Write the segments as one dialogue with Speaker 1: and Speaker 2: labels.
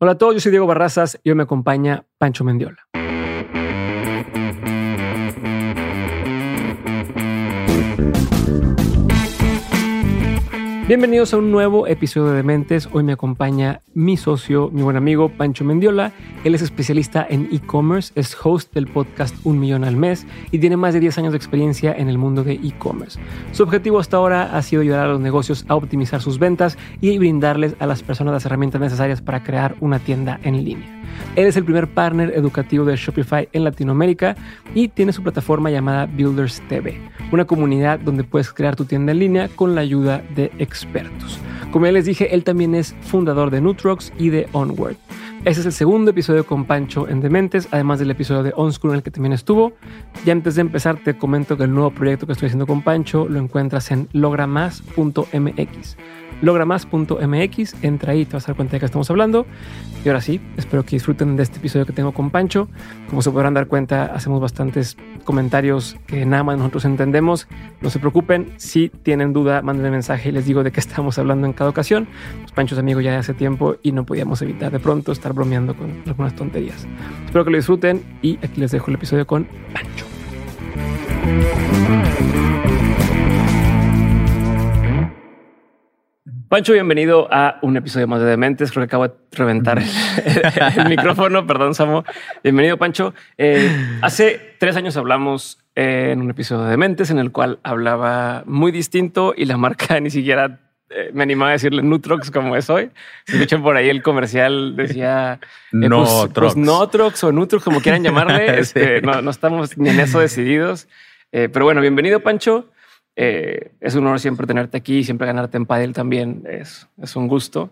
Speaker 1: Hola a todos, yo soy Diego Barrazas y hoy me acompaña Pancho Mendiola. Bienvenidos a un nuevo episodio de Dementes. Hoy me acompaña mi socio, mi buen amigo Pancho Mendiola. Él es especialista en e-commerce, es host del podcast Un Millón al Mes y tiene más de 10 años de experiencia en el mundo de e-commerce. Su objetivo hasta ahora ha sido ayudar a los negocios a optimizar sus ventas y brindarles a las personas las herramientas necesarias para crear una tienda en línea. Él es el primer partner educativo de Shopify en Latinoamérica y tiene su plataforma llamada Builders TV, una comunidad donde puedes crear tu tienda en línea con la ayuda de expertos. Como ya les dije, él también es fundador de Nutrox y de Onward. Este es el segundo episodio con Pancho en Dementes, además del episodio de OnSchool en el que también estuvo. Y antes de empezar, te comento que el nuevo proyecto que estoy haciendo con Pancho lo encuentras en logramas.mx logramas.mx, entra ahí, te vas a dar cuenta de que estamos hablando. Y ahora sí, espero que disfruten de este episodio que tengo con Pancho. Como se podrán dar cuenta, hacemos bastantes comentarios que nada más nosotros entendemos. No se preocupen, si tienen duda, mándenme mensaje y les digo de qué estamos hablando en cada ocasión. Pues Pancho es amigo ya de hace tiempo y no podíamos evitar de pronto estar bromeando con algunas tonterías. Espero que lo disfruten y aquí les dejo el episodio con Pancho. Pancho, bienvenido a un episodio más de Dementes. Creo que acabo de reventar el, micrófono. Perdón, Samo. Bienvenido, Pancho. Eh, hace tres años hablamos en un episodio de Dementes en el cual hablaba muy distinto y la marca ni siquiera eh, me animaba a decirle Nutrox como es hoy. Si escuchan por ahí el comercial, decía eh,
Speaker 2: no
Speaker 1: pues, pues Notrox o Nutrox, como quieran llamarle. Este, no, no, estamos ni en eso decididos. pero bueno, bienvenido, Pancho. Eh, es un honor siempre tenerte aquí, siempre ganarte en Padel también es, es un gusto.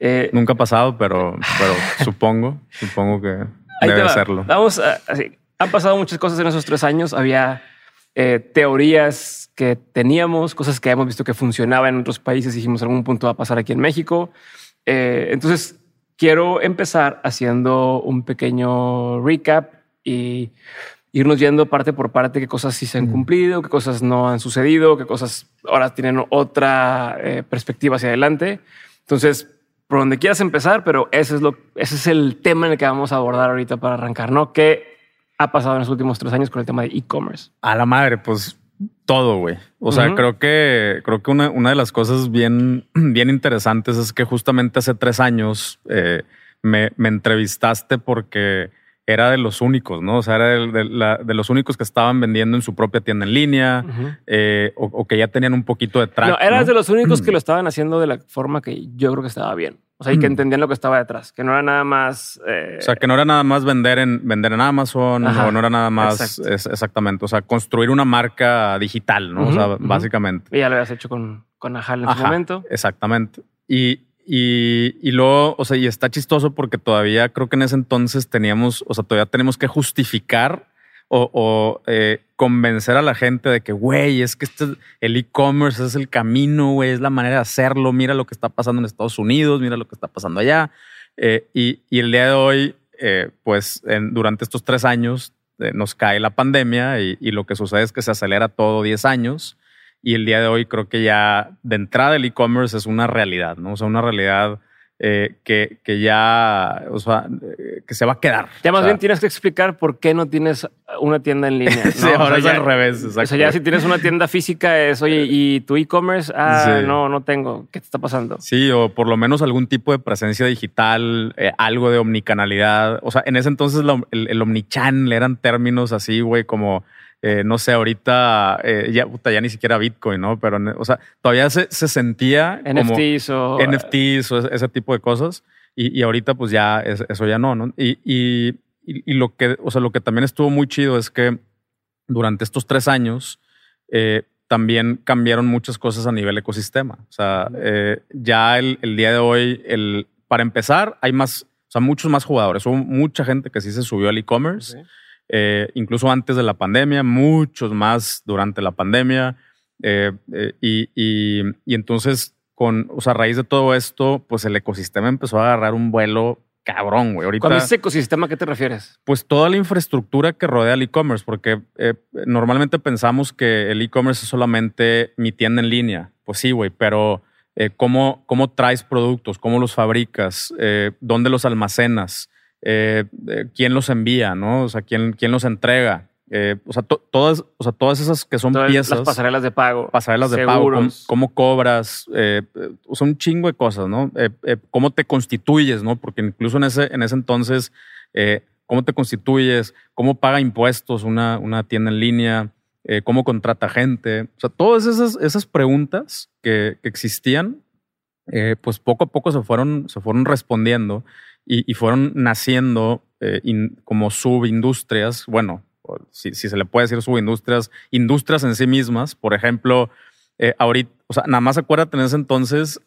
Speaker 2: Eh, Nunca ha pasado, pero, pero supongo, supongo que debe hacerlo.
Speaker 1: Vamos, así. Han pasado muchas cosas en esos tres años. Había eh, teorías que teníamos, cosas que hemos visto que funcionaban en otros países. Dijimos, algún punto va a pasar aquí en México. entonces, quiero empezar haciendo un pequeño recap y irnos yendo parte por parte qué cosas sí se han cumplido, qué cosas no han sucedido, qué cosas ahora tienen otra eh, perspectiva hacia adelante. Entonces, por donde quieras empezar, pero ese es, lo, ese es el tema en el que vamos a abordar ahorita para arrancar, ¿no? ¿Qué ha pasado en los últimos tres años con el tema de e-commerce?
Speaker 2: A la madre, pues todo, güey. O sea, creo que creo que una, una, de las cosas bien, bien interesantes es que justamente hace tres años eh, me, me entrevistaste porque era de los únicos, ¿no? O sea, era de, los únicos que estaban vendiendo en su propia tienda en línea eh, o, que ya tenían un poquito de track.
Speaker 1: No, eras de los únicos que lo estaban haciendo de la forma que yo creo que estaba bien. O sea, y que entendían lo que estaba detrás, que no era nada más.
Speaker 2: Eh, o sea, que no era nada más vender en, vender en Amazon o no era nada más. exactamente. O sea, construir una marca digital, ¿no? o sea, básicamente.
Speaker 1: Y ya lo habías hecho con, con Ajal en su momento.
Speaker 2: Exactamente. Y, y, luego, o sea, y está chistoso porque todavía creo que en ese entonces teníamos, o sea, todavía tenemos que justificar o, eh, convencer a la gente de que, güey, es que este, el e-commerce es el camino, güey, es la manera de hacerlo. Mira lo que está pasando en Estados Unidos, mira lo que está pasando allá. Eh, y, el día de hoy, eh, pues en, durante estos tres años nos cae la pandemia y, y, lo que sucede es que se acelera todo 10 años. Y el día de hoy creo que ya de entrada el e-commerce es una realidad, ¿no? O sea, una realidad eh, que, que, ya, o sea, eh, que se va a quedar.
Speaker 1: Ya más bien tienes que explicar por qué no tienes una tienda en línea.
Speaker 2: sí, ahora es al revés.
Speaker 1: Exacto. O sea, ya si tienes una tienda física es, oye, ¿y tu e-commerce? Ah, no, no tengo. ¿Qué te está pasando?
Speaker 2: Sí, o por lo menos algún tipo de presencia digital, eh, algo de omnicanalidad. O sea, en ese entonces el, el omnichannel eran términos así, güey, como eh, no sé, ahorita eh, ya, ya ni siquiera Bitcoin, ¿no? Pero, o sea, todavía se, se sentía
Speaker 1: NFTs o
Speaker 2: NFTs o ese, tipo de cosas. Y, y ahorita, pues ya eso ya no, ¿no? Y, y, y, lo que, o sea, lo que también estuvo muy chido es que durante estos tres años eh, también cambiaron muchas cosas a nivel ecosistema. O sea, ya el, el, día de hoy, el, para empezar, hay más, o sea, muchos más jugadores. Hubo mucha gente que sí se subió al e-commerce. Eh, incluso antes de la pandemia, muchos más durante la pandemia. Eh, eh, y, y, entonces, con, o sea, a raíz de todo esto, pues el ecosistema empezó a agarrar un vuelo cabrón, güey. Ahorita,
Speaker 1: Cuando dices ecosistema, ¿a qué te refieres?
Speaker 2: Pues toda la infraestructura que rodea el e-commerce, porque normalmente pensamos que el e-commerce es solamente mi tienda en línea. Pues sí, güey, pero eh, cómo, cómo traes productos, cómo los fabricas, eh, dónde los almacenas, eh, quién los envía, ¿no? O sea, quién, quién los entrega. o, sea, todas, o sea, todas esas que son piezas.
Speaker 1: Las pasarelas de pago.
Speaker 2: Pasarelas de pago. Cómo, cobras. son un chingo de cosas, ¿no? cómo te constituyes, ¿no? Porque incluso en ese, en ese entonces, cómo te constituyes, cómo paga impuestos una, una tienda en línea, eh, cómo contrata gente. O sea, todas esas, esas preguntas que, existían, eh, pues poco a poco se fueron, se fueron respondiendo y, fueron naciendo eh, como subindustrias, bueno, si, se le puede decir subindustrias, industrias en sí mismas. Por ejemplo, ahorita, o sea, nada más acuérdate en ese entonces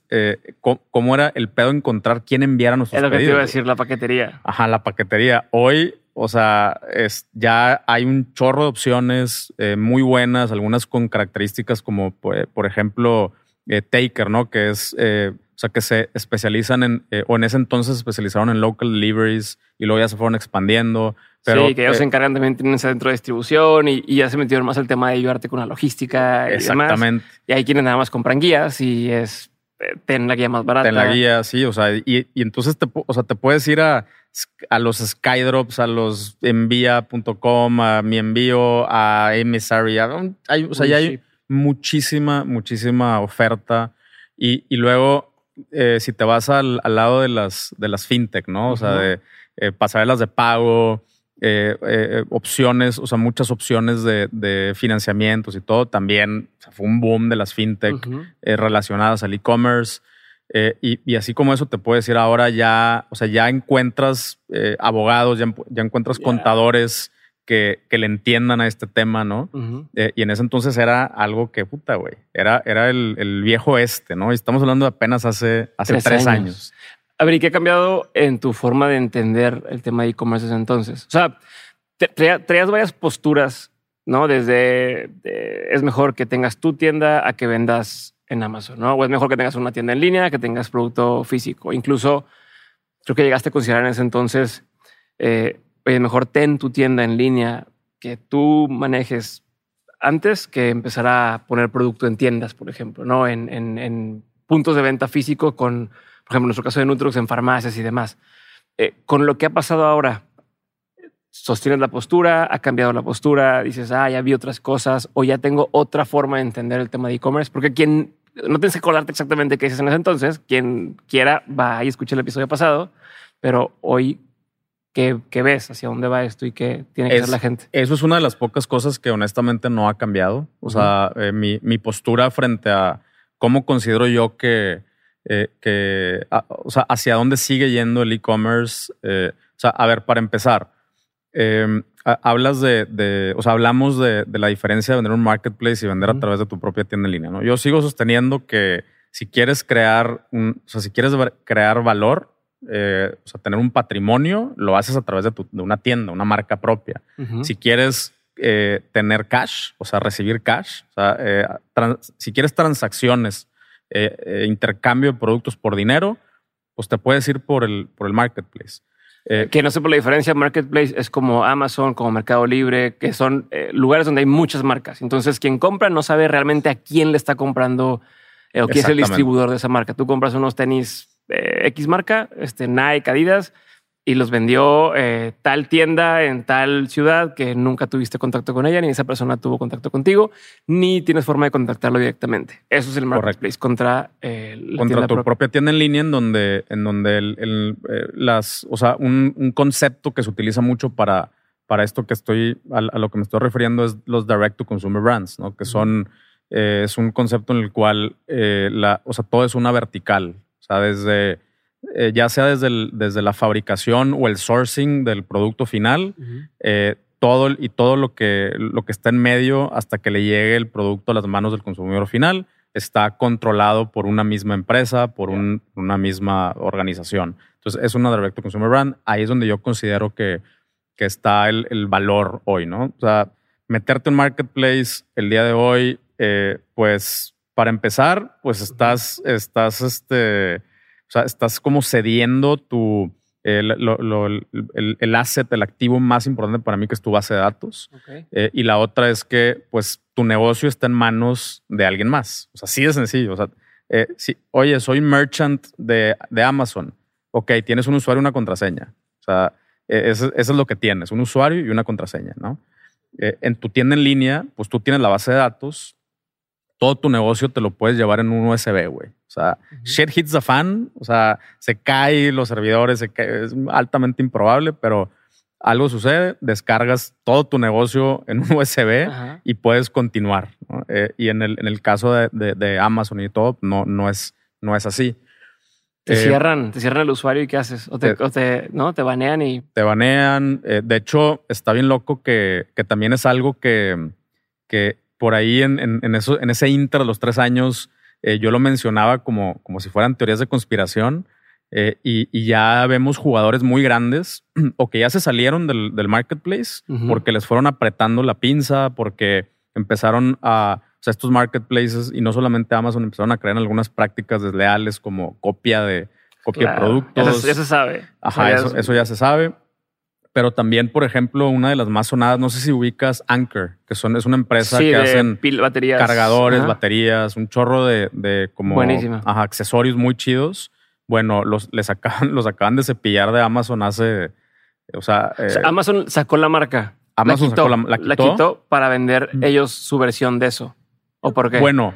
Speaker 2: cómo, era el pedo encontrar quién enviara nuestros
Speaker 1: Es lo
Speaker 2: que te
Speaker 1: iba a decir, la paquetería.
Speaker 2: Ajá, la paquetería. Hoy o sea, es, ya hay un chorro de opciones eh, muy buenas, algunas con características como, por, ejemplo, eh, Taker, ¿no? Que es, eh, o sea, que se especializan en, o en ese entonces se especializaron en local deliveries y luego ya se fueron expandiendo. Pero,
Speaker 1: sí, que ellos se encargan también tienen ese centro de distribución y, ya se metieron más el tema de ayudarte con la logística y
Speaker 2: Exactamente.
Speaker 1: Y hay quienes nada más compran guías y es ten la guía más barata.
Speaker 2: Ten la guía, sí, o sea, y, y entonces te, o sea, te puedes ir a a los Skydrops, a los envía.com, a mi envío, a Emissary. hay, o sea, ya hay muchísima, muchísima oferta. Y, luego, eh, si te vas al, lado de las, de las fintech, ¿no? O sea, de eh, pasarelas de pago, eh, opciones, o sea, muchas opciones de, financiamientos y todo. También fue un boom de las fintech relacionadas al e-commerce. Eh, y, así como eso te puedo decir ahora ya, o sea, ya encuentras abogados, ya, encuentras contadores que, le entiendan a este tema, ¿no? Eh, y en ese entonces era algo que, puta, güey, era, era el, viejo este, ¿no? Y estamos hablando de apenas hace, hace tres, años.
Speaker 1: A ver, ¿y qué ha cambiado en tu forma de entender el tema de e-commerce desde entonces? O sea, traías varias posturas, ¿no? Desde es mejor que tengas tu tienda a que vendas en Amazon, ¿no? O es mejor que tengas una tienda en línea, que tengas producto físico. Incluso creo que llegaste a considerar en ese entonces, eh, oye, mejor ten tu tienda en línea que tú manejes antes que empezar a poner producto en tiendas, por ejemplo, ¿no? En, en, puntos de venta físico con, por ejemplo, en nuestro caso de Nutrox, en farmacias y demás. Eh, con lo que ha pasado ahora, sostienes la postura, ha cambiado la postura, dices, ah, ya vi otras cosas o ya tengo otra forma de entender el tema de e-commerce, porque quien no tienes que colarte exactamente qué dices en ese entonces. Quien quiera va y escuche el episodio pasado, pero hoy, ¿qué, ves? ¿Hacia dónde va esto y qué tiene que hacer la gente?
Speaker 2: Eso es una de las pocas cosas que honestamente no ha cambiado. O sea, eh, mi, mi, postura frente a cómo considero yo que, eh, que o sea, hacia dónde sigue yendo el e-commerce. Eh, o sea, a ver, para empezar, Em, hablas de, o sea, hablamos de, la diferencia de vender un marketplace y vender a través de tu propia tienda en línea. ¿no? Yo sigo sosteniendo que si quieres crear, un, o sea, si quieres crear valor, eh, o sea, tener un patrimonio, lo haces a través de, una tienda, una marca propia. Si quieres eh, tener cash, o sea, recibir cash, o sea, eh, si quieres transacciones, intercambio de productos por dinero, pues te puedes ir por el, por el marketplace.
Speaker 1: Que no sé por la diferencia, Marketplace es como Amazon, como Mercado Libre, que son lugares donde hay muchas marcas. Entonces, quien compra no sabe realmente a quién le está comprando o quién es el distribuidor de esa marca. Tú compras unos tenis X marca, este, Nike, Adidas, y los vendió eh, tal tienda en tal ciudad que nunca tuviste contacto con ella, ni esa persona tuvo contacto contigo, ni tienes forma de contactarlo directamente. Eso es el marketplace contra eh,
Speaker 2: contra tu propia. tienda en línea, en donde, en donde el, eh, las, o sea, un, concepto que se utiliza mucho para, para esto que estoy a, lo que me estoy refiriendo es los direct to consumer brands, ¿no? Que son es un concepto en el cual la, o sea, todo es una vertical, sea, desde eh, ya sea desde, desde la fabricación o el sourcing del producto final, eh, todo y todo lo que, lo que está en medio hasta que le llegue el producto a las manos del consumidor final está controlado por una misma empresa, por una misma organización. Entonces es una direct to consumer brand. Ahí es donde yo considero que, que está el, el, valor hoy, ¿no? O sea, meterte en marketplace el día de hoy, eh, pues para empezar, pues estás, estás, este, o sea, estás como cediendo tu, el, el, asset, el activo más importante para mí, que es tu base de datos. Eh, y la otra es que, pues, tu negocio está en manos de alguien más. O sea, así de sencillo. O sea, eh, si, oye, soy merchant de, de Amazon. Ok, tienes un usuario y una contraseña. O sea, eh, eso, eso es lo que tienes, un usuario y una contraseña, ¿no? Eh, en tu tienda en línea, pues tú tienes la base de datos, todo tu negocio te lo puedes llevar en un USB, güey. O sea, shit hits the fan, o sea, se cae los servidores, se cae, es altamente improbable, pero algo sucede, descargas todo tu negocio en un USB y puedes continuar. ¿no? Eh, y en el, en el caso de, de- de Amazon y todo, no, no, es, no es así.
Speaker 1: Te
Speaker 2: Eh,
Speaker 1: cierran, te cierran el usuario y ¿qué haces? O te,
Speaker 2: te-
Speaker 1: o te- no, te banean y
Speaker 2: te banean. Eh, de hecho, está bien loco que, que también es algo que, que por ahí en, en, en eso, en ese inter de los tres años, eh, yo lo mencionaba como, como si fueran teorías de conspiración. eh, y, y ya vemos jugadores muy grandes o que ya se salieron del, del marketplace porque les fueron apretando la pinza, porque empezaron a, o sea, estos marketplaces y no solamente Amazon empezaron a creer en algunas prácticas desleales como copia de, copia de productos.
Speaker 1: Se, ya se sabe.
Speaker 2: Ajá,
Speaker 1: O sea, ya
Speaker 2: eso,
Speaker 1: es-
Speaker 2: eso ya se sabe. Pero también, por ejemplo, una de las más sonadas, no sé si ubicas Anchor, que son, es una empresa
Speaker 1: sí,
Speaker 2: que hacen
Speaker 1: pil- baterías.
Speaker 2: cargadores,
Speaker 1: Ajá.
Speaker 2: baterías, un chorro de, de como ajá, accesorios muy chidos. Bueno, los, les acaban, los acaban de cepillar de Amazon hace, o sea,
Speaker 1: O sea,
Speaker 2: eh,
Speaker 1: Amazon sacó la marca.
Speaker 2: Amazon
Speaker 1: la quitó,
Speaker 2: sacó la- la quitó.
Speaker 1: para vender
Speaker 2: Mm.
Speaker 1: ellos su versión de eso. ¿O por qué?
Speaker 2: Bueno,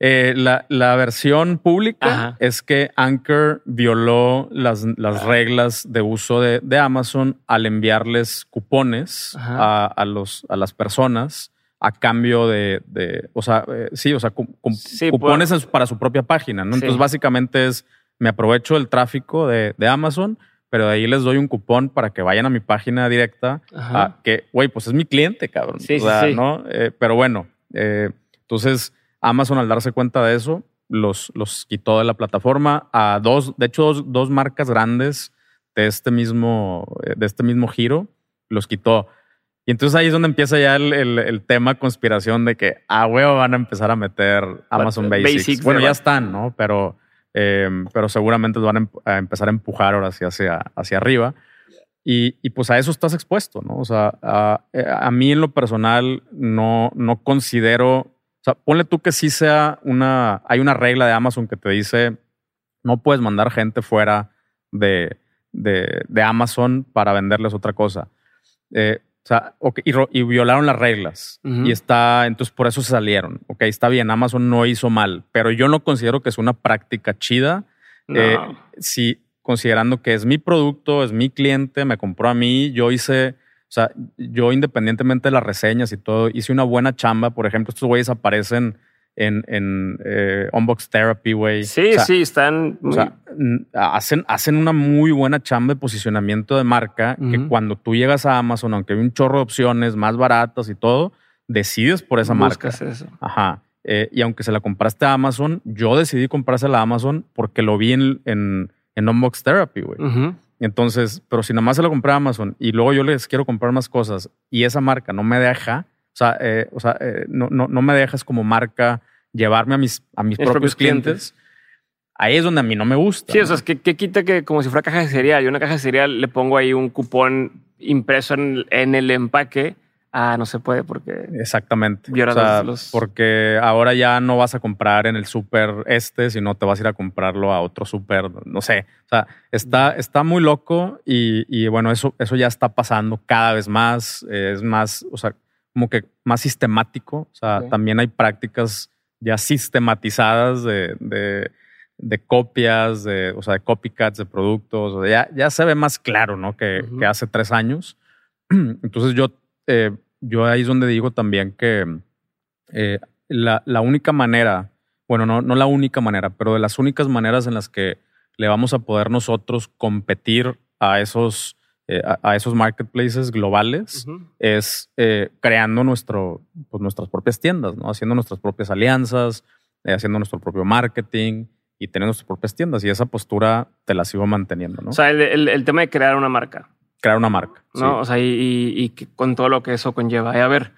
Speaker 2: eh, la, la versión pública
Speaker 1: Ajá.
Speaker 2: es que Anchor violó las, las reglas de uso de, de Amazon al enviarles cupones a, a los, a las personas a cambio de, de- o sea, eh, sí, o sea, cu- cu-
Speaker 1: Sí,
Speaker 2: cupones para su propia página, ¿no?
Speaker 1: Sí.
Speaker 2: Entonces, básicamente es, me aprovecho del tráfico de, de Amazon, pero de ahí les doy un cupón para que vayan a mi página directa
Speaker 1: Ajá.
Speaker 2: Ah, que, güey, pues es mi cliente, cabrón.
Speaker 1: Sí,
Speaker 2: o
Speaker 1: sí,
Speaker 2: sea,
Speaker 1: sí.
Speaker 2: ¿no? Eh, pero bueno, entonces Amazon al darse cuenta de eso, los, los quitó de la plataforma a dos, de hecho, dos, dos marcas grandes de este mismo, eh, de este mismo giro, los quitó. Y entonces ahí es donde empieza ya el, el- el tema conspiración de que a huevo van a empezar a meter Amazon
Speaker 1: Basics
Speaker 2: bueno, ya están, ¿no? Pero, eh, pero seguramente van a em- empezar a empujar ahora hacia, hacia, hacia arriba. Y, y, pues a eso estás expuesto, ¿no? O sea, a, a mí en lo personal no, no considero, sea, ponle tú que sí sea una, hay una regla de Amazon que te dice, no puedes mandar gente fuera de, de, de Amazon para venderles otra cosa. Eh, o sea, y, ro- y violaron las reglas. Y está, entonces por eso se salieron. Ok, está bien, Amazon no hizo mal, pero yo no considero que es una práctica chida.
Speaker 1: No.
Speaker 2: Eh, si considerando que es mi producto, es mi cliente, me compró a mí, yo hice, o sea, yo independientemente de las reseñas y todo, hice una buena chamba. Por ejemplo, estos güeyes aparecen en, en eh, Unbox Therapy, güey.
Speaker 1: sí,
Speaker 2: O sea,
Speaker 1: sí, están.
Speaker 2: o
Speaker 1: muy-
Speaker 2: sea, n- hacen, hacen una muy buena chamba de posicionamiento de marca que cuando tú llegas a Amazon, aunque hay un chorro de opciones más baratas y todo, decides por esa marca.
Speaker 1: buscas eso.
Speaker 2: Ajá. Eh, y aunque se la compraste a Amazon, yo decidí comprársela a Amazon porque lo vi en, en, en Unbox Therapy, güey.
Speaker 1: Ujú.
Speaker 2: Entonces, pero si nada más se la compré a Amazon y luego yo les quiero comprar más cosas y esa marca no me deja, o sea, eh, o sea eh, no, no, no me dejas como marca llevarme a mis, a mis propios
Speaker 1: propios
Speaker 2: clientes, ahí es donde a mí no me gusta.
Speaker 1: Sí, o
Speaker 2: ¿no?
Speaker 1: sea, es que, que quita que como si fuera caja de cereal. Yo una caja de cereal le pongo ahí un cupón impreso en, en el empaque. Ah, no se puede porque
Speaker 2: Exactamente. O sea,
Speaker 1: los-
Speaker 2: Porque ahora ya no vas a comprar en el súper este, sino te vas a ir a comprarlo a otro súper, no sé. O sea, está, está muy loco y, y bueno, eso, eso ya está pasando cada vez más. Es más, o sea, como que más sistemático. O sea, también hay prácticas ya sistematizadas de, de, de copias, de, o sea, de copycats de productos. O sea, ya, ya se ve más claro, ¿no? Que hace tres años. Entonces yo, eh, yo ahí es donde digo también que eh, la, la única manera, bueno, no, no la única manera, pero de las únicas maneras en las que le vamos a poder nosotros competir a esos, eh, a, a esos marketplaces globales es eh, creando nuestro, pues, nuestras propias tiendas, ¿no? haciendo nuestras propias alianzas, haciendo nuestro propio marketing y teniendo nuestras propias tiendas. Y esa postura te la sigo manteniendo, ¿no?
Speaker 1: O sea, el, el- el tema de crear una marca,
Speaker 2: Crear una marca. sí.
Speaker 1: ¿no? O sea, y, y- y con todo lo que eso conlleva. Y a ver,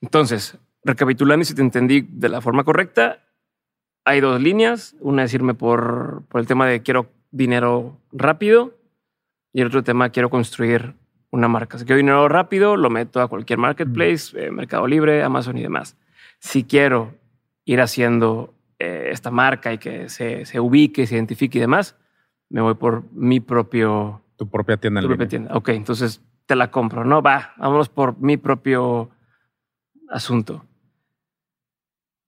Speaker 1: entonces, recapitulando y si te entendí de la forma correcta, hay dos líneas. Una es irme por, por el tema de quiero dinero rápido y el otro tema quiero construir una marca. Si quiero dinero rápido, lo meto a cualquier marketplace, eh, Mercado Libre, Amazon y demás. Si quiero ir haciendo eh, esta marca y que se, se, ubique, se identifique y demás, me voy por mi propio...
Speaker 2: Tu propia tienda.
Speaker 1: Tu propia tienda. Ok, entonces te la compro. No, va, vámonos por mi propio asunto.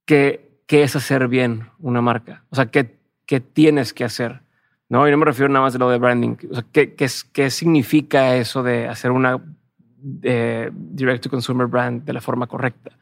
Speaker 1: ¿Qué, qué es hacer bien una marca? O sea, ¿qué, qué tienes que hacer? No, y no me refiero nada más de lo de branding. O sea, ¿qué, qué, qué significa eso de hacer una eh, direct to consumer brand de la forma correcta?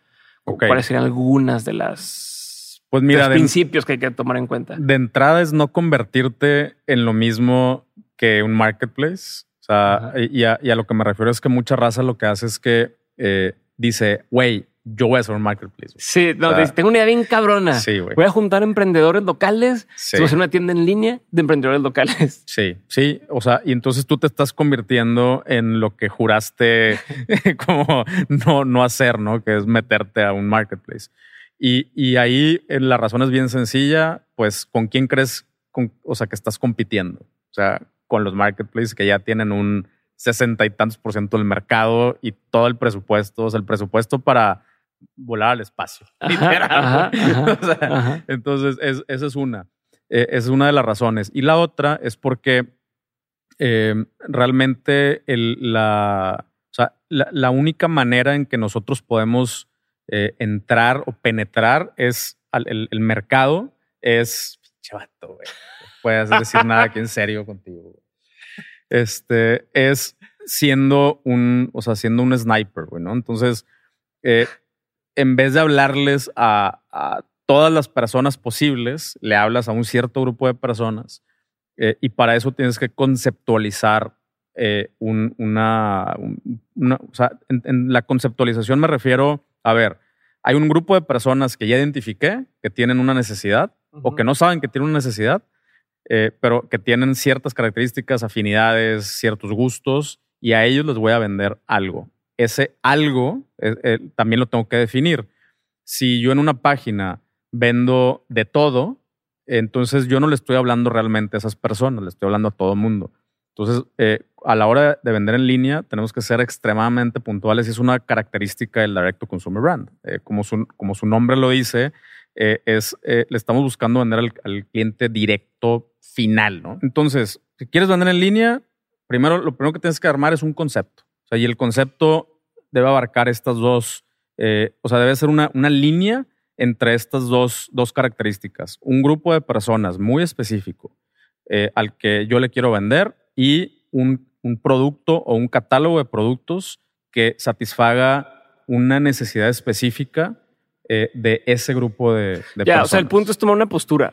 Speaker 1: ¿Cuáles serían algunas de las
Speaker 2: pues mira,
Speaker 1: principios que hay que tomar en cuenta?
Speaker 2: De entrada es no convertirte en lo mismo que un marketplace. O sea, y a, lo que me refiero es que mucha raza lo que hace es que eh, dice, güey, yo voy a hacer un marketplace.
Speaker 1: Sí, tengo una idea bien cabrona.
Speaker 2: Sí,
Speaker 1: Voy a juntar emprendedores locales. Sí. Voy a hacer una tienda en línea de emprendedores locales.
Speaker 2: Sí, sí. O sea, y entonces tú te estás convirtiendo en lo que juraste como no, no hacer, ¿no? Que es meterte a un marketplace. Y, y ahí eh, la razón es bien sencilla, pues con quién crees, o sea, que estás compitiendo. O sea, con los marketplaces que ya tienen un sesenta y tantos por ciento del mercado y todo el presupuesto, o sea, el presupuesto para volar al espacio. entonces, esa es una. Eh, es una de las razones. Y la otra es porque em, realmente la, la, única manera en que nosotros podemos eh, entrar o penetrar es el, mercado es chavato, güey. No puedes decir nada aquí en serio contigo. Este es siendo un, o sea, siendo un sniper, güey, ¿no? Entonces, eh, en vez de hablarles a, todas las personas posibles, le hablas a un cierto grupo de personas eh, y para eso tienes que conceptualizar eh, una, o sea, en, la conceptualización me refiero, a ver, hay un grupo de personas que ya identifiqué que tienen una necesidad o que no saben que tienen una necesidad, eh, pero que tienen ciertas características, afinidades, ciertos gustos y a ellos les voy a vender algo ese algo eh, eh, también lo tengo que definir. Si yo en una página vendo de todo, entonces yo no le estoy hablando realmente a esas personas, le estoy hablando a todo el mundo. Entonces, eh, a la hora de vender en línea, tenemos que ser extremadamente puntuales y es una característica del Direct to Consumer Brand. como, su, como su nombre lo dice, es, le estamos buscando vender al, al, cliente directo final, ¿no? Entonces, si quieres vender en línea, primero, lo primero que tienes que armar es un concepto. O sea, y el concepto debe abarcar estas dos, eh, o sea, debe ser una, una línea entre estas dos, dos, características. Un grupo de personas muy específico eh, al que yo le quiero vender y un, un, producto o un catálogo de productos que satisfaga una necesidad específica eh, de ese grupo de, de
Speaker 1: ya,
Speaker 2: personas.
Speaker 1: O sea, el punto es tomar una postura.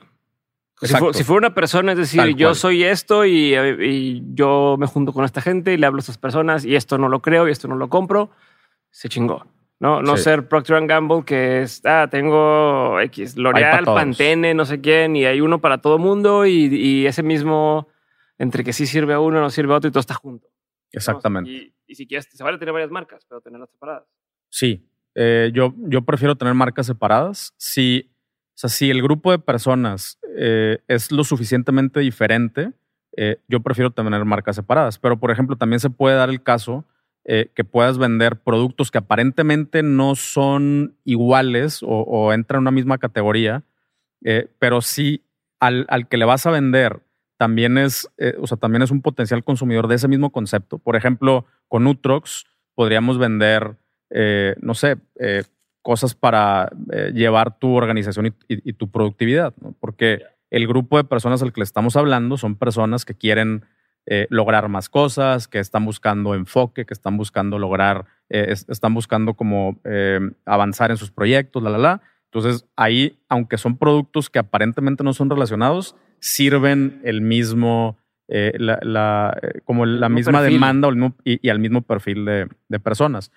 Speaker 1: Si, fuera una persona, es decir, yo soy esto y, yo me junto con esta gente y le hablo a estas personas y esto no lo creo y esto no lo compro, se chingó. No, no ser Procter Gamble que es, ah, tengo X, L'Oreal, Pantene, no sé quién, y hay uno para todo mundo y, ese mismo, entre que sí sirve a uno, no sirve a otro y todo está junto.
Speaker 2: Exactamente.
Speaker 1: Y, si quieres, se vale tener varias marcas, pero tenerlas separadas.
Speaker 2: Sí, eh, yo, yo prefiero tener marcas separadas. Si o sea, si el grupo de personas eh, es lo suficientemente diferente, eh, yo prefiero tener marcas separadas. Pero, por ejemplo, también se puede dar el caso eh, que puedas vender productos que aparentemente no son iguales o, entran en una misma categoría, pero sí al, al, que le vas a vender también es, o sea, también es un potencial consumidor de ese mismo concepto. Por ejemplo, con Utrox podríamos vender, no sé, cosas para eh, llevar tu organización y, tu productividad, ¿no? porque el grupo de personas al que le estamos hablando son personas que quieren eh, lograr más cosas, que están buscando enfoque, que están buscando lograr, eh, están buscando como avanzar en sus proyectos, la, la, la. Entonces, ahí, aunque son productos que aparentemente no son relacionados, sirven el mismo, la, como la misma demanda y, al mismo perfil de, de personas.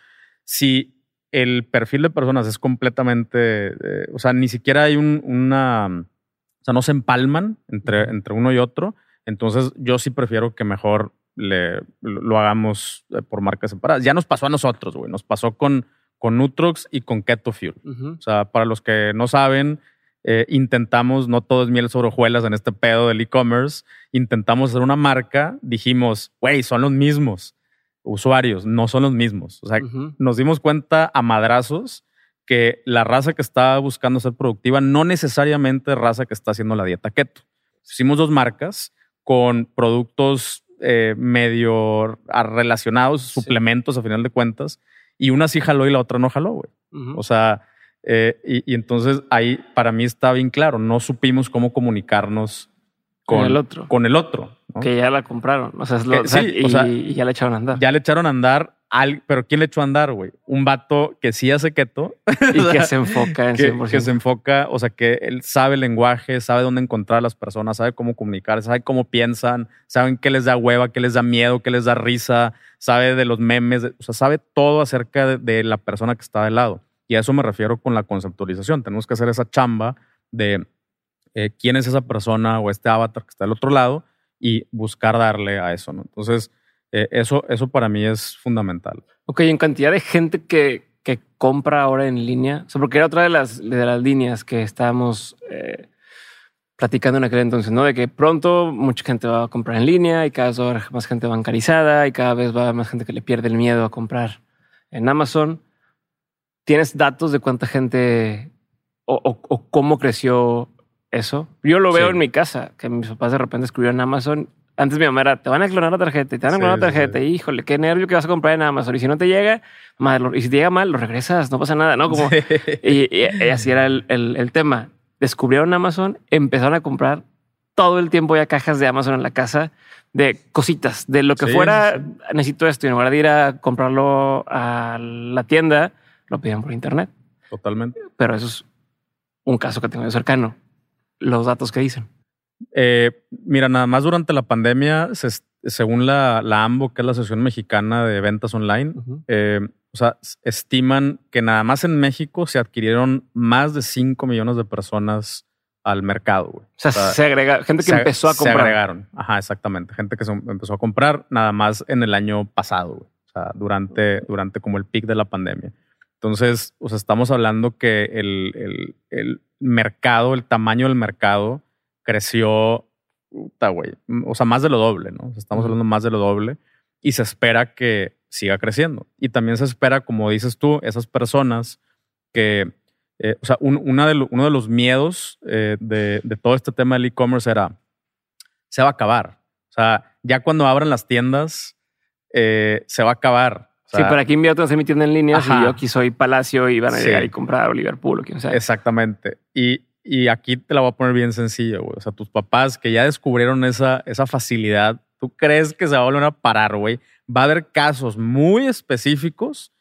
Speaker 2: Si el perfil de personas es completamente, eh, o sea, ni siquiera hay un, una, o sea, no se empalman entre, entre uno y otro. Entonces, yo sí prefiero que mejor le, lo hagamos eh, por marcas separadas. Ya nos pasó a nosotros, güey. Nos pasó con, con Nutrox y con Keto Fuel. O sea, para los que no saben, eh, intentamos, no todo es miel sobre hojuelas en este pedo del e-commerce, intentamos hacer una marca, dijimos, güey, son los mismos usuarios no son los mismos. O sea, nos dimos cuenta a madrazos que la raza que está buscando ser productiva no necesariamente raza que está haciendo la dieta keto. Hicimos dos marcas con productos eh, medio relacionados, suplementos a final de cuentas, y una sí jaló y la otra no jaló, güey. O sea, eh, y, entonces ahí para mí está bien claro, no supimos cómo comunicarnos con, el otro. Con el otro
Speaker 1: Que ya la compraron. O sea, y, ya le echaron a andar.
Speaker 2: Ya le echaron a andar pero ¿quién le echó a andar, güey? Un vato que sí hace keto.
Speaker 1: Y que se enfoca en
Speaker 2: 100%. Que, se enfoca, o sea, que él sabe el lenguaje, sabe dónde encontrar a las personas, sabe cómo comunicar, sabe cómo piensan, saben qué les da hueva, qué les da miedo, qué les da risa, sabe de los memes, o sea, sabe todo acerca de, la persona que está del lado. Y a eso me refiero con la conceptualización. Tenemos que hacer esa chamba de eh, quién es esa persona o este avatar que está del otro lado y buscar darle a eso. Entonces, eh, eso, eso para mí es fundamental.
Speaker 1: Ok, en cantidad de gente que, que compra ahora en línea, o porque era otra de las, de las líneas que estábamos eh, platicando en aquel entonces, ¿no? De que pronto mucha gente va a comprar en línea y cada vez va a haber más gente bancarizada y cada vez va a haber más gente que le pierde el miedo a comprar en Amazon. ¿Tienes datos de cuánta gente o, cómo creció eso? Yo lo veo en mi casa, que mis papás de repente escribieron en Amazon antes mi mamá era, te van a clonar la tarjeta, te van a clonar la tarjeta. Híjole, qué nervio que vas a comprar en Amazon. Y si no te llega, y si te llega mal, lo regresas, no pasa nada, ¿no? Como, y, así era el, el, tema. Descubrieron Amazon, empezaron a comprar todo el tiempo ya cajas de Amazon en la casa de cositas, de lo que fuera, necesito esto. Y en lugar de ir a comprarlo a la tienda, lo piden por internet.
Speaker 2: Totalmente.
Speaker 1: Pero eso es un caso que tengo de cercano. Los datos que dicen.
Speaker 2: Eh, mira, nada más durante la pandemia, según la, la, AMBO, que es la Asociación Mexicana de Ventas Online, eh, o sea, estiman que nada más en México se adquirieron más de 5 millones de personas al mercado.
Speaker 1: O, sea, se agrega gente que empezó a comprar.
Speaker 2: Se agregaron, ajá, exactamente. Gente que se empezó a comprar nada más en el año pasado, o sea, durante, durante como el pic de la pandemia. Entonces, o sea, estamos hablando que el, el, el mercado, el tamaño del mercado, creció, güey, o sea, más de lo doble, ¿no? Estamos hablando más de lo doble y se espera que siga creciendo. Y también se espera, como dices tú, esas personas que, eh, o sea, una de uno de los miedos eh, de, todo este tema del e-commerce era, se va a acabar. O sea, ya cuando abran las tiendas, eh, se va a acabar.
Speaker 1: Sí, para aquí hacer mi tienda en línea si yo aquí soy Palacio y van a llegar y comprar a Liverpool o quien sea.
Speaker 2: Exactamente. Y, y aquí te la voy a poner bien sencilla, güey. O sea, tus papás que ya descubrieron esa, esa facilidad, ¿tú crees que se va a volver a parar, güey? Va a haber casos muy específicos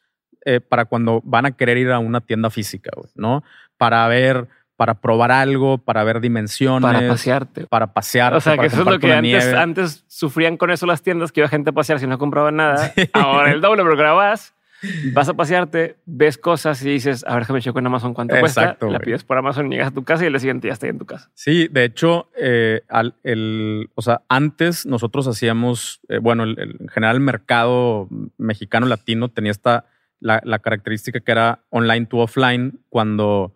Speaker 2: eh, para cuando van a querer ir a una tienda física, güey, ¿no? Para ver, para probar algo, para ver dimensiones.
Speaker 1: Para pasearte.
Speaker 2: Para pasearte.
Speaker 1: O sea, que eso es lo que antes, antes, sufrían con eso las tiendas, que iba gente a pasear si no compraban nada. Ahora el doble, pero grabas Vas a pasearte, ves cosas y dices, a ver, déjame checo en Amazon cuánto cuesta. La pides por Amazon, llegas a tu casa y el siguiente ya está en tu casa.
Speaker 2: Sí, de hecho, eh, al, el, o sea, antes nosotros hacíamos, eh, bueno, el, en general el mercado mexicano latino tenía esta, la, la característica que era online to offline cuando,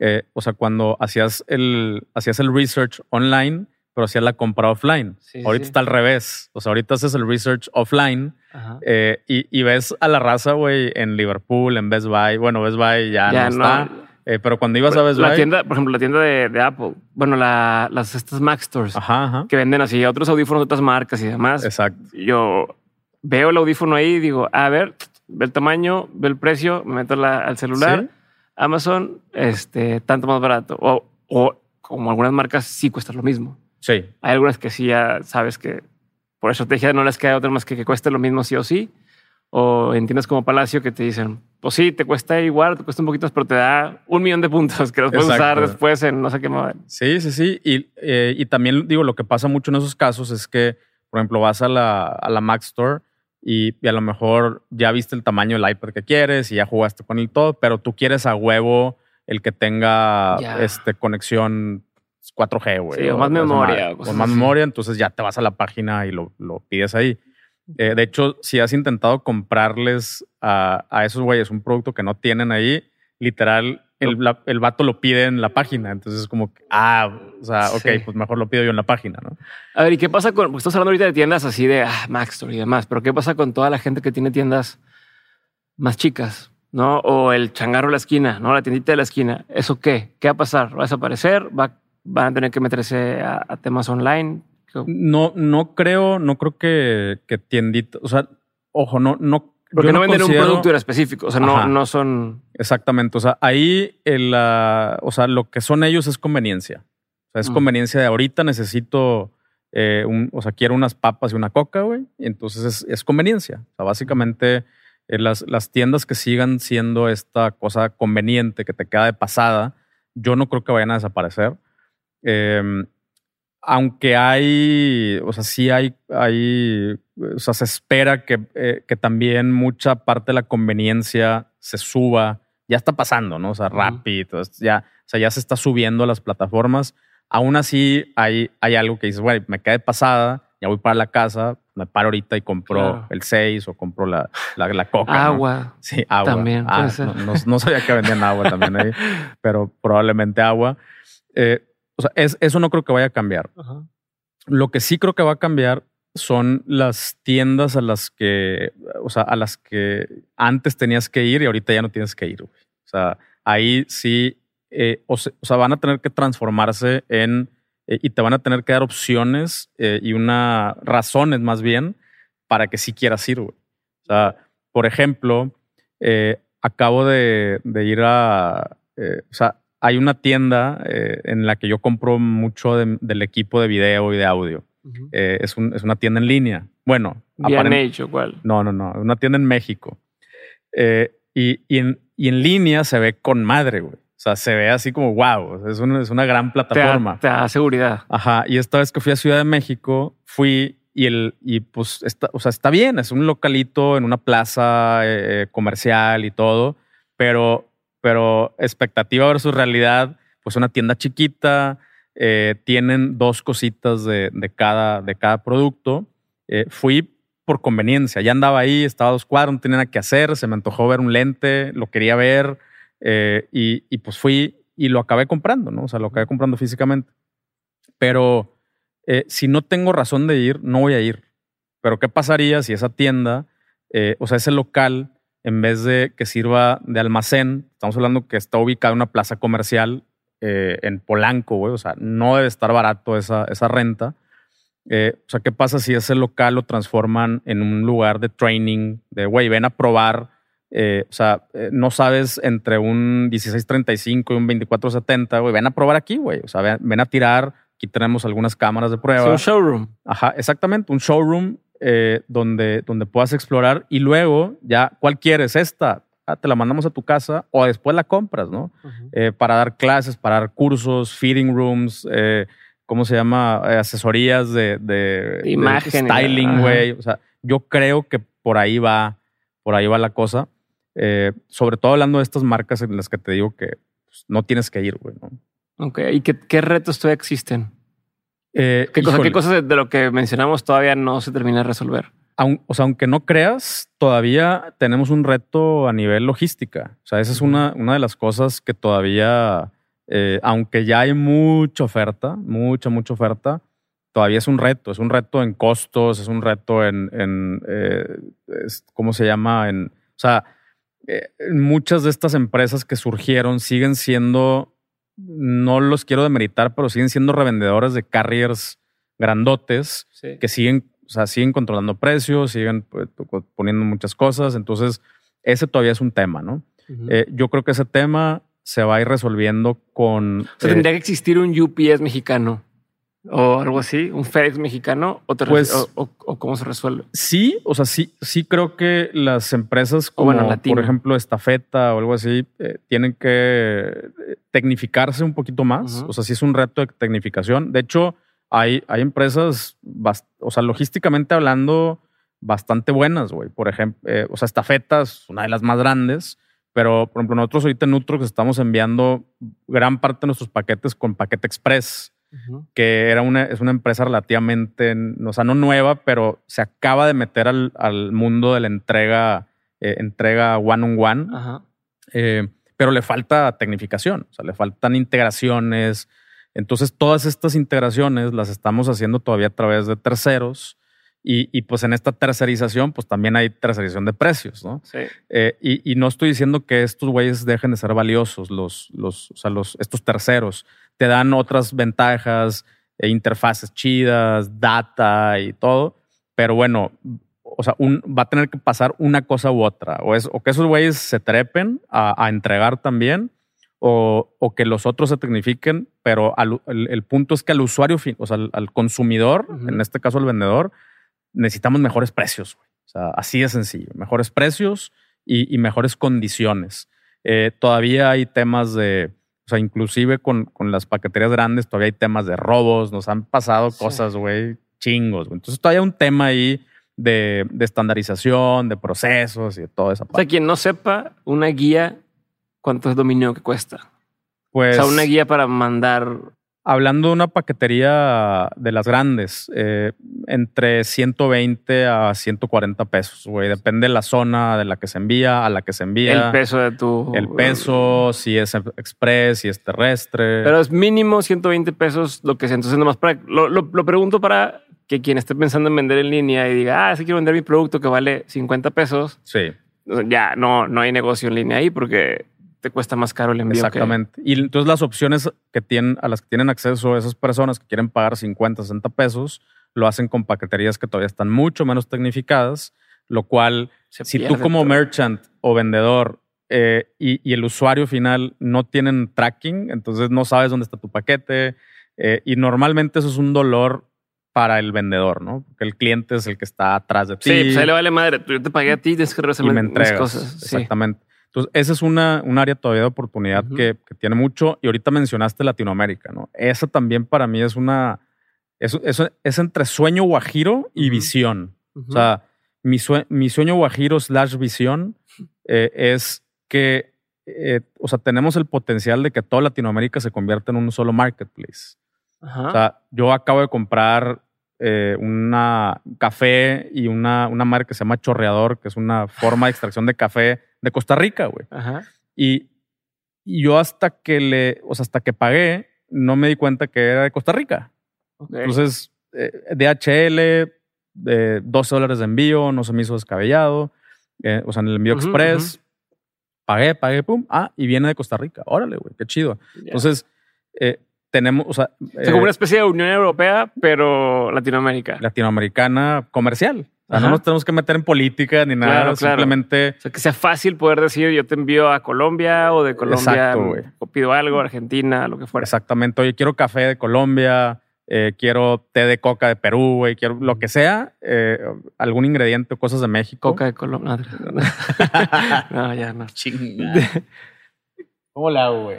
Speaker 2: eh, o sea, cuando hacías el, hacías el research online pero hacías la compra offline. ahorita está al revés. O sea, ahorita haces el research offline eh, y, ves a la raza, güey, en Liverpool, en Best Buy. Bueno, Best Buy ya, no, está. Eh, pero cuando ibas a Best
Speaker 1: la Tienda, por ejemplo, la tienda de, Apple. Bueno, las estas Mac Stores. Que venden así otros audífonos de otras marcas y demás.
Speaker 2: Exacto.
Speaker 1: Yo veo el audífono ahí y digo, a ver, ve el tamaño, ve el precio, me meto al celular. Amazon, este, tanto más barato. O, o como algunas marcas sí cuesta lo mismo.
Speaker 2: Sí.
Speaker 1: Hay algunas que sí ya sabes que por estrategia no les queda otra más que que cueste lo mismo sí o sí. O entiendes como Palacio que te dicen, pues sí, te cuesta igual, te cuesta un poquito, pero te da un millón de puntos que los puedes usar después en no sé qué modo.
Speaker 2: Sí, sí, sí. Y, eh, y también digo, lo que pasa mucho en esos casos es que, por ejemplo, vas a la, a la Mac Store y, a lo mejor ya viste el tamaño del iPad que quieres y ya jugaste con el todo, pero tú quieres a huevo el que tenga este, conexión 4G, güey.
Speaker 1: Sí, o, más memoria.
Speaker 2: O, más memoria, entonces ya te vas a la página y lo, lo pides ahí. Eh, de hecho, si has intentado comprarles a, a esos güeyes un producto que no tienen ahí, literal, el, el vato lo pide en la página. Entonces es como, que, ah, o sea, ok, pues mejor lo pido yo en la página, ¿no?
Speaker 1: A ver, ¿y qué pasa con, pues estás hablando ahorita de tiendas así de ah, Mac Store y demás, pero ¿qué pasa con toda la gente que tiene tiendas más chicas? ¿no? O el changarro de la esquina, ¿no? La tiendita de la esquina. ¿Eso qué? ¿Qué va a pasar? ¿Va a desaparecer? ¿Va, ¿Van a tener que meterse a, temas online?
Speaker 2: No, no creo, no creo que, que tiendita, o sea, ojo, no, no.
Speaker 1: Porque no, venden un producto específico, o sea, no, no son.
Speaker 2: Exactamente, o sea, ahí, el, o sea, lo que son ellos es conveniencia. Sea, es mm. conveniencia de ahorita necesito, eh, un, o sea, quiero unas papas y una coca, güey, entonces es, es conveniencia. O sea, básicamente eh, las, las tiendas que sigan siendo esta cosa conveniente que te queda de pasada, yo no creo que vayan a desaparecer. Em, aunque hay, o sea, sí hay, hay, o sea, se espera que, eh, que, también mucha parte de la conveniencia se suba. Ya está pasando, ¿no? O sea, rápido, ya, o sea, ya se está subiendo a las plataformas. Aún así, hay, hay algo que dices, güey, me quedé pasada, ya voy para la casa, me paro ahorita y compro el 6 o compro la, la, coca.
Speaker 1: Agua.
Speaker 2: Sí, agua.
Speaker 1: También.
Speaker 2: Ah, no, sabía que vendían agua también ahí, pero probablemente agua. Eh, o sea, es, eso no creo que vaya a cambiar. Lo que sí creo que va a cambiar son las tiendas a las que, o sea, a las que antes tenías que ir y ahorita ya no tienes que ir. O sea, ahí sí, eh, o, sea, van a tener que transformarse en eh, y te van a tener que dar opciones eh, y una razones más bien para que sí quieras ir, güey. O sea, por ejemplo, acabo de, ir a, o sea, hay una tienda en la que yo compro mucho del equipo de video y de audio. es, una tienda en línea. Bueno,
Speaker 1: bien hecho, ¿cuál?
Speaker 2: No, no, no, una tienda en México. y, en, y en línea se ve con madre, güey. Sea, se ve así como wow, es una, es una gran plataforma.
Speaker 1: Te da, seguridad.
Speaker 2: Ajá. Y esta vez que fui a Ciudad de México, fui y el, y pues está, o sea, está bien, es un localito en una plaza eh, comercial y todo, pero, pero expectativa versus realidad, pues una tienda chiquita, eh, tienen dos cositas de, de, cada, de cada producto. Eh, fui por conveniencia, ya andaba ahí, estaba a dos cuadros, no tenía nada que hacer, se me antojó ver un lente, lo quería ver eh, y, pues fui y lo acabé comprando, ¿no? O sea, lo acabé comprando físicamente. Pero eh, si no tengo razón de ir, no voy a ir. Pero ¿qué pasaría si esa tienda, eh, o sea, ese local, en vez de que sirva de almacén, estamos hablando que está ubicado en una plaza comercial en Polanco, güey, o sea, no debe estar barato esa, esa renta. o sea, ¿qué pasa si ese local lo transforman en un lugar de training, de, güey, ven a probar eh, o sea, eh, no sabes entre un 1635 y un 2470, güey, ven a probar aquí, güey. O sea, ven, a tirar. Aquí tenemos algunas cámaras de prueba. Es
Speaker 1: un showroom.
Speaker 2: Ajá, exactamente, un showroom eh, donde, donde puedas explorar y luego ya, ¿cuál quieres? Esta, ah, te la mandamos a tu casa o después la compras, ¿no? para dar clases, para dar cursos, feeding rooms, ¿cómo se llama? asesorías de, de,
Speaker 1: Imagen,
Speaker 2: styling, güey. O sea, yo creo que por ahí va, por ahí va la cosa. Eh, sobre todo hablando de estas marcas en las que te digo que pues, no tienes que ir, güey. ¿no?
Speaker 1: Ok, ¿y qué, retos todavía existen? Eh, ¿Qué, cosas de lo que mencionamos todavía no se termina de resolver?
Speaker 2: o sea, aunque no creas, todavía tenemos un reto a nivel logística. O sea, esa es una, una de las cosas que todavía, eh, aunque ya hay mucha oferta, mucha, mucha oferta, todavía es un reto. Es un reto en costos, es un reto en, en ¿cómo se llama? En, o sea, eh, muchas de estas empresas que surgieron siguen siendo, no los quiero demeritar, pero siguen siendo revendedores de carriers grandotes que siguen, o sea, siguen controlando precios, siguen pues, poniendo muchas cosas. Entonces, ese todavía es un tema, ¿no? Eh, yo creo que ese tema se va a ir resolviendo con.
Speaker 1: O sea, tendría eh, que existir un UPS mexicano o algo así, un FedEx mexicano o,
Speaker 2: pues,
Speaker 1: o, cómo se resuelve?
Speaker 2: Sí, o sea, sí, sí creo que las empresas como por ejemplo Estafeta o algo así eh, tienen que eh, tecnificarse un poquito más. O sea, sí es un reto de tecnificación. De hecho, hay, hay empresas, o sea, logísticamente hablando, bastante buenas, güey. Por ejemplo, eh, o sea, Estafeta es una de las más grandes. Pero, por ejemplo, nosotros ahorita en Nutrox estamos enviando gran parte de nuestros paquetes con paquete express que era una, es una empresa relativamente, o sea, no nueva, pero se acaba de meter al, al mundo de la entrega, eh, entrega one-on-one, eh, pero le falta tecnificación, o sea, le faltan integraciones. Entonces, todas estas integraciones las estamos haciendo todavía a través de terceros Y, pues en esta tercerización, pues también hay tercerización de precios, ¿no? Sí. Eh, y, no estoy diciendo que estos güeyes dejen de ser valiosos, los, los, o sea, los, estos terceros. Te dan otras ventajas, e interfaces chidas, data y todo. Pero bueno, o sea, un, va a tener que pasar una cosa u otra. O, es, o que esos güeyes se trepen a, entregar también, o, o, que los otros se tecnifiquen, pero el, punto es que al usuario, o sea, al, consumidor, en este caso al vendedor, necesitamos mejores precios. O sea, así de sencillo. Mejores precios y, mejores condiciones. Eh, todavía hay temas de, o sea, inclusive con, con, las paqueterías grandes, todavía hay temas de robos, nos han pasado cosas, güey, chingos. Entonces todavía hay un tema ahí de, de, estandarización, de procesos y de toda esa
Speaker 1: parte. O sea, quien no sepa, una guía, ¿cuánto es dominio que cuesta? Pues, o sea, una guía para mandar
Speaker 2: Hablando de una paquetería de las grandes, eh, entre 120 a 140 pesos, güey. Depende de la zona de la que se envía, a la que se envía.
Speaker 1: El peso de tu...
Speaker 2: El peso, si es express, si es terrestre.
Speaker 1: Pero es mínimo 120 pesos lo que sea. Entonces, nomás para... Lo, lo, pregunto para que quien esté pensando en vender en línea y diga, ah, sí quiero vender mi producto que vale 50 pesos.
Speaker 2: Sí.
Speaker 1: Ya no, no hay negocio en línea ahí porque te cuesta más caro el envío.
Speaker 2: Exactamente. Y entonces las opciones que tienen, a las que tienen acceso esas personas que quieren pagar 50, 60 pesos, lo hacen con paqueterías que todavía están mucho menos tecnificadas, lo cual, si tú como merchant o vendedor eh, y, el usuario final no tienen tracking, entonces no sabes dónde está tu paquete. Eh, y normalmente eso es un dolor para el vendedor, ¿no? Porque el cliente es el que está atrás de ti.
Speaker 1: Sí, pues ahí le vale madre. Yo te pagué a ti, tienes que
Speaker 2: y me entregas, cosas. Exactamente. Entonces, esa es una, un área todavía de oportunidad que, tiene mucho. Y ahorita mencionaste Latinoamérica, ¿no? Esa también para mí es una. Es, es, entre sueño guajiro y visión. O sea, mi, mi, sueño guajiro slash visión eh, es que, eh, o sea, tenemos el potencial de que toda Latinoamérica se convierta en un solo marketplace. O sea, yo acabo de comprar eh, una café y una, una marca que se llama Chorreador, que es una forma de extracción de café de Costa Rica, güey. Y, yo hasta que le, o sea, hasta que pagué, no me di cuenta que era de Costa Rica. Entonces, eh, DHL, de 12 dólares de envío, no se me hizo descabellado. Eh, o sea, en el envío express, pagué, pagué, pum. Ah, y viene de Costa Rica. Órale, güey, qué chido. Entonces, eh, tenemos, o sea...
Speaker 1: Es como una especie de Unión Europea, pero Latinoamérica.
Speaker 2: Latinoamericana comercial no nos tenemos que meter en política ni nada, simplemente...
Speaker 1: O sea, que sea fácil poder decir yo te envío a Colombia o de Colombia o pido algo, Argentina, lo que fuera.
Speaker 2: Exactamente. Oye, quiero café de Colombia, eh, quiero té de coca de Perú, güey, quiero lo que sea, eh, algún ingrediente o cosas de México.
Speaker 1: Coca de Colombia. no, ya no.
Speaker 2: ¿Cómo la hago, güey?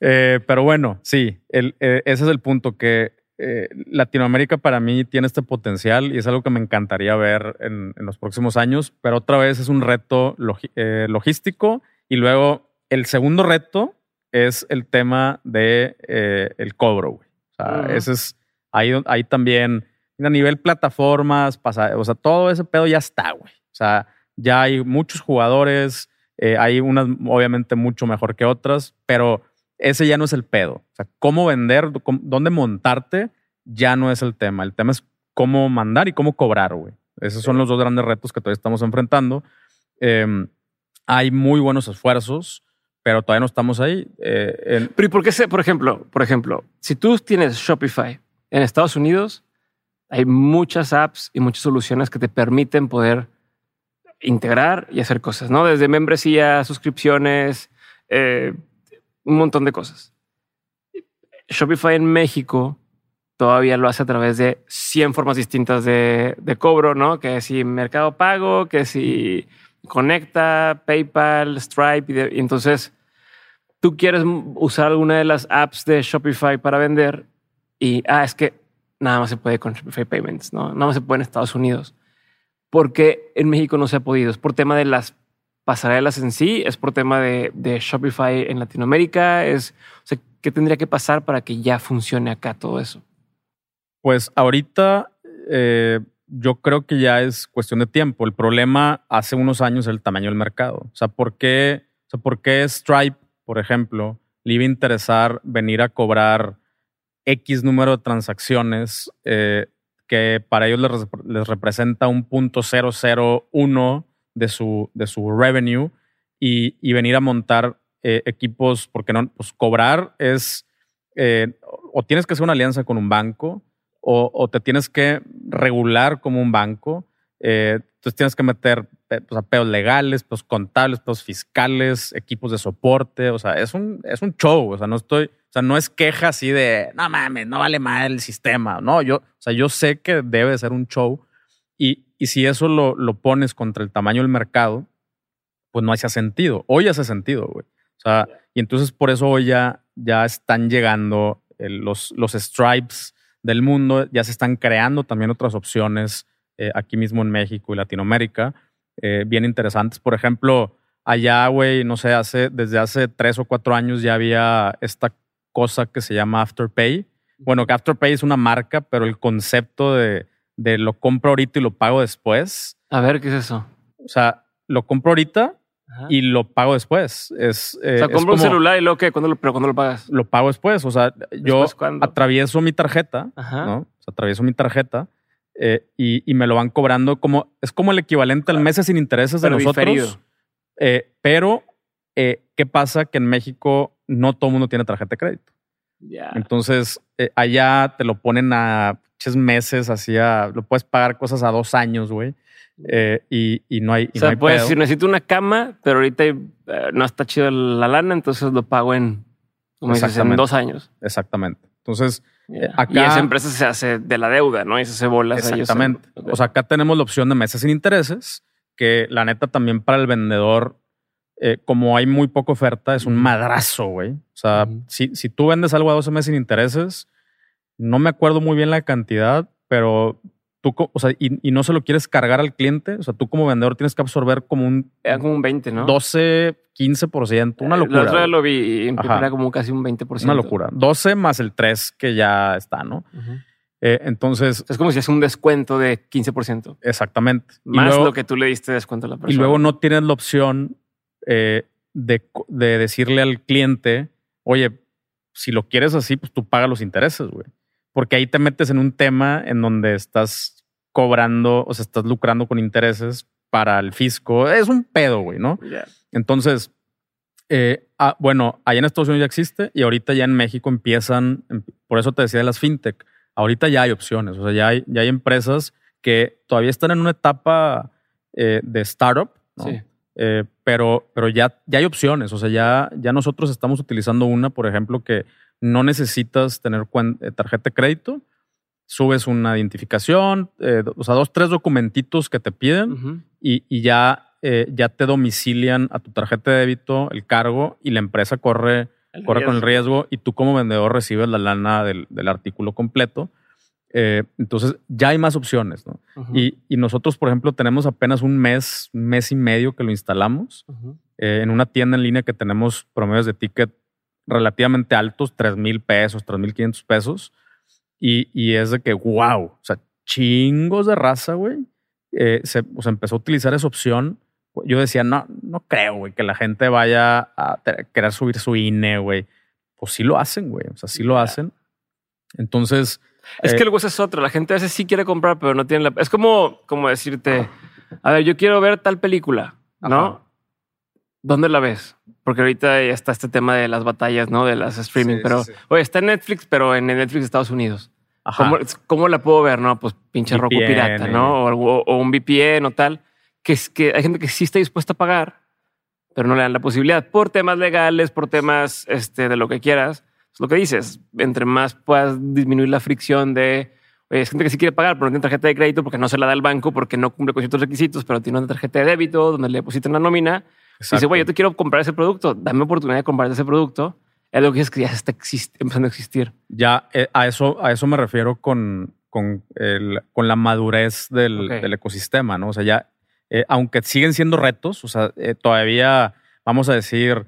Speaker 2: Eh, pero bueno, sí, ese es el punto que eh, Latinoamérica para mí tiene este potencial y es algo que me encantaría ver en, los próximos años, pero otra vez es un reto eh, logístico y luego el segundo reto es el tema de eh, el cobro. O sea, ese es ahí, ahí también a nivel plataformas, pasa, o sea, todo ese pedo ya está, güey. O sea, ya hay muchos jugadores, hay unas obviamente mucho mejor que otras, pero ese ya no es el pedo. O sea, cómo vender, dónde montarte, ya no es el tema. El tema es cómo mandar y cómo cobrar, güey. Esos son los dos grandes retos que todavía estamos enfrentando. Em, hay muy buenos esfuerzos, pero todavía no estamos ahí.
Speaker 1: Eh, pero ¿y por qué, se, por ejemplo, por ejemplo, si tú tienes Shopify en Estados Unidos, hay muchas apps y muchas soluciones que te permiten poder integrar y hacer cosas, ¿no? Desde membresía, suscripciones, eh, un montón de cosas. Shopify en México todavía lo hace a través de 100 formas distintas de, cobro, ¿no? Que si Mercado Pago, que si Conecta, PayPal, Stripe. Y, entonces tú quieres usar alguna de las apps de Shopify para vender y, ah, es que nada más se puede con Shopify Payments, ¿no? Nada más se puede en Estados Unidos. Porque en México no se ha podido. Es por tema de las pasarelas en sí, es por tema de, Shopify en Latinoamérica, es, o sea, ¿qué tendría que pasar para que ya funcione acá todo eso?
Speaker 2: Pues ahorita eh, yo creo que ya es cuestión de tiempo. El problema hace unos años es el tamaño del mercado. O sea, ¿por qué, o sea, ¿por qué Stripe, por ejemplo, le iba a interesar venir a cobrar X número de transacciones eh, que para ellos les, les representa un punto 001 de su, de su revenue y, y venir a montar eh, equipos, porque no, pues cobrar es, eh, o tienes que hacer una alianza con un banco o, o te tienes que regular como un banco. Eh, entonces tienes que meter pues, peos legales, peos contables, peos fiscales, equipos de soporte. O sea, es un, es un show. O sea, no estoy, o sea, no es queja así de no mames, no vale mal el sistema. No, yo, o sea, yo sé que debe ser un show. Y, y si eso lo, lo pones contra el tamaño del mercado, pues no hace sentido. Hoy hace sentido, güey. O sea, y entonces por eso hoy ya, ya están llegando los, los stripes del mundo, ya se están creando también otras opciones eh, aquí mismo en México y Latinoamérica, eh, bien interesantes. Por ejemplo, allá, güey, no sé, hace, desde hace tres o cuatro años ya había esta cosa que se llama Afterpay. Bueno, que Afterpay es una marca, pero el concepto de, de lo compro ahorita y lo pago después.
Speaker 1: A ver, ¿qué es eso?
Speaker 2: O sea, lo compro ahorita y lo pago después. Es,
Speaker 1: eh, o sea, compro un celular y luego qué, ¿Cuándo lo, pero ¿cuándo lo pagas?
Speaker 2: Lo pago después. O sea, yo atravieso mi tarjeta, ¿no? O sea, atravieso mi tarjeta eh, y, y, me lo van cobrando como, es como el equivalente al mes sin intereses de nosotros. Eh, pero, ¿qué pasa? Que en México no todo el mundo tiene tarjeta de crédito. Entonces, allá te lo ponen a meses, así a, lo puedes pagar cosas a dos años, güey. Eh, y, y, no hay.
Speaker 1: o sea, puedes decir, necesito una cama, pero ahorita eh, no está chido la lana, entonces lo pago en, como dices, en dos años.
Speaker 2: Exactamente. Entonces,
Speaker 1: eh, acá. Y esa empresa se hace de la deuda, ¿no? Y se hace bolas.
Speaker 2: Exactamente. O sea, acá tenemos la opción de meses sin intereses, que la neta también para el vendedor, como hay muy poca oferta, es un madrazo, güey. O sea, si, si tú vendes algo a 12 meses sin intereses, no me acuerdo muy bien la cantidad, pero o sea, y, no se lo quieres cargar al cliente, o sea, tú como vendedor tienes que absorber como un...
Speaker 1: Era como un 20, ¿no?
Speaker 2: 12, 15%, una locura.
Speaker 1: La otra lo vi y era como casi un 20%.
Speaker 2: Una locura. 12 más el 3 que ya está, ¿no? Eh, entonces...
Speaker 1: Es como si es un descuento de 15%.
Speaker 2: Exactamente.
Speaker 1: Más lo que tú le diste descuento a la persona.
Speaker 2: Y luego no tienes la opción eh, de, de decirle al cliente, oye, si lo quieres así, pues tú paga los intereses, güey. Porque ahí te metes en un tema en donde estás cobrando, o sea, estás lucrando con intereses para el fisco. Es un pedo, güey, ¿no? Entonces, eh, ah, bueno, allá en Estados Unidos ya existe y ahorita ya en México empiezan, em, por eso te decía de las fintech, ahorita ya hay opciones, o sea, ya hay, ya hay empresas que todavía están en una etapa eh, de startup, ¿no? Sí. Eh, pero, pero ya, ya hay opciones, o sea, ya, ya nosotros estamos utilizando una, por ejemplo, que no necesitas tener tarjeta de crédito, subes una identificación, eh, o sea, dos, tres documentitos que te piden y, ya, eh, ya te domicilian a tu tarjeta de débito el cargo y la empresa corre, corre con el riesgo. y tú como vendedor recibes la lana del, artículo completo. Eh, entonces ya hay más opciones, ¿no? y, nosotros, por ejemplo, tenemos apenas un mes, mes y medio que lo instalamos. En una tienda en línea que tenemos promedios de ticket relativamente altos, 3 mil pesos, 3 mil 500 pesos. Y, y es de que, wow, o sea, chingos de raza, güey. Eh, se, empezó a utilizar esa opción. Yo decía, no, no creo, güey, que la gente vaya a querer subir su INE, güey. Pues sí lo hacen, güey. O sea, sí lo hacen. Entonces.
Speaker 1: Es que luego es otro. La gente a veces sí quiere comprar, pero no tiene la. Es como, como decirte, a ver, yo quiero ver tal película, ¿no? ¿Dónde la ves? Porque ahorita ya está este tema de las batallas, ¿no? De las streaming, pero oye, está en Netflix, pero en Netflix de Estados Unidos. ¿Cómo, la puedo ver? No, pues pinche Roku pirata, ¿no? O, un VPN o tal. Que es que hay gente que sí está dispuesta a pagar, pero no le dan la posibilidad por temas legales, por temas este, de lo que quieras. Es lo que dices. Entre más puedas disminuir la fricción de Oye, es gente que sí quiere pagar, pero no tiene tarjeta de crédito porque no se la da el banco, porque no cumple con ciertos requisitos, pero tiene una tarjeta de débito donde le depositan la nómina Dice, güey, yo te quiero comprar ese producto, dame oportunidad de comprar ese producto. Es lo que es que ya está empezando a existir.
Speaker 2: Ya eh, a, eso, a eso me refiero con, con, el, con la madurez del, del, ecosistema, ¿no? O sea, ya, eh, aunque siguen siendo retos, o sea, eh, todavía, vamos a decir,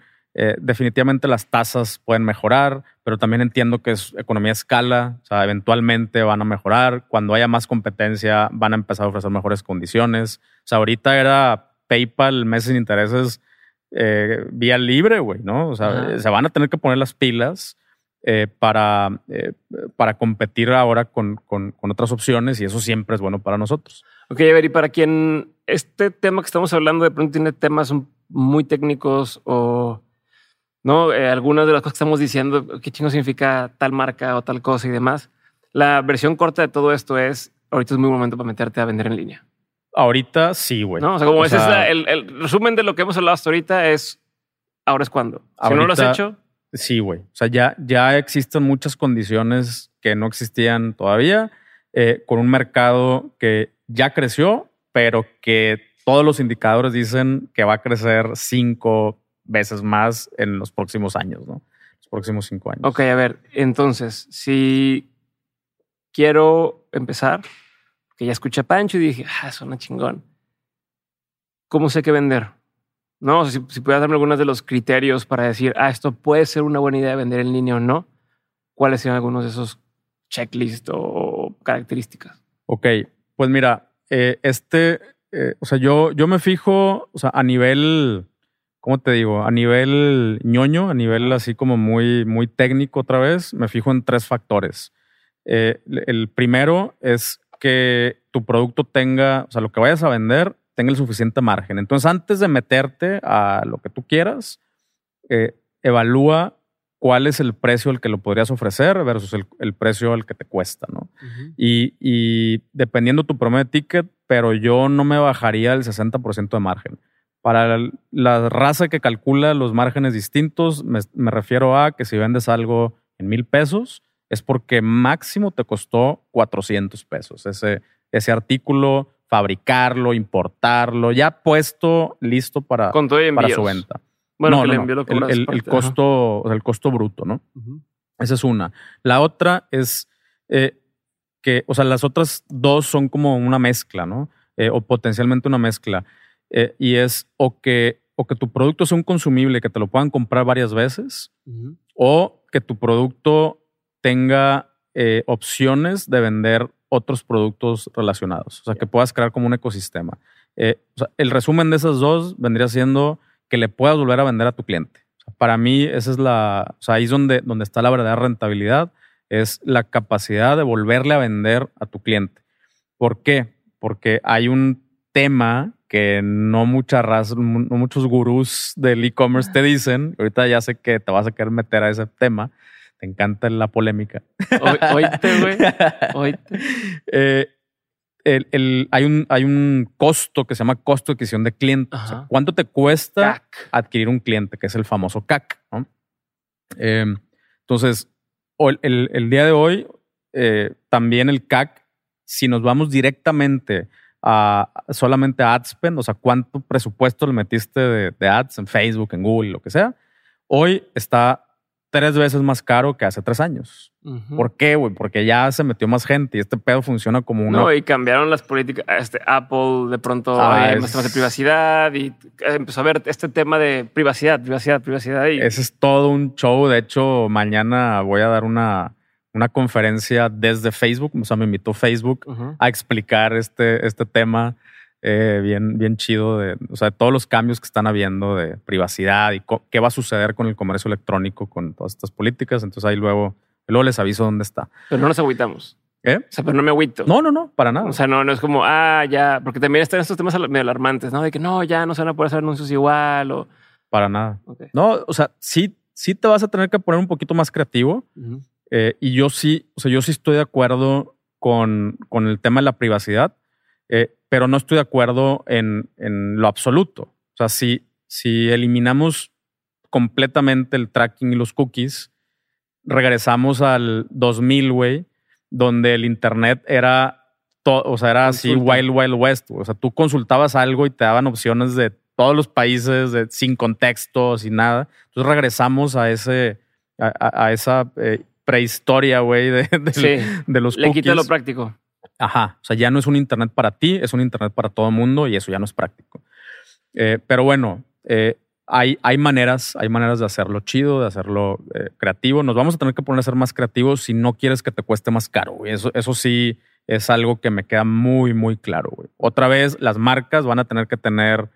Speaker 2: definitivamente las tasas pueden mejorar, pero también entiendo que es economía a escala, o sea, eventualmente van a mejorar. Cuando haya más competencia, van a empezar a ofrecer mejores condiciones. O sea, ahorita era PayPal, meses sin intereses, eh, vía libre, güey, ¿no? O sea, se van a tener que poner las pilas eh, para, eh, para competir ahora con, con, con, otras opciones y eso siempre es bueno para nosotros.
Speaker 1: Ok, a ver, y para quien este tema que estamos hablando de pronto tiene temas muy técnicos o no, eh, algunas de las cosas que estamos diciendo, qué chingo significa tal marca o tal cosa y demás. La versión corta de todo esto es, ahorita es muy momento para meterte a vender en línea.
Speaker 2: Ahorita sí, güey.
Speaker 1: No, o sea, como ese es el, resumen de lo que hemos hablado hasta ahorita es, ahora es cuando. Si no lo has hecho.
Speaker 2: Sí, güey. O sea, ya, ya existen muchas condiciones que no existían todavía, eh, con un mercado que ya creció, pero que todos los indicadores dicen que va a crecer cinco veces más en los próximos años, ¿no? Los próximos cinco años.
Speaker 1: Ok, a ver, entonces, si quiero empezar, que ya escuché a Pancho y dije, ah, suena chingón. ¿Cómo sé qué vender? No, si, si pudieras darme algunos de los criterios para decir, ah, esto puede ser una buena idea de vender en línea o no, ¿cuáles serían algunos de esos checklists o características?
Speaker 2: Ok, pues mira, eh, este, eh, o sea, yo, yo me fijo, o sea, a nivel, ¿cómo te digo? A nivel ñoño, a nivel así como muy, muy técnico otra vez, me fijo en tres factores. Eh, el primero es que tu producto tenga, o sea, lo que vayas a vender tenga el suficiente margen. Entonces, antes de meterte a lo que tú quieras, evalúa cuál es el precio al que lo podrías ofrecer versus el, precio al que te cuesta, ¿no? y, dependiendo tu promedio de ticket, pero yo no me bajaría el 60% de margen. Para la, raza que calcula los márgenes distintos, me, refiero a que si vendes algo en mil pesos, es porque máximo te costó 400 pesos. Ese, ese artículo, fabricarlo, importarlo, ya puesto, listo para, para su venta. Bueno, no, el, el, costo, el costo bruto, ¿no? Esa es una. La otra es eh, que, o sea, las otras dos son como una mezcla, ¿no? Eh, o potencialmente una mezcla. Eh, y es o que, o que tu producto sea un consumible que te lo puedan comprar varias veces, o que tu producto tenga opciones de vender otros productos relacionados. O sea, que puedas crear como un ecosistema. O sea, el resumen de esas dos vendría siendo que le puedas volver a vender a tu cliente. para mí, esa es la, o sea, ahí es donde, donde está la verdadera rentabilidad, es la capacidad de volverle a vender a tu cliente. ¿Por qué? Porque hay un tema que no, muchas no muchos gurús del e-commerce te dicen, ahorita ya sé que te vas a querer meter a ese tema, te encanta la polémica.
Speaker 1: Oíste, güey. Oíste.
Speaker 2: eh, el, hay, un, hay un costo que se llama costo de adquisición de cliente. ¿Cuánto te cuesta adquirir un cliente? Que es el famoso CAC. Em, entonces, el, el, día de hoy, eh, también el CAC, si nos vamos directamente a solamente a AdSpend, o sea, cuánto presupuesto le metiste de, de ads en Facebook, en Google, lo que sea, hoy está tres veces más caro que hace tres años. ¿Por qué, güey? Porque ya se metió más gente y este pedo funciona como una...
Speaker 1: No, y cambiaron las políticas. Este, Apple de pronto ah, más temas de privacidad y empezó a ver este tema de privacidad, privacidad, privacidad. Y...
Speaker 2: Ese es todo un show. De hecho, mañana voy a dar una, una conferencia desde Facebook. O sea, me invitó Facebook a explicar este, este tema. Eh, bien, bien chido de, o sea, todos los cambios que están habiendo de privacidad y qué va a suceder con el comercio electrónico con todas estas políticas. Entonces ahí luego, luego les aviso dónde está.
Speaker 1: Pero no nos agüitamos.
Speaker 2: ¿Eh?
Speaker 1: O sea, pero no me agüito.
Speaker 2: No, no, no, para nada.
Speaker 1: O sea, no, no es como, ah, ya, porque también están estos temas medio alarmantes, ¿no? De que no, ya no se van a poder hacer anuncios igual o...
Speaker 2: Para nada. No, o sea, sí, sí te vas a tener que poner un poquito más creativo. Eh, y yo sí, o sea, yo sí estoy de acuerdo con, con el tema de la privacidad. Eh, pero no estoy de acuerdo en, en, lo absoluto. O sea, si, si eliminamos completamente el tracking y los cookies, regresamos al 2000, güey, donde el Internet era, o sea, era así wild, wild west. O sea, tú consultabas algo y te daban opciones de todos los países de, sin contexto, sin nada. Entonces regresamos a ese, a, esa eh, prehistoria, güey, de, de, los cookies.
Speaker 1: Le quita lo práctico.
Speaker 2: Ajá, o sea, ya no es un Internet para ti, es un Internet para todo el mundo y eso ya no es práctico. Eh, pero bueno, eh, hay, hay, maneras, hay maneras de hacerlo chido, de hacerlo eh, creativo. Nos vamos a tener que poner a ser más creativos si no quieres que te cueste más caro. Eso, eso sí es algo que me queda muy, muy claro. Otra vez, las marcas van a tener que tener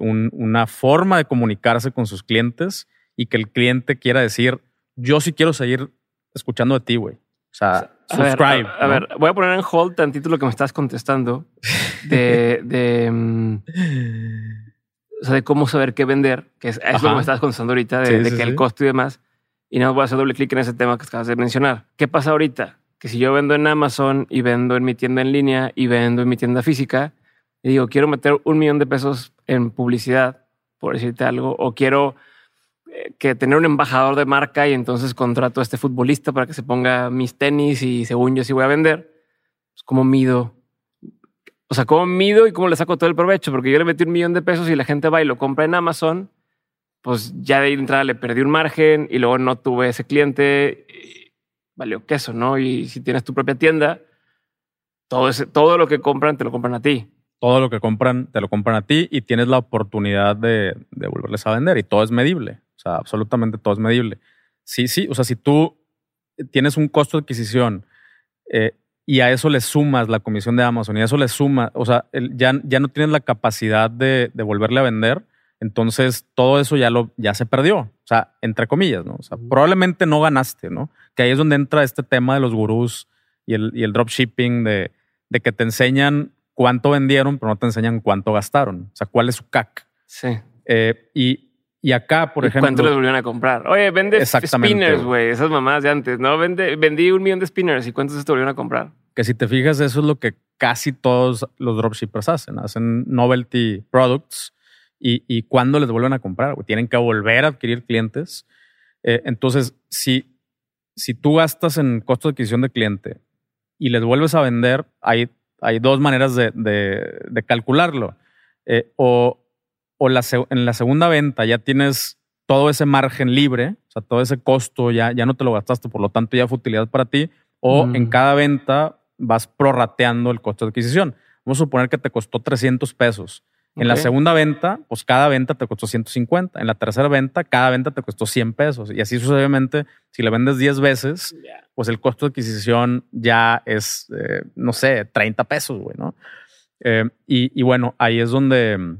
Speaker 2: una forma de comunicarse con sus clientes y que el cliente quiera decir, yo sí quiero seguir escuchando de ti, güey. O sea,
Speaker 1: A ver,
Speaker 2: subscribe.
Speaker 1: a, a
Speaker 2: ¿no?
Speaker 1: ver, voy a poner en hold tantito lo que me estás contestando de, de, mm, o sea, de cómo saber qué vender, que es, es lo que me estás contestando ahorita, de,
Speaker 2: Sí,
Speaker 1: de
Speaker 2: sí,
Speaker 1: que el
Speaker 2: sí.
Speaker 1: costo y demás. Y no voy a hacer doble clic en ese tema que acabas de mencionar. ¿Qué pasa ahorita? Que si yo vendo en Amazon y vendo en mi tienda en línea y vendo en mi tienda física, y digo, quiero meter un millón de pesos en publicidad, por decirte algo, o quiero que tener un embajador de marca y entonces contrato a este futbolista para que se ponga mis tenis y según yo sí voy a vender, pues cómo mido. O sea, cómo mido y cómo le saco todo el provecho, porque yo le metí un millón de pesos y la gente va y lo compra en Amazon, pues ya de entrada le perdí un margen y luego no tuve ese cliente, y valió queso, ¿no? Y si tienes tu propia tienda, todo, ese, todo lo que compran te lo compran a ti.
Speaker 2: Todo lo que compran, te lo compran a ti y tienes la oportunidad de, de volverles a vender y todo es medible. O sea, absolutamente todo es medible. Sí, sí. O sea, si tú tienes un costo de adquisición eh, y a eso le sumas la comisión de Amazon y a eso le sumas, o sea, el- ya, ya no tienes la capacidad de, de volverle a vender, entonces todo eso ya, lo, ya se perdió. O sea, entre comillas, ¿no? O sea, probablemente no ganaste, ¿no? Que ahí es donde entra este tema de los gurús y el, y el dropshipping de, de que te enseñan cuánto vendieron, pero no te enseñan cuánto gastaron. O sea, cuál es su CAC.
Speaker 1: Sí.
Speaker 2: Eh, y, y acá, por
Speaker 1: ¿Y
Speaker 2: ejemplo.
Speaker 1: ¿Cuánto les volvieron a comprar? Oye, vende spinners,
Speaker 2: güey.
Speaker 1: Esas mamadas de antes, ¿no? Vende, vendí un millón de spinners. ¿Y cuántos se te volvieron a comprar?
Speaker 2: que si te fijas, eso es lo que casi todos los dropshippers hacen. Hacen novelty products y, y cuando les vuelven a comprar, güey, tienen que volver a adquirir clientes. Eh, entonces, si, si tú gastas en costo de adquisición de cliente y les vuelves a vender, hay, hay dos maneras de, de- de calcularlo. Eh, o o la, en la segunda venta ya tienes todo ese margen libre, o sea, todo ese costo ya, ya no te lo gastaste, por lo tanto ya fue utilidad para ti, o
Speaker 1: Mm.
Speaker 2: en cada venta vas prorrateando el costo de adquisición. Vamos a suponer que te costó 300 pesos. En la segunda venta, pues cada venta te costó 150. En la tercera venta, cada venta te costó 100 pesos. Y así sucesivamente, si le vendes 10 veces, pues el costo de adquisición ya es, eh, no sé, 30 pesos, güey, ¿no? Eh, y, y bueno, ahí es donde,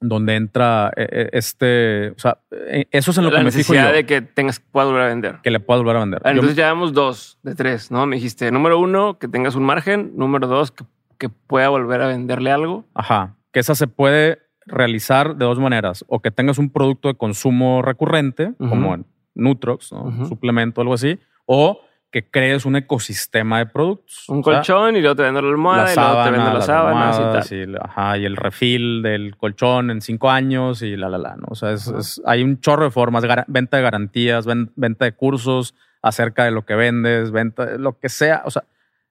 Speaker 2: donde entra eh, eh, este, o sea, eh, eso es en lo
Speaker 1: la
Speaker 2: que me fijo
Speaker 1: necesidad
Speaker 2: yo,
Speaker 1: de que tengas puedas volver a vender.
Speaker 2: que le pueda volver a vender.
Speaker 1: Ah, Entonces ya damos dos de tres, ¿no? Me dijiste, número uno, que tengas un margen. Número dos, que, que pueda volver a venderle algo.
Speaker 2: Ajá. Que esa se puede realizar de dos maneras. O que tengas un producto de consumo recurrente, como en Nutrox, ¿no? Suplemento, algo así. O que crees un ecosistema de productos.
Speaker 1: Un
Speaker 2: O sea,
Speaker 1: colchón y luego te vendo la almohada y luego te vendo
Speaker 2: sábanas,
Speaker 1: las sábanas y tal.
Speaker 2: y, ajá, y el refill del colchón en cinco años y la, la, la. ¿no? O sea, es- hay un chorro de formas. venta de garantías, ven- venta de cursos acerca de lo que vendes, venta lo que sea. O sea,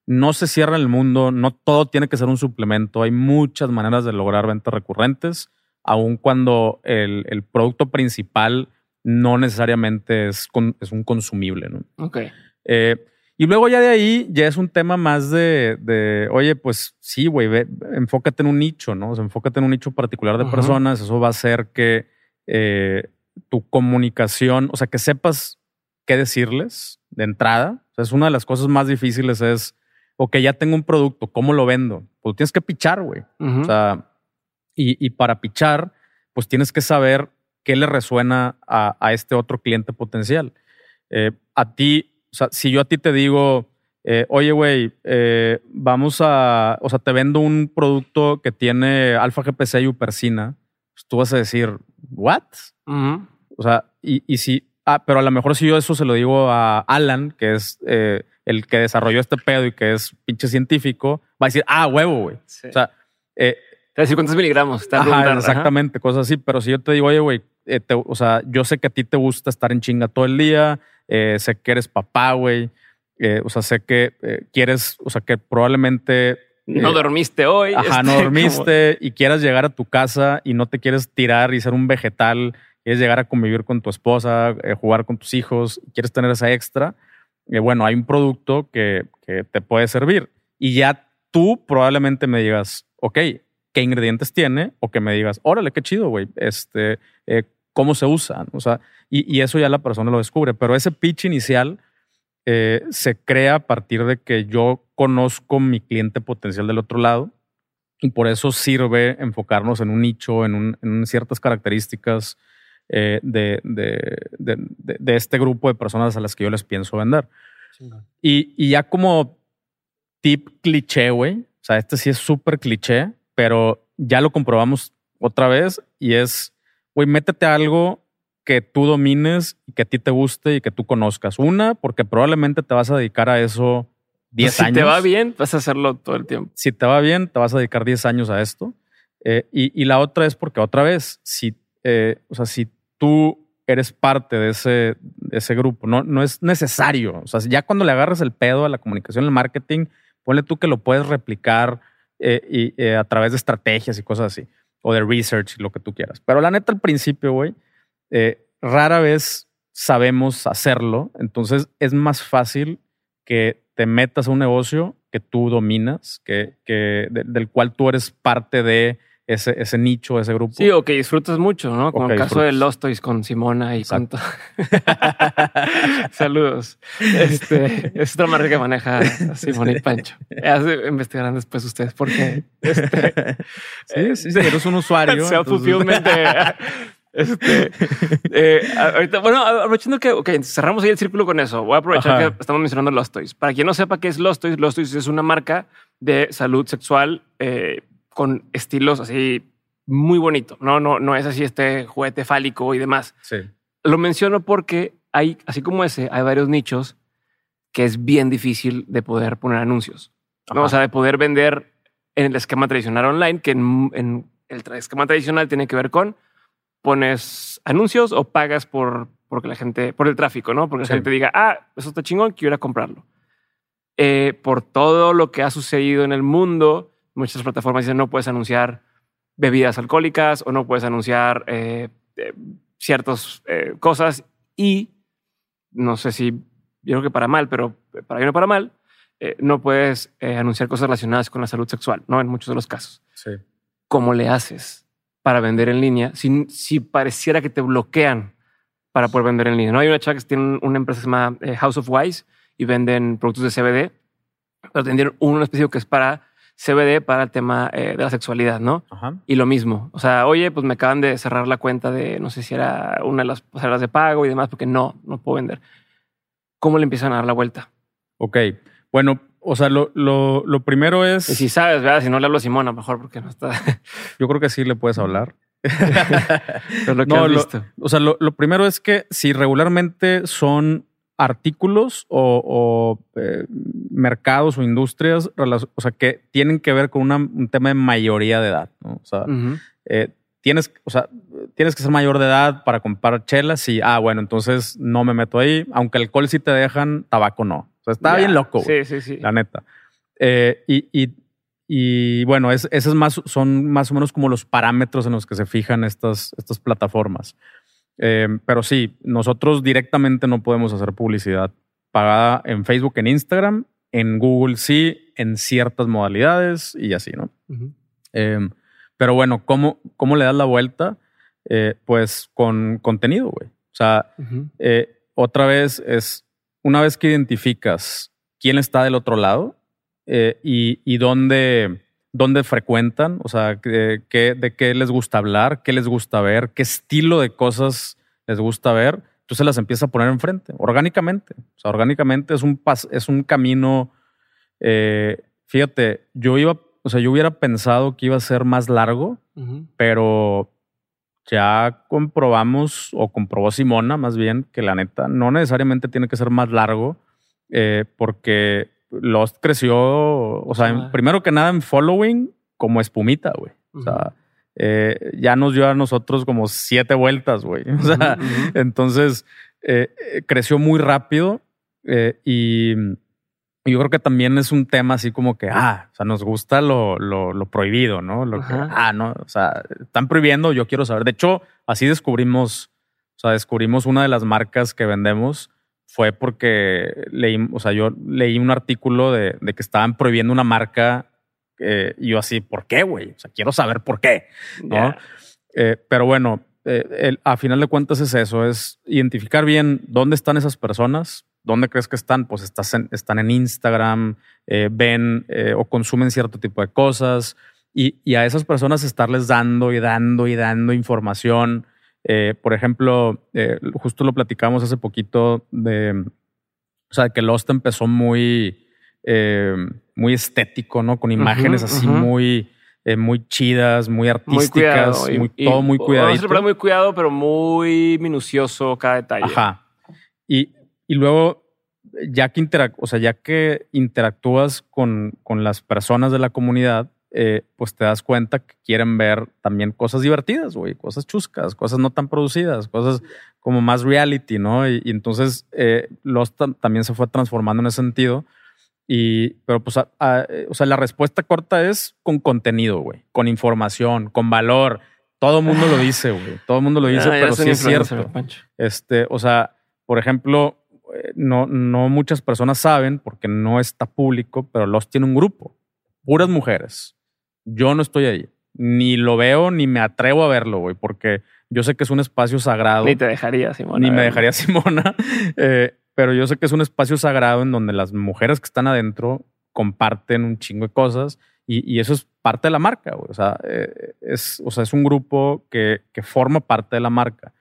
Speaker 2: no se cierra el mundo, no todo tiene que ser un suplemento. Hay muchas maneras de lograr ventas recurrentes, aun cuando el, el producto principal no necesariamente es, con- es un consumible. ¿no?
Speaker 1: Ok.
Speaker 2: Eh, y luego ya de ahí ya es un tema más de, de, oye, pues sí, güey, ve- enfócate en un nicho, ¿no? O sea, enfócate en un nicho particular de personas. Eso va a hacer que eh, tu comunicación, o sea, que sepas qué decirles de entrada. O sea, es una de las cosas más difíciles es, ok, ya tengo un producto, ¿cómo lo vendo? Pues tienes que pichar, güey. O sea, y, y para pichar, pues tienes que saber qué le resuena a, a este otro cliente potencial. Eh, a ti, o sea, si yo a ti te digo, eh, oye, güey, eh, vamos a, o sea, te vendo un producto que tiene alfa GPC y upersina, pues tú vas a decir, ¿what? O sea, y, y si, ah, pero a lo mejor si yo eso se lo digo a Alan, que es eh, el que desarrolló este pedo y que es pinche científico, va a decir, ah, huevo, güey.
Speaker 1: Sí.
Speaker 2: O sea,
Speaker 1: Te voy a decir cuántos miligramos. A
Speaker 2: Ajá, exactamente, cosas así. Pero si yo te digo, oye, güey, o sea, yo sé que a ti te gusta estar en chinga todo el día, eh, sé que eres papá, güey, eh, o sea, sé que eh, quieres, o sea, que probablemente...
Speaker 1: No
Speaker 2: eh,
Speaker 1: dormiste hoy.
Speaker 2: Ajá,
Speaker 1: este,
Speaker 2: no
Speaker 1: como-
Speaker 2: dormiste y quieras llegar a tu casa y no te quieres tirar y ser un vegetal, quieres llegar a convivir con tu esposa, jugar con tus hijos, quieres tener esa extra, bueno, hay un producto que, que te puede servir. Y ya tú probablemente me digas, ok, ¿qué ingredientes tiene? O que me digas, órale, qué chido, güey, este, eh, ¿cómo se usa? O sea, y, y eso ya la persona lo descubre. Pero ese pitch inicial eh, se crea a partir de que yo conozco mi cliente potencial del otro lado y por eso sirve enfocarnos en un nicho, en, un- en ciertas características eh, de, de, de, de, este grupo de personas a las que yo les pienso vender. Y, y, ya como tip cliché, güey, o sea, este sí es súper cliché, pero ya lo comprobamos otra vez y es, güey, métete algo que tú domines y que a ti te guste y que tú conozcas. Una, porque probablemente te vas a dedicar a eso 10 años.
Speaker 1: Si te va bien, vas a hacerlo todo el tiempo.
Speaker 2: Si te va bien, te vas a dedicar 10 años a esto. Eh, y, y, la otra es porque otra vez, si, eh, o sea, si tú eres parte de ese, de ese grupo, no, no es necesario. O sea, ya cuando le agarras el pedo a la comunicación, el marketing, ponle tú que lo puedes replicar eh, y, a través de estrategias y cosas así, o de research lo que tú quieras. Pero la neta, al principio, güey, rara vez sabemos hacerlo. Entonces es más fácil que te metas a un negocio que tú dominas, que, que del cual tú eres parte de ese, ese nicho, ese grupo.
Speaker 1: Sí, o que disfrutas mucho, ¿no? Como el caso de Lost Toys con Simona y Santo. Saludos. Este, es otra marca que maneja Simona y Pancho. Investigarán después ustedes porque este,
Speaker 2: sí, sí, sí, eres un usuario.
Speaker 1: Self-fulfillment este, eh, ahorita, bueno, aprovechando que okay, cerramos ahí el círculo con eso, voy a aprovechar que estamos mencionando Lost Toys. Para quien no sepa qué es Lost Toys, Lost Toys es una marca de salud sexual eh, con estilos así muy bonito. No, no, no es así este juguete fálico y demás.
Speaker 2: Sí.
Speaker 1: Lo menciono porque hay, así como ese, hay varios nichos que es bien difícil de poder poner anuncios. ¿no? O sea, de poder vender en el esquema tradicional online, que en, en el esquema tradicional tiene que ver con pones anuncios o pagas por porque la gente, por el tráfico, ¿no? Porque la gente diga, ah, eso está chingón, quiero ir a comprarlo. Eh, por todo lo que ha sucedido en el mundo, muchas plataformas dicen no puedes anunciar bebidas alcohólicas o no puedes anunciar eh, eh, ciertas cosas y no sé si yo creo que para mal, pero para bien o para mal, no puedes anunciar cosas relacionadas con la salud sexual, ¿no? En muchos de los casos.
Speaker 2: Sí.
Speaker 1: ¿Cómo le haces? para vender en línea si, si pareciera que te bloquean para poder vender en línea. No hay una chava que tiene una empresa que se llama eh, House of Wise y venden productos de CBD, pero tendrían uno específico que es para CBD para el tema eh, de la sexualidad, ¿no? Y lo mismo. O sea, oye, pues me acaban de cerrar la cuenta de no sé si era una de las pasarelas de pago y demás, porque no, no puedo vender. ¿Cómo le empiezan a dar la vuelta?
Speaker 2: Ok. Bueno, o sea, lo, lo, lo primero es.
Speaker 1: Y si sabes, ¿verdad? Si no le hablo a Simona, mejor porque no está.
Speaker 2: Yo creo que sí le puedes hablar.
Speaker 1: lo que no, has visto.
Speaker 2: o sea, lo, primero es que si regularmente son artículos o, eh, mercados o industrias, o sea, que tienen que ver con un tema de mayoría de edad, ¿no? O sea, eh, tienes, o sea, tienes que ser mayor de edad para comprar chelas y, ah, bueno, entonces no me meto ahí. Aunque alcohol sí te dejan, tabaco no sea, está bien loco.
Speaker 1: Sí, sí, sí.
Speaker 2: La neta. Eh, y, y, y, bueno, es, esos más, son más o menos como los parámetros en los que se fijan estas, estas plataformas. Eh, pero sí, nosotros directamente no podemos hacer publicidad pagada en Facebook, en Instagram, en Google sí, en ciertas modalidades y así, ¿no? Eh, pero bueno, ¿cómo, ¿cómo le das la vuelta? pues con contenido, güey. O sea, otra vez es una vez que identificas quién está del otro lado eh, y, dónde, dónde, frecuentan, o sea, de qué, de qué les gusta hablar, qué les gusta ver, qué estilo de cosas les gusta ver, entonces las empieza a poner enfrente, orgánicamente. O sea, orgánicamente es un, es un camino. Eh, fíjate, yo iba, o sea, yo hubiera pensado que iba a ser más largo, pero ya comprobamos, o comprobó Simona más bien, que la neta no necesariamente tiene que ser más largo, eh, porque Lost creció, o sea, primero que nada en following como espumita, güey. O sea, eh, ya nos dio a nosotros como siete vueltas, güey. O sea, entonces eh, creció muy rápido y yo creo que también es un tema así como que, ah, o sea, nos gusta lo, lo, prohibido, ¿no? Lo que, ah, no, o sea, están prohibiendo, yo quiero saber. De hecho, así descubrimos, o sea, descubrimos una de las marcas que vendemos fue porque leí, o sea, yo leí un artículo de, de que estaban prohibiendo una marca eh, y yo así, ¿por qué, güey? O sea, quiero saber por qué, ¿no? Eh, pero bueno, eh, a final de cuentas es eso, es identificar bien dónde están esas personas, ¿Dónde crees que están? Pues están en Instagram, eh, ven eh, o consumen cierto tipo de cosas y, a esas personas estarles dando y dando y dando información Eh, por ejemplo, eh, justo lo platicamos hace poquito de, o sea, que Lost empezó muy, eh, muy estético, ¿no? Con imágenes así muy, muy chidas, muy artísticas, muy todo muy cuidadito.
Speaker 1: muy cuidado, pero muy minucioso cada detalle.
Speaker 2: Ajá. Y, y luego, ya que, o sea, ya que interactúas con, con las personas de la comunidad, eh, pues te das cuenta que quieren ver también cosas divertidas, güey, cosas chuscas, cosas no tan producidas, cosas como más reality, ¿no? Y, entonces eh, Lost también se fue transformando en ese sentido. Y, pero pues, o sea, la respuesta corta es con contenido, güey, con información, con valor. Todo el mundo lo dice, güey. Todo el mundo lo dice, pero sí es cierto. Este, o sea, por ejemplo, eh, no, no muchas personas saben porque no está público, pero Lost tiene un grupo, puras mujeres yo no estoy ahí. Ni lo veo, ni me atrevo a verlo, güey, porque yo sé que es un espacio sagrado.
Speaker 1: Ni te dejaría, Simona.
Speaker 2: Ni me dejaría, Simona. Eh, pero yo sé que es un espacio sagrado en donde las mujeres que están adentro comparten un chingo de cosas y, eso es parte de la marca, güey. O sea, eh, es, o sea, es un grupo que, que forma parte de la marca.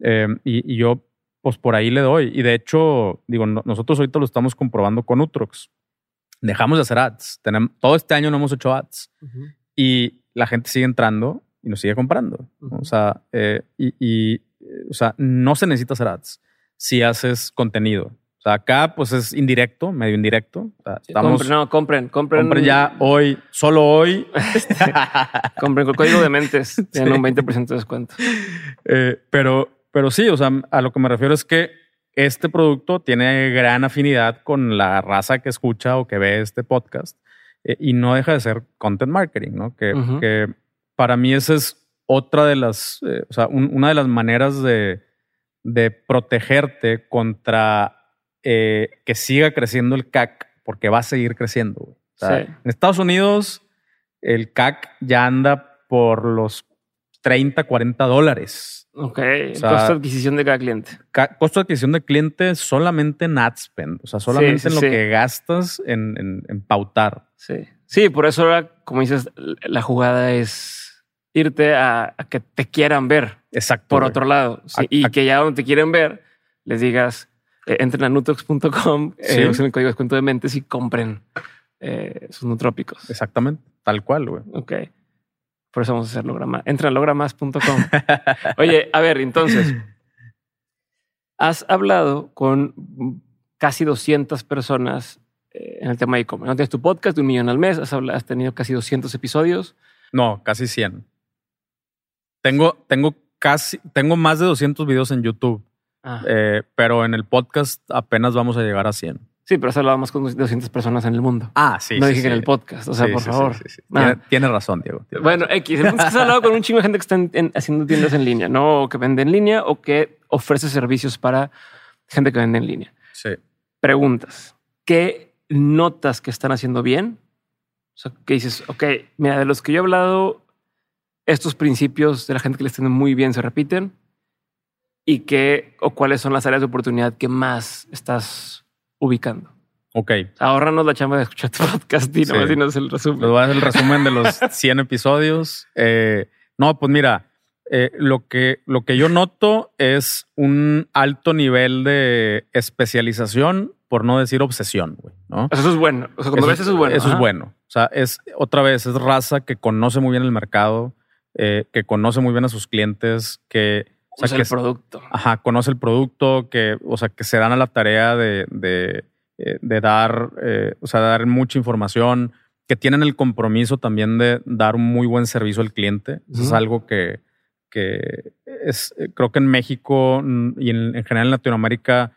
Speaker 2: Eh, y, yo, pues por ahí le doy. Y de hecho, digo, nosotros ahorita lo estamos comprobando con Utrox dejamos de hacer ads. Tenemos, todo este año no hemos hecho ads. Y la gente sigue entrando y nos sigue comprando. O sea, eh, y, o sea, no se necesita hacer ads si haces contenido. O sea, acá pues es indirecto, medio indirecto.
Speaker 1: estamos, no, compren, compren.
Speaker 2: Compren ya hoy, solo hoy.
Speaker 1: compren con el código de mentes. Tienen un 20% de descuento.
Speaker 2: Eh, pero, pero sí, o sea, a lo que me refiero es que este producto tiene gran afinidad con la raza que escucha o que ve este podcast eh, y no deja de ser content marketing, ¿no? Que, para mí esa es otra de las, eh, o sea, una de las maneras de, protegerte contra eh, que siga creciendo el CAC, porque va a seguir creciendo. En Estados Unidos el CAC ya anda por los 30, 40 dólares.
Speaker 1: Ok, costo de adquisición de cada cliente.
Speaker 2: costo de adquisición de cliente solamente en ad spend, o sea, solamente en lo que gastas en, pautar.
Speaker 1: Sí, sí, por eso ahora, como dices, la jugada es irte a, que te quieran ver.
Speaker 2: Exacto.
Speaker 1: Por otro lado, y que ya donde te quieren ver, les digas, eh, entren a nutox.com, eh, usen el código de descuento de mentes y compren eh, sus nutrópicos.
Speaker 2: Exactamente, tal cual, güey.
Speaker 1: Ok. Por eso vamos a hacer lograma. Entra a logramas.com. Oye, a ver, entonces, has hablado con casi 200 personas eh, en el tema de e-commerce. ¿No tienes tu podcast de un millón al mes? Has, tenido casi 200 episodios.
Speaker 2: No, casi 100. Tengo, tengo casi, tengo más de 200 videos en YouTube, ah. eh, pero en el podcast apenas vamos a llegar a 100.
Speaker 1: Sí, pero has hablado más con 200 personas en el mundo.
Speaker 2: Ah, sí.
Speaker 1: No dije que en el podcast. O sea, por favor.
Speaker 2: Ah. Tiene, razón, Diego.
Speaker 1: bueno, X. El has hablado con un chingo de gente que está haciendo tiendas en línea, no o que vende en línea o que ofrece servicios para gente que vende en línea.
Speaker 2: Sí.
Speaker 1: Preguntas. ¿Qué notas que están haciendo bien? O sea, que dices, ok, mira, de los que yo he hablado, estos principios de la gente que le están muy bien se repiten y qué o cuáles son las áreas de oportunidad que más estás ubicando.
Speaker 2: Ok.
Speaker 1: Ahorranos la chamba de escuchar tu podcast y no dinos el resumen.
Speaker 2: Voy a hacer el resumen de los 100 episodios. Eh, no, pues mira, eh, lo, que, lo que yo noto es un alto nivel de especialización, por no decir obsesión, güey. ¿no?
Speaker 1: Eso es bueno. O sea, cuando ves eso es bueno.
Speaker 2: Eso es bueno. O sea, es otra vez, es raza que conoce muy bien el mercado, eh, que conoce muy bien a sus clientes, que
Speaker 1: o sea, que el producto.
Speaker 2: Ajá, conoce el producto, que, o sea, que se dan a la tarea de, de, eh, dar, eh, o sea, dar mucha información, que tienen el compromiso también de dar un muy buen servicio al cliente. Eso es algo que, que es, eh, creo que en México y en, general en Latinoamérica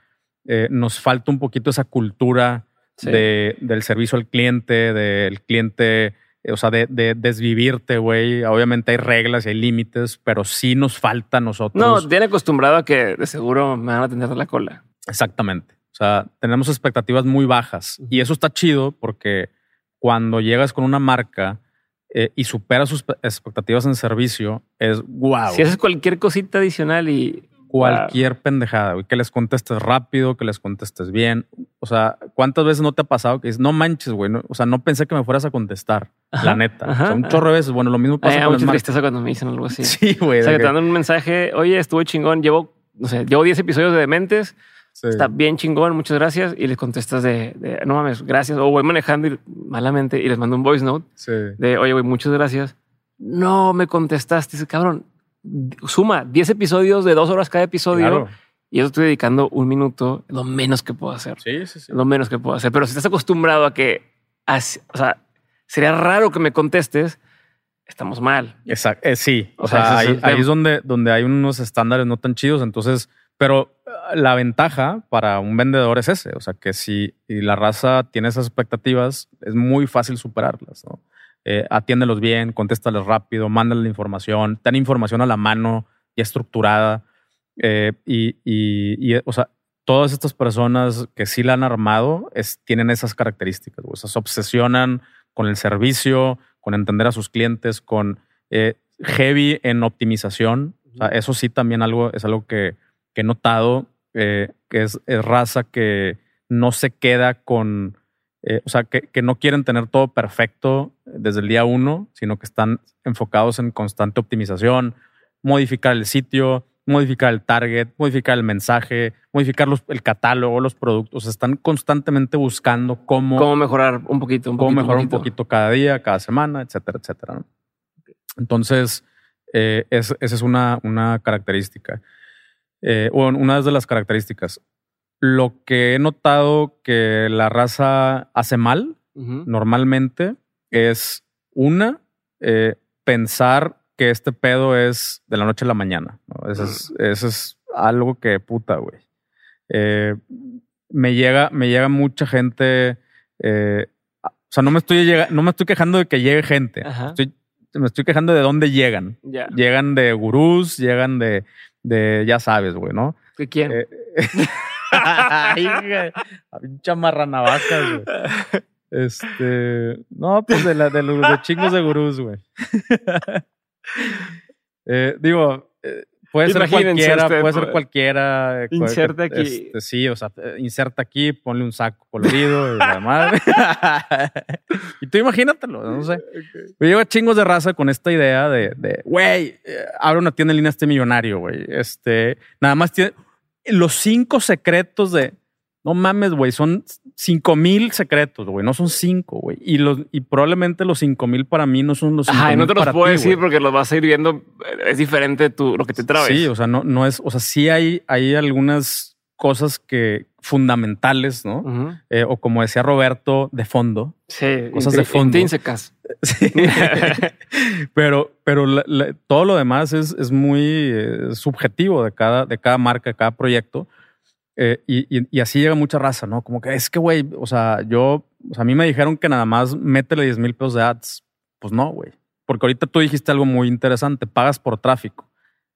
Speaker 2: nos falta un poquito esa cultura de, del servicio al cliente, del cliente o sea, de, desvivirte, güey. Obviamente hay reglas y hay límites, pero sí nos falta a nosotros.
Speaker 1: No, tiene acostumbrado a que de seguro me van a tener la cola.
Speaker 2: Exactamente. O sea, tenemos expectativas muy bajas y eso está chido porque cuando llegas con una marca eh, y superas sus expectativas en servicio, es wow.
Speaker 1: Si haces cualquier cosita adicional y
Speaker 2: cualquier pendejada, güey. Que les contestes rápido, que les contestes bien. O sea, ¿cuántas veces no te ha pasado que dices, no manches, güey? o sea, no pensé que me fueras a contestar, la neta. o sea, un chorro de veces. Bueno, lo mismo pasa
Speaker 1: Ay,
Speaker 2: con
Speaker 1: mucha tristeza cuando me dicen algo así.
Speaker 2: Sí, güey.
Speaker 1: O sea,
Speaker 2: de
Speaker 1: que te
Speaker 2: que-
Speaker 1: mandan un mensaje, oye, estuvo chingón, llevo, no sé, llevo 10 episodios de Dementes,
Speaker 2: sí.
Speaker 1: está bien chingón, muchas gracias. Y les contestas de, de, no mames, gracias. O voy manejando y, malamente y les mando un voice note
Speaker 2: Sí.
Speaker 1: de, oye, güey, muchas gracias. No me contestaste, cabrón. Suma 10 episodios de dos horas cada episodio
Speaker 2: Claro.
Speaker 1: y yo estoy dedicando un minuto, lo menos que puedo hacer.
Speaker 2: Sí, sí, sí.
Speaker 1: Lo menos que puedo hacer. Pero si estás acostumbrado a que, o sea, sería raro que me contestes, estamos mal.
Speaker 2: Exacto. Eh, sí. O,
Speaker 1: O sea,
Speaker 2: sea,
Speaker 1: ese es
Speaker 2: ahí, ahí es donde, donde hay unos estándares no tan chidos. Entonces, pero eh, la ventaja para un vendedor es ese. O sea, que si la raza tiene esas expectativas, es muy fácil superarlas. ¿no? Eh, atiéndelos bien, contéstales rápido, mándale la información, ten información a la mano y estructurada. Eh, y, y- y, o sea, todas estas personas que sí la han armado tienen esas características. O sea, se obsesionan con el servicio, con entender a sus clientes, con eh, heavy en optimización. Eso sí también algo, es algo que, he notado, eh, que es raza que no se queda con, eh, o sea, que, que no quieren tener todo perfecto desde el día uno, sino que están enfocados en constante optimización, modificar el sitio, modificar el target, modificar el mensaje, modificar los- el catálogo, los productos. Están constantemente buscando cómo,
Speaker 1: ¿Cómo mejorar un poquito? Un
Speaker 2: cómo
Speaker 1: poquito,
Speaker 2: mejorar un poquito cada día, cada semana, etcétera, etcétera. ¿no? Entonces, eh, es- esa es una, una característica. Eh, o una de las características. Lo que he notado que la raza hace mal normalmente es una, eh, pensar que este pedo es de la noche a la mañana. ¿no? Eso, es, eso es algo que puta, güey. Eh, me llega, me llega mucha gente. eh, o sea, no me estoy llega- no me estoy quejando de que llegue gente. Estoy- me estoy quejando de dónde llegan. Llegan de gurús, llegan de, de ya sabes, güey, ¿no?
Speaker 1: ¿De quién?
Speaker 2: Ay, güey. A pinche marranavacas, güey. Este. No, pues de, la, de los de chingos de gurús, güey. Eh, digo, eh, puede ser cualquiera,
Speaker 1: usted,
Speaker 2: puede ser
Speaker 1: pues.
Speaker 2: cualquiera.
Speaker 1: Inserte aquí.
Speaker 2: este, sí, o sea, inserta aquí, ponle un saco colorido y la madre. y tú imagínatelo, no sé. Yo llevo chingos de raza con esta idea de, de, güey, eh, abre una tienda en línea este millonario, güey. Este, nada más tiene los cinco secretos de, no mames, güey, son cinco mil secretos, güey, no son cinco, güey. Y los, y probablemente los cinco mil para mí no son los cinco
Speaker 1: Ajá, y no te los puedo
Speaker 2: ti,
Speaker 1: decir porque los vas a ir viendo. Es diferente tu, lo que te traes.
Speaker 2: Sí, o sea, no, no es, o sea, sí hay, hay algunas cosas que fundamentales, ¿no? Eh, o como decía Roberto, de fondo.
Speaker 1: Sí,
Speaker 2: Cosas de fondo.
Speaker 1: intrínsecas.
Speaker 2: Sí. pero pero la- la- todo lo demás es, es muy eh, subjetivo de cada, de cada marca, de cada proyecto. Eh, y, y- y así llega mucha raza, ¿no? Como que es que, güey, o sea, yo, o sea, a mí me dijeron que nada más métele 10 mil pesos de ads. Pues no, güey. Porque ahorita tú dijiste algo muy interesante, pagas por tráfico.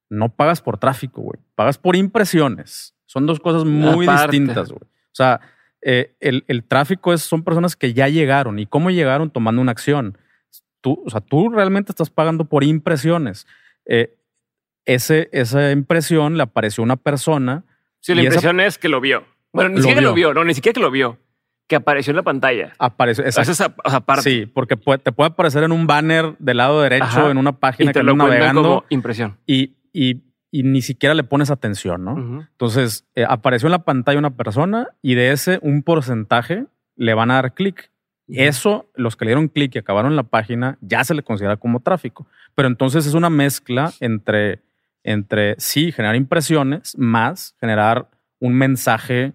Speaker 2: No pagas por tráfico, güey. Pagas por impresiones. Son dos cosas muy
Speaker 1: Aparte.
Speaker 2: distintas, güey. O sea, eh, el, el tráfico es, son personas que ya llegaron. ¿Y cómo llegaron? Tomando una acción. Tú, o sea, tú realmente estás pagando por impresiones. Eh, ese, esa impresión le apareció a una persona.
Speaker 1: Sí, la
Speaker 2: Y esa-
Speaker 1: impresión es que lo vio. Bueno, ni
Speaker 2: Lo
Speaker 1: siquiera que lo
Speaker 2: vio.
Speaker 1: no, ni siquiera que lo vio. Que apareció en la pantalla.
Speaker 2: Apareció,
Speaker 1: Esa
Speaker 2: exacto.
Speaker 1: es a- o sea, aparte.
Speaker 2: Sí, porque puede- te puede aparecer en un banner del lado derecho,
Speaker 1: Ajá.
Speaker 2: en una
Speaker 1: y
Speaker 2: página que
Speaker 1: te lo
Speaker 2: andas
Speaker 1: cuentan
Speaker 2: navegando
Speaker 1: como impresión.
Speaker 2: y, y, y ni siquiera le pones atención, ¿no? Entonces, eh, apareció en la pantalla una persona y de ese un porcentaje le van a dar clic. Eso, los que le dieron clic y acabaron en la página, ya se le considera como tráfico. Pero entonces es una mezcla entre, entre sí, generar impresiones, más generar un mensaje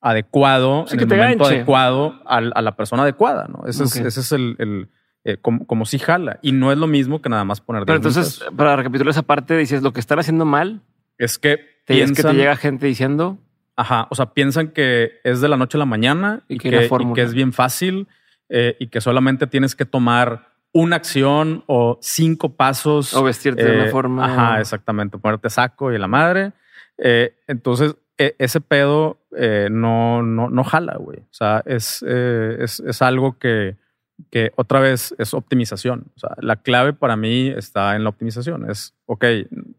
Speaker 2: adecuado,
Speaker 1: Sí,
Speaker 2: en
Speaker 1: que
Speaker 2: el
Speaker 1: te
Speaker 2: momento
Speaker 1: ganche.
Speaker 2: adecuado al- a, la persona adecuada, ¿no? Ese es, ese es el, el, eh, como, como si jala. Y no es lo mismo que nada más poner
Speaker 1: Pero
Speaker 2: 10 mil
Speaker 1: entonces, para recapitular esa parte, dices lo que están haciendo mal.
Speaker 2: es que
Speaker 1: Te, es que te
Speaker 2: piensan-
Speaker 1: llega gente diciendo
Speaker 2: Ajá, o sea, piensan que es de la noche a la mañana
Speaker 1: Y
Speaker 2: y,
Speaker 1: que
Speaker 2: y es bien fácil eh, y que solamente tienes que tomar una acción o cinco pasos.
Speaker 1: o vestirte de
Speaker 2: eh,
Speaker 1: una forma.
Speaker 2: Ajá, exactamente, ponerte saco y la madre. Eh, entonces, e- ese pedo eh, no, no, no jala, güey. O sea, es, eh, es, es algo que, que otra vez es optimización. O sea, la clave para mí está en la optimización. Es, ok,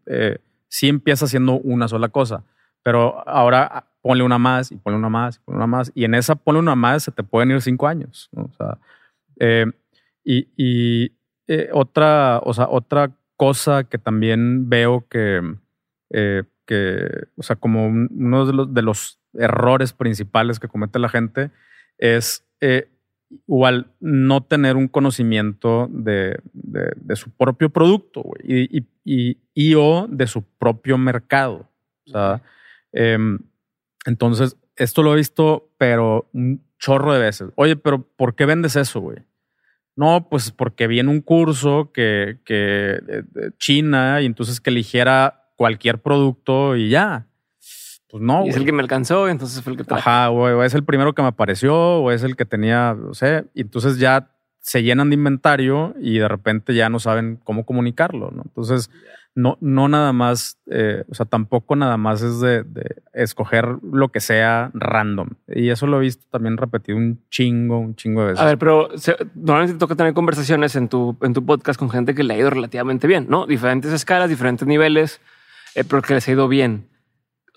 Speaker 2: eh, sí empieza siendo una sola cosa. Pero ahora ponle una más y ponle una más y ponle una más. Y en esa ponle una más se te pueden ir cinco años. O sea, eh, y, eh, otra, o sea, otra cosa que también veo que, eh, que o sea, como uno de los, de los, errores principales que comete la gente es igual no tener un conocimiento de, de, su propio producto y, y, y, o de su propio mercado. O sea, Em, entonces, esto lo he visto, pero un chorro de veces. Oye, pero ¿por qué vendes eso, güey? No, pues porque vi en un curso que, que China y entonces que eligiera cualquier producto y ya. Pues no.
Speaker 1: Y es el que me alcanzó, entonces fue el que
Speaker 2: traje. Ajá, güey, o es el primero que me apareció, o es el que tenía, no sé, y entonces ya se llenan de inventario y de repente ya no saben cómo comunicarlo, ¿no? Entonces, no, no nada más, eh, o sea, tampoco nada más es de, escoger lo que sea random. Y eso lo he visto también repetido un chingo, un chingo de veces.
Speaker 1: A ver, pero normalmente te toca tener conversaciones en tu, en tu podcast con gente que le ha ido relativamente bien, ¿no? Diferentes escalas, diferentes niveles, eh, pero que les ha ido bien.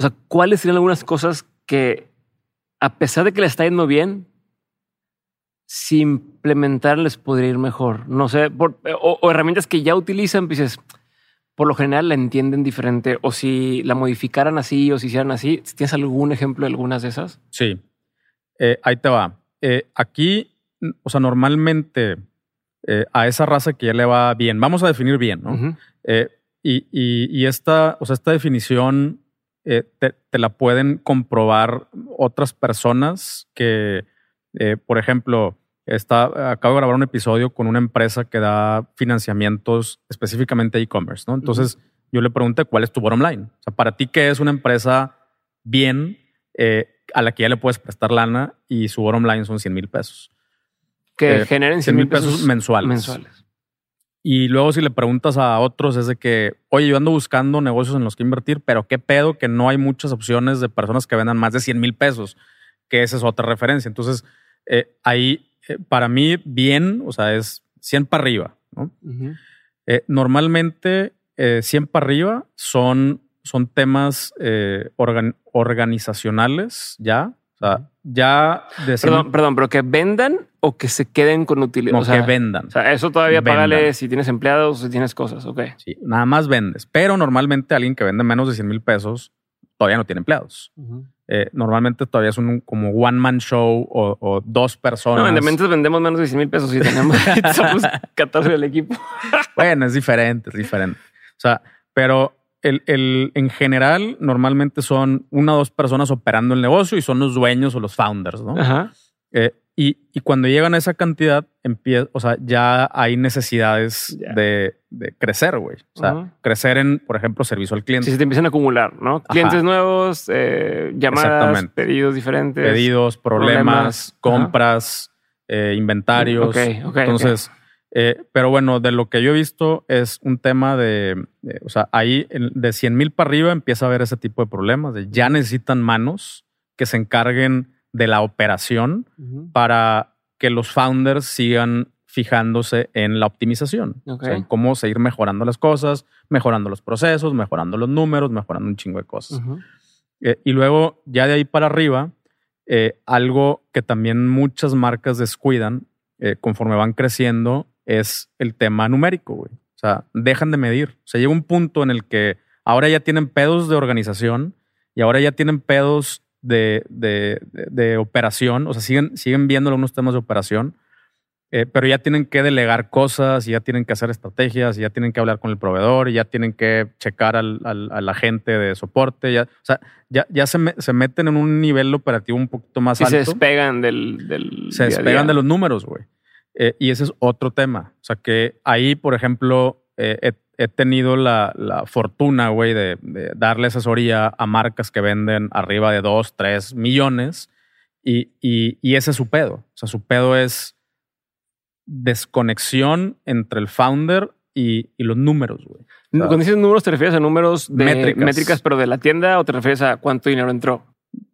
Speaker 1: O sea, ¿cuáles serían algunas cosas que, a pesar de que les está yendo bien, si implementar les podría ir mejor? No sé, o, o herramientas que ya utilizan, pues dices, por lo general la entienden diferente o si la modificaran así o si hicieran así. ¿Tienes algún ejemplo de algunas de esas?
Speaker 2: Sí, eh, ahí te va. Eh, aquí, o sea, normalmente eh, a esa raza que ya le va bien, vamos a definir bien, ¿no? y, esta, o sea, esta definición te, te, la pueden comprobar otras personas que, por ejemplo, Está, acabo de grabar un episodio con una empresa que da financiamientos específicamente e-commerce, ¿no? Entonces yo le pregunté cuál es tu bottom line. O sea, para ti, ¿qué es una empresa bien eh, a la que ya le puedes prestar lana y su bottom line son 100 mil pesos?
Speaker 1: Que eh, generen 100 mil pesos,
Speaker 2: mensuales.
Speaker 1: mensuales.
Speaker 2: Y luego si le preguntas a otros es de que, oye, yo ando buscando negocios en los que invertir, pero qué pedo que no hay muchas opciones de personas que vendan más de 100 mil pesos, que esa es otra referencia. Entonces, eh, ahí eh, para mí bien, o sea, es 100 para arriba. ¿no? Eh, normalmente 100 eh, para arriba son, son temas organizacionales ya. O sea, ya
Speaker 1: perdón, perdón, pero que vendan o que se queden con utilidad.
Speaker 2: No, que vendan.
Speaker 1: O sea, eso todavía págale si tienes empleados o si tienes cosas, ok.
Speaker 2: Sí, nada más vendes. Pero normalmente alguien que vende menos de 100 mil pesos todavía no tiene empleados. Eh, normalmente todavía es un como one man show o, dos personas.
Speaker 1: No, vendemos menos de 100 mil pesos y tenemos somos 14 del equipo.
Speaker 2: bueno, es diferente, es diferente. O sea, pero el, el, en general normalmente son una o dos personas operando el negocio y son los dueños o los founders, ¿no? Ajá. Eh, y, y, cuando llegan a esa cantidad, empieza, o sea, ya hay necesidades de, de, crecer, güey. O sea, crecer en, por ejemplo, servicio al cliente.
Speaker 1: Si se te empiezan a acumular, ¿no? Clientes nuevos, eh, llamadas, pedidos diferentes.
Speaker 2: Pedidos, problemas, compras, eh, inventarios. Entonces, eh, pero bueno, de lo que yo he visto es un tema de, o sea, ahí de 100 mil para arriba empieza a haber ese tipo de problemas. De ya necesitan manos que se encarguen de la operación para que los founders sigan fijándose en la optimización, en cómo seguir mejorando las cosas, mejorando los procesos, mejorando los números, mejorando un chingo de cosas. Eh, y luego, ya de ahí para arriba, eh, algo que también muchas marcas descuidan eh, conforme van creciendo es el tema numérico, güey. O sea, dejan de medir. O sea, llega un punto en el que ahora ya tienen pedos de organización y ahora ya tienen pedos de, de, de, operación, o sea, siguen, siguen viendo algunos temas de operación, eh, pero ya tienen que delegar cosas, y ya tienen que hacer estrategias, y ya tienen que hablar con el proveedor, y ya tienen que checar al, al, a la gente de soporte, ya, o sea, ya, ya se, se, meten en un nivel operativo un poquito más alto.
Speaker 1: se despegan del... del
Speaker 2: se despegan de los números, güey. Eh, y ese es otro tema. O sea, que ahí, por ejemplo, eh, he tenido la, fortuna, güey, de, darle asesoría a marcas que venden arriba de 2, 3 millones y, ese es su pedo. O sea, su pedo es desconexión entre el founder y, los números, güey.
Speaker 1: Cuando dices números, ¿te refieres a números de métricas. pero de la tienda o te refieres a cuánto dinero entró?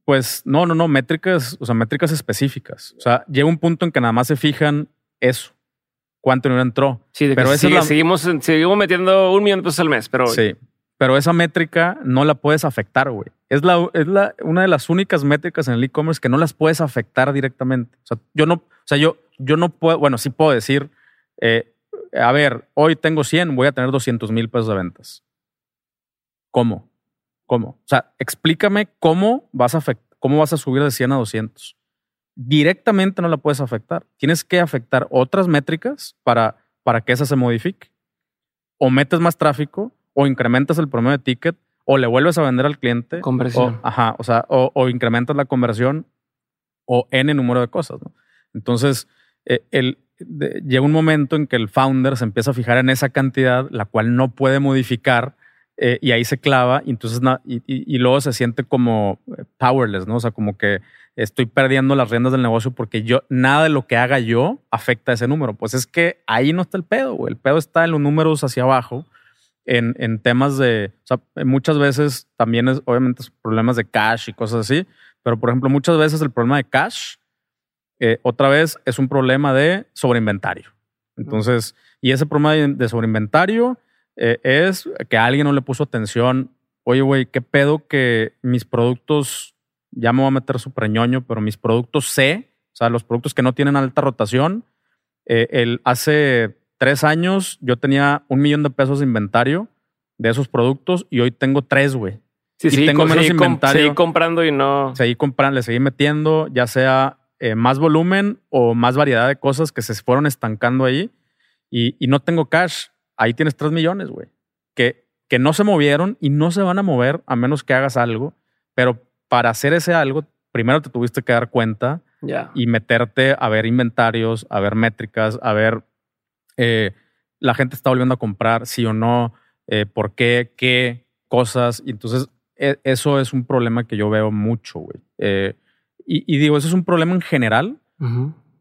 Speaker 2: Pues no, no, no, métricas, o sea, métricas específicas. O sea, llega un punto en que nada más se fijan eso cuánto no entró.
Speaker 1: Sí, pero seguimos, seguimos metiendo un millón de pesos al mes, pero.
Speaker 2: Sí. pero esa métrica no la puedes afectar, güey. Es, la, es la, una de las únicas métricas en el e-commerce que no las puedes afectar directamente. O sea, yo no, o sea, yo, yo no puedo, bueno, sí puedo decir, eh, a ver, hoy tengo 100, voy a tener 200 mil pesos de ventas. ¿Cómo? ¿Cómo? O sea, explícame cómo vas a, cómo vas a subir de 100 a 200. Directamente no la puedes afectar. Tienes que afectar otras métricas para, para que esa se modifique. O metes más tráfico, o incrementas el promedio de ticket, o le vuelves a vender al cliente.
Speaker 1: Conversión.
Speaker 2: O, ajá, o sea, o, incrementas la conversión, o N número de cosas. Entonces, eh, el, llega un momento en que el founder se empieza a fijar en esa cantidad, la cual no puede modificar eh, y ahí se clava y entonces y, luego se siente como eh, powerless, ¿no? O sea, como que estoy perdiendo las riendas del negocio porque yo nada de lo que haga yo afecta a ese número. Pues es que ahí no está el pedo, güey. El pedo está en los números hacia abajo. En, en temas de, o sea, muchas veces también es, obviamente, problemas de cash y cosas así, pero por ejemplo, muchas veces el problema de cash, eh, otra vez, es un problema de sobreinventario. Entonces, y ese problema de sobreinventario eh, es que alguien no le puso atención. Oye, güey, ¿qué pedo que mis productos, ya me voy a meter súper ñoño, pero mis productos C, o sea, los productos que no tienen alta rotación, eh, el, hace tres años yo tenía un millón de pesos de inventario de esos productos y hoy tengo tres, güey.
Speaker 1: Sí, y sí, tengo menos inventario. Seguí comprando y no.
Speaker 2: Seguí comprando, le seguí metiendo, ya sea eh, más volumen o más variedad de cosas que se fueron estancando ahí y, y no tengo cash ahí tienes 3 millones, güey, que, que no se movieron y no se van a mover a menos que hagas algo, pero para hacer ese algo, primero te tuviste que dar cuenta y meterte a ver inventarios, a ver métricas, a ver eh, la gente está volviendo a comprar, sí o no, eh, por qué, qué cosas. Y entonces e, eso es un problema que yo veo mucho, güey. Eh, y, digo, eso es un problema en general,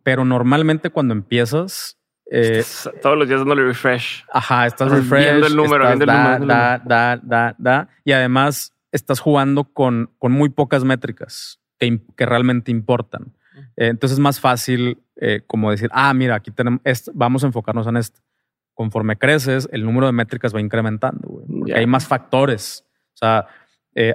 Speaker 2: pero normalmente cuando empiezas
Speaker 1: eh, todos los días dándole refresh.
Speaker 2: Ajá, estás refresh. Viendo el número, viendo el número. Da, da, da, da, Y además estás jugando con, con muy pocas métricas que, que realmente importan. Eh, entonces es más fácil eh, como decir, ah, mira, aquí tenemos, vamos a enfocarnos en esto. Conforme creces, el número de métricas va incrementando. Hay más factores. O sea,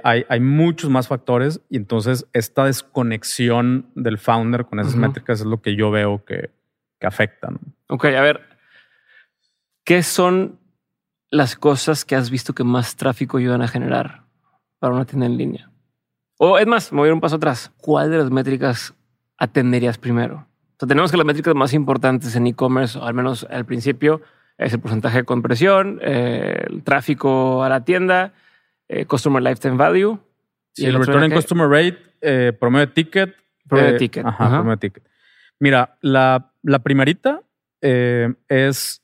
Speaker 2: hay, hay, muchos más factores y entonces esta desconexión del founder con esas métricas es lo que yo veo que, que afectan.
Speaker 1: Ok, a ver, ¿qué son las cosas que has visto que más tráfico ayudan a generar para una tienda en línea? O es más, me voy a ir un paso atrás. ¿Cuál de las métricas atenderías primero? O tenemos que las métricas más importantes en e-commerce, al menos al principio, es el porcentaje de compresión, eh, el tráfico a la tienda, eh, Customer Lifetime Value.
Speaker 2: y el, return en Customer Rate, eh, promedio de ticket.
Speaker 1: Promedio de ticket.
Speaker 2: Ajá, promedio de ticket. Mira, la, la primerita eh, es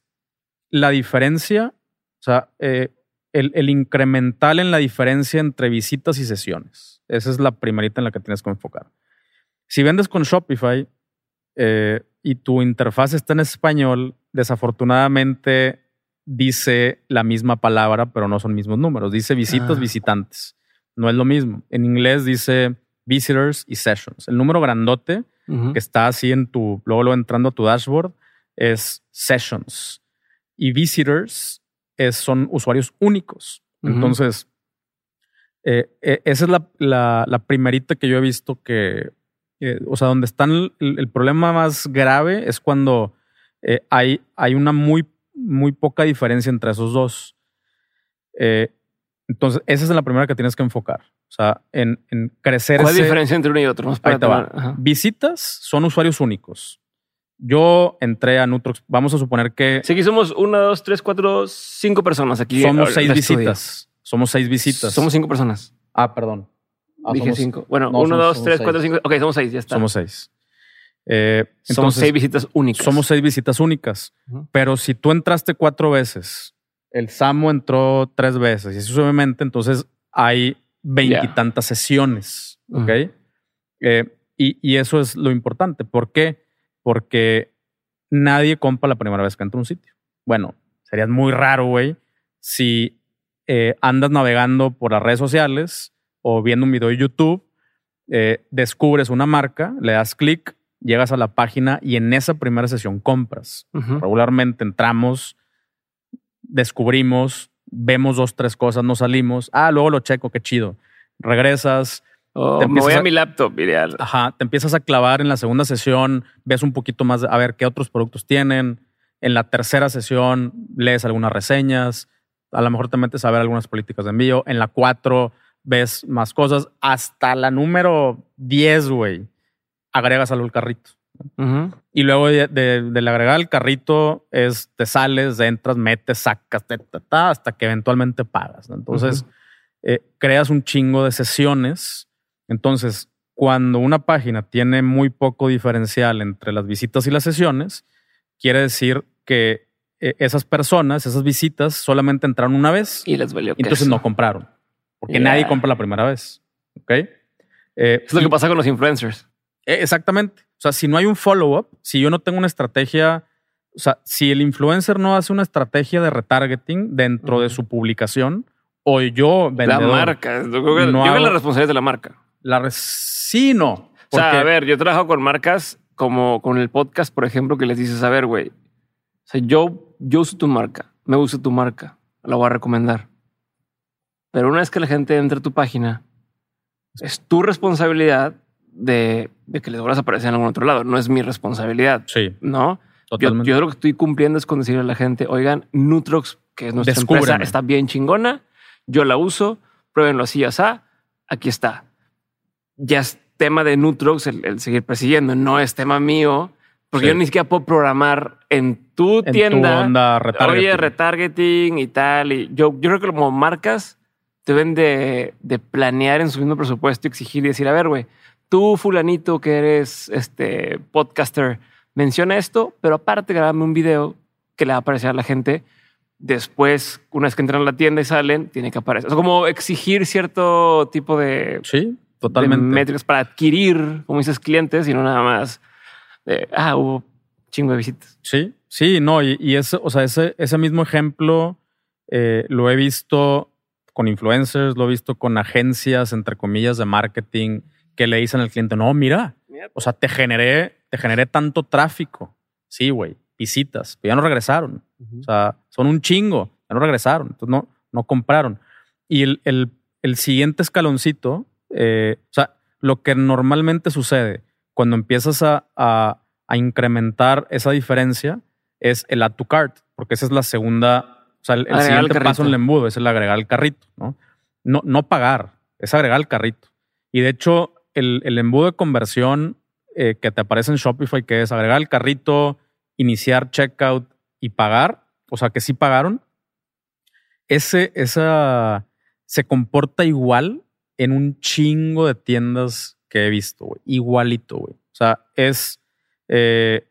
Speaker 2: la diferencia, o sea, eh, el, incremental en la diferencia entre visitas y sesiones. Esa es la primerita en la que tienes que enfocar. Si vendes con Shopify eh, y tu interfaz está en español, desafortunadamente dice la misma palabra, pero no son mismos números. Dice visitas, ah. visitantes. No es lo mismo. En inglés dice visitors y sessions. El número grandote que está así en tu, luego, lo entrando a tu dashboard, es sessions. Y visitors es, son usuarios únicos. Entonces, eh, eh, esa es la, la, primerita que yo he visto que, o sea, donde está el, problema más grave es cuando eh, hay, hay una muy, muy poca diferencia entre esos dos. entonces, esa es la primera que tienes que enfocar. O sea, en, en crecer.
Speaker 1: ¿Cuál es la diferencia entre uno y otro?
Speaker 2: Visitas son usuarios únicos. Yo entré a Nutrox. Vamos a suponer que.
Speaker 1: Sí, aquí somos una, dos, tres, cuatro, cinco personas aquí.
Speaker 2: Somos seis visitas. Somos seis visitas.
Speaker 1: Somos cinco personas.
Speaker 2: Ah, perdón.
Speaker 1: Ah, Dije cinco. Bueno, uno, dos, tres, cuatro, cinco. Ok, somos seis, ya está.
Speaker 2: Somos seis.
Speaker 1: Eh, somos seis visitas únicas.
Speaker 2: Somos seis visitas únicas. Pero si tú entraste cuatro veces, el Samo entró tres veces y eso obviamente, entonces hay veintitantas sesiones. ¿Ok? Eh, y, y, eso es lo importante. ¿Por qué? Porque nadie compra la primera vez que entra a un sitio. Bueno, sería muy raro, güey, si eh, andas navegando por las redes sociales o viendo un video de YouTube, eh, descubres una marca, le das clic, llegas a la página y en esa primera sesión compras. Regularmente entramos, descubrimos, vemos dos, tres cosas, no salimos. Ah, luego lo checo, qué chido. Regresas.
Speaker 1: Oh,
Speaker 2: Te
Speaker 1: me voy a
Speaker 2: a-
Speaker 1: mi laptop, ideal.
Speaker 2: Ajá, te empiezas a clavar en la segunda sesión, ves un poquito más, a ver qué otros productos tienen. En la tercera sesión lees algunas reseñas, a lo mejor te metes a ver algunas políticas de envío. En la cuatro ves más cosas. Hasta la número 10, güey, agregas algo al carrito. Y luego de, de- del agregar al carrito es te sales, entras, metes, sacas, ta, ta, ta, hasta que eventualmente pagas. ¿no? Entonces, eh, creas un chingo de sesiones. Entonces, cuando una página tiene muy poco diferencial entre las visitas y las sesiones, quiere decir que eh, esas personas, esas visitas, solamente entraron una vez
Speaker 1: Y les valió
Speaker 2: entonces no compraron. Porque nadie compra la primera vez. ¿Ok? Eh,
Speaker 1: Es lo que pasa con los influencers.
Speaker 2: Eh, Exactamente. O sea, si no hay un follow-up, si yo no tengo una estrategia, o sea, si el influencer no hace una estrategia de retargeting dentro de
Speaker 1: Ujú.
Speaker 2: su publicación, o yo,
Speaker 1: La
Speaker 2: vendedor,
Speaker 1: marca. Yo creo que,
Speaker 2: no
Speaker 1: yo creo que
Speaker 2: hago-
Speaker 1: la responsabilidad es de la marca.
Speaker 2: la res- sí, no.
Speaker 1: O sea, a ver, yo trabajo con marcas como con el podcast, por ejemplo, que les dices, a ver, güey, o sea, yo, yo uso tu marca, me gusta tu marca, la voy a recomendar. Pero una vez que la gente entre a tu página, es tu responsabilidad de, de que les vuelvas a aparecer en algún otro lado. No es mi responsabilidad,
Speaker 2: Sí,
Speaker 1: ¿no? Yo,
Speaker 2: totalmente.
Speaker 1: yo lo que estoy cumpliendo es con decirle a la gente, oigan, Nutrox, que es nuestra empresa,
Speaker 2: Descúbranme.
Speaker 1: está bien chingona, yo la uso, pruébenlo así, así, aquí está. Ya es tema de Nutrox el, el seguir persiguiendo, no es tema mío, porque
Speaker 2: Sí.
Speaker 1: yo ni siquiera puedo programar en tu
Speaker 2: en tu
Speaker 1: tienda.
Speaker 2: onda retargeting.
Speaker 1: Oye, retargeting y tal. Y yo, yo creo que como marcas deben de, de planear en su mismo presupuesto exigir y decir, a ver, güey, tú fulanito que eres este podcaster, menciona esto, pero aparte grábame un video que le va a aparecer a la gente. Después, una vez que entran a la tienda y salen, tiene que aparecer. O sea, como exigir cierto tipo de,
Speaker 2: sí,
Speaker 1: de
Speaker 2: totalmente.
Speaker 1: métricas para adquirir, como dices, clientes y no nada más de, ah, hubo chingo de visitas.
Speaker 2: Sí, sí, no, y, y ese, o sea, ese, ese mismo ejemplo eh, lo he visto con influencers, lo he visto con agencias, entre comillas, de marketing, que le dicen al cliente, no, mira, o sea, te generé, te generé tanto tráfico. Sí, güey, visitas, pero ya no regresaron. O sea, son un chingo, ya no regresaron, entonces no, no compraron. Y el, el- el siguiente escaloncito, eh, o sea, lo que normalmente sucede cuando empiezas a, a- a incrementar esa diferencia es el add to cart, porque esa es la segunda, o sea, el, el siguiente paso en el embudo es el agregar al carrito, ¿no? No, no pagar, es agregar al carrito. Y de hecho, el, el embudo de conversión eh, que te aparece en Shopify, que es agregar al carrito, iniciar checkout y pagar, o sea que sí pagaron, ese, esa se comporta igual en un chingo de tiendas que he visto. Igualito, güey. O sea, es. eh,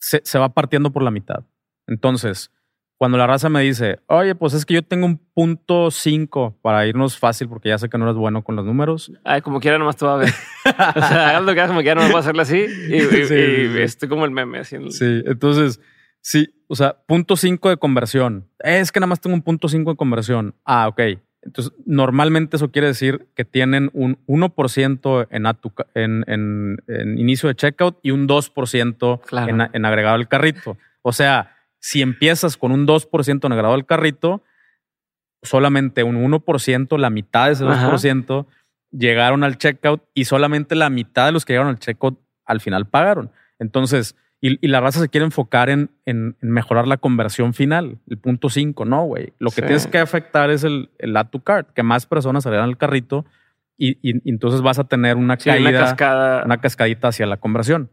Speaker 2: se, se va partiendo por la mitad. Entonces, cuando la raza me dice, oye, pues es que yo tengo un punto 5 para irnos fácil porque ya sé que no eres bueno con los números.
Speaker 1: Ay, como quiera, nomás te va a ver. o sea, hagas lo que hagas, como quiera, nomás voy a hacerle así. Y, y-
Speaker 2: Sí,
Speaker 1: y
Speaker 2: sí, sí.
Speaker 1: estoy como el meme haciendo.
Speaker 2: Sí, entonces, sí, o sea, punto 5 de conversión. Es que nada más tengo un punto 5 de conversión. Ah, ok. Entonces, normalmente eso quiere decir que tienen un 1% en, en, en- en inicio de checkout y un 2%
Speaker 1: Claro.
Speaker 2: en, en agregado al carrito. O sea, si empiezas con un 2% en agregado al carrito, solamente un 1%, la mitad de ese
Speaker 1: Ajá.
Speaker 2: 2%, llegaron al checkout y solamente la mitad de los que llegaron al checkout al final pagaron. Entonces, y, y la raza se quiere enfocar en, en- en mejorar la conversión final, el punto 5, no, güey. Lo que
Speaker 1: Sí.
Speaker 2: tienes que afectar es el, el add to cart, que más personas agregan al carrito y, y- y entonces vas a tener una
Speaker 1: Sí,
Speaker 2: caída,
Speaker 1: una cascada.
Speaker 2: una cascadita hacia la conversión.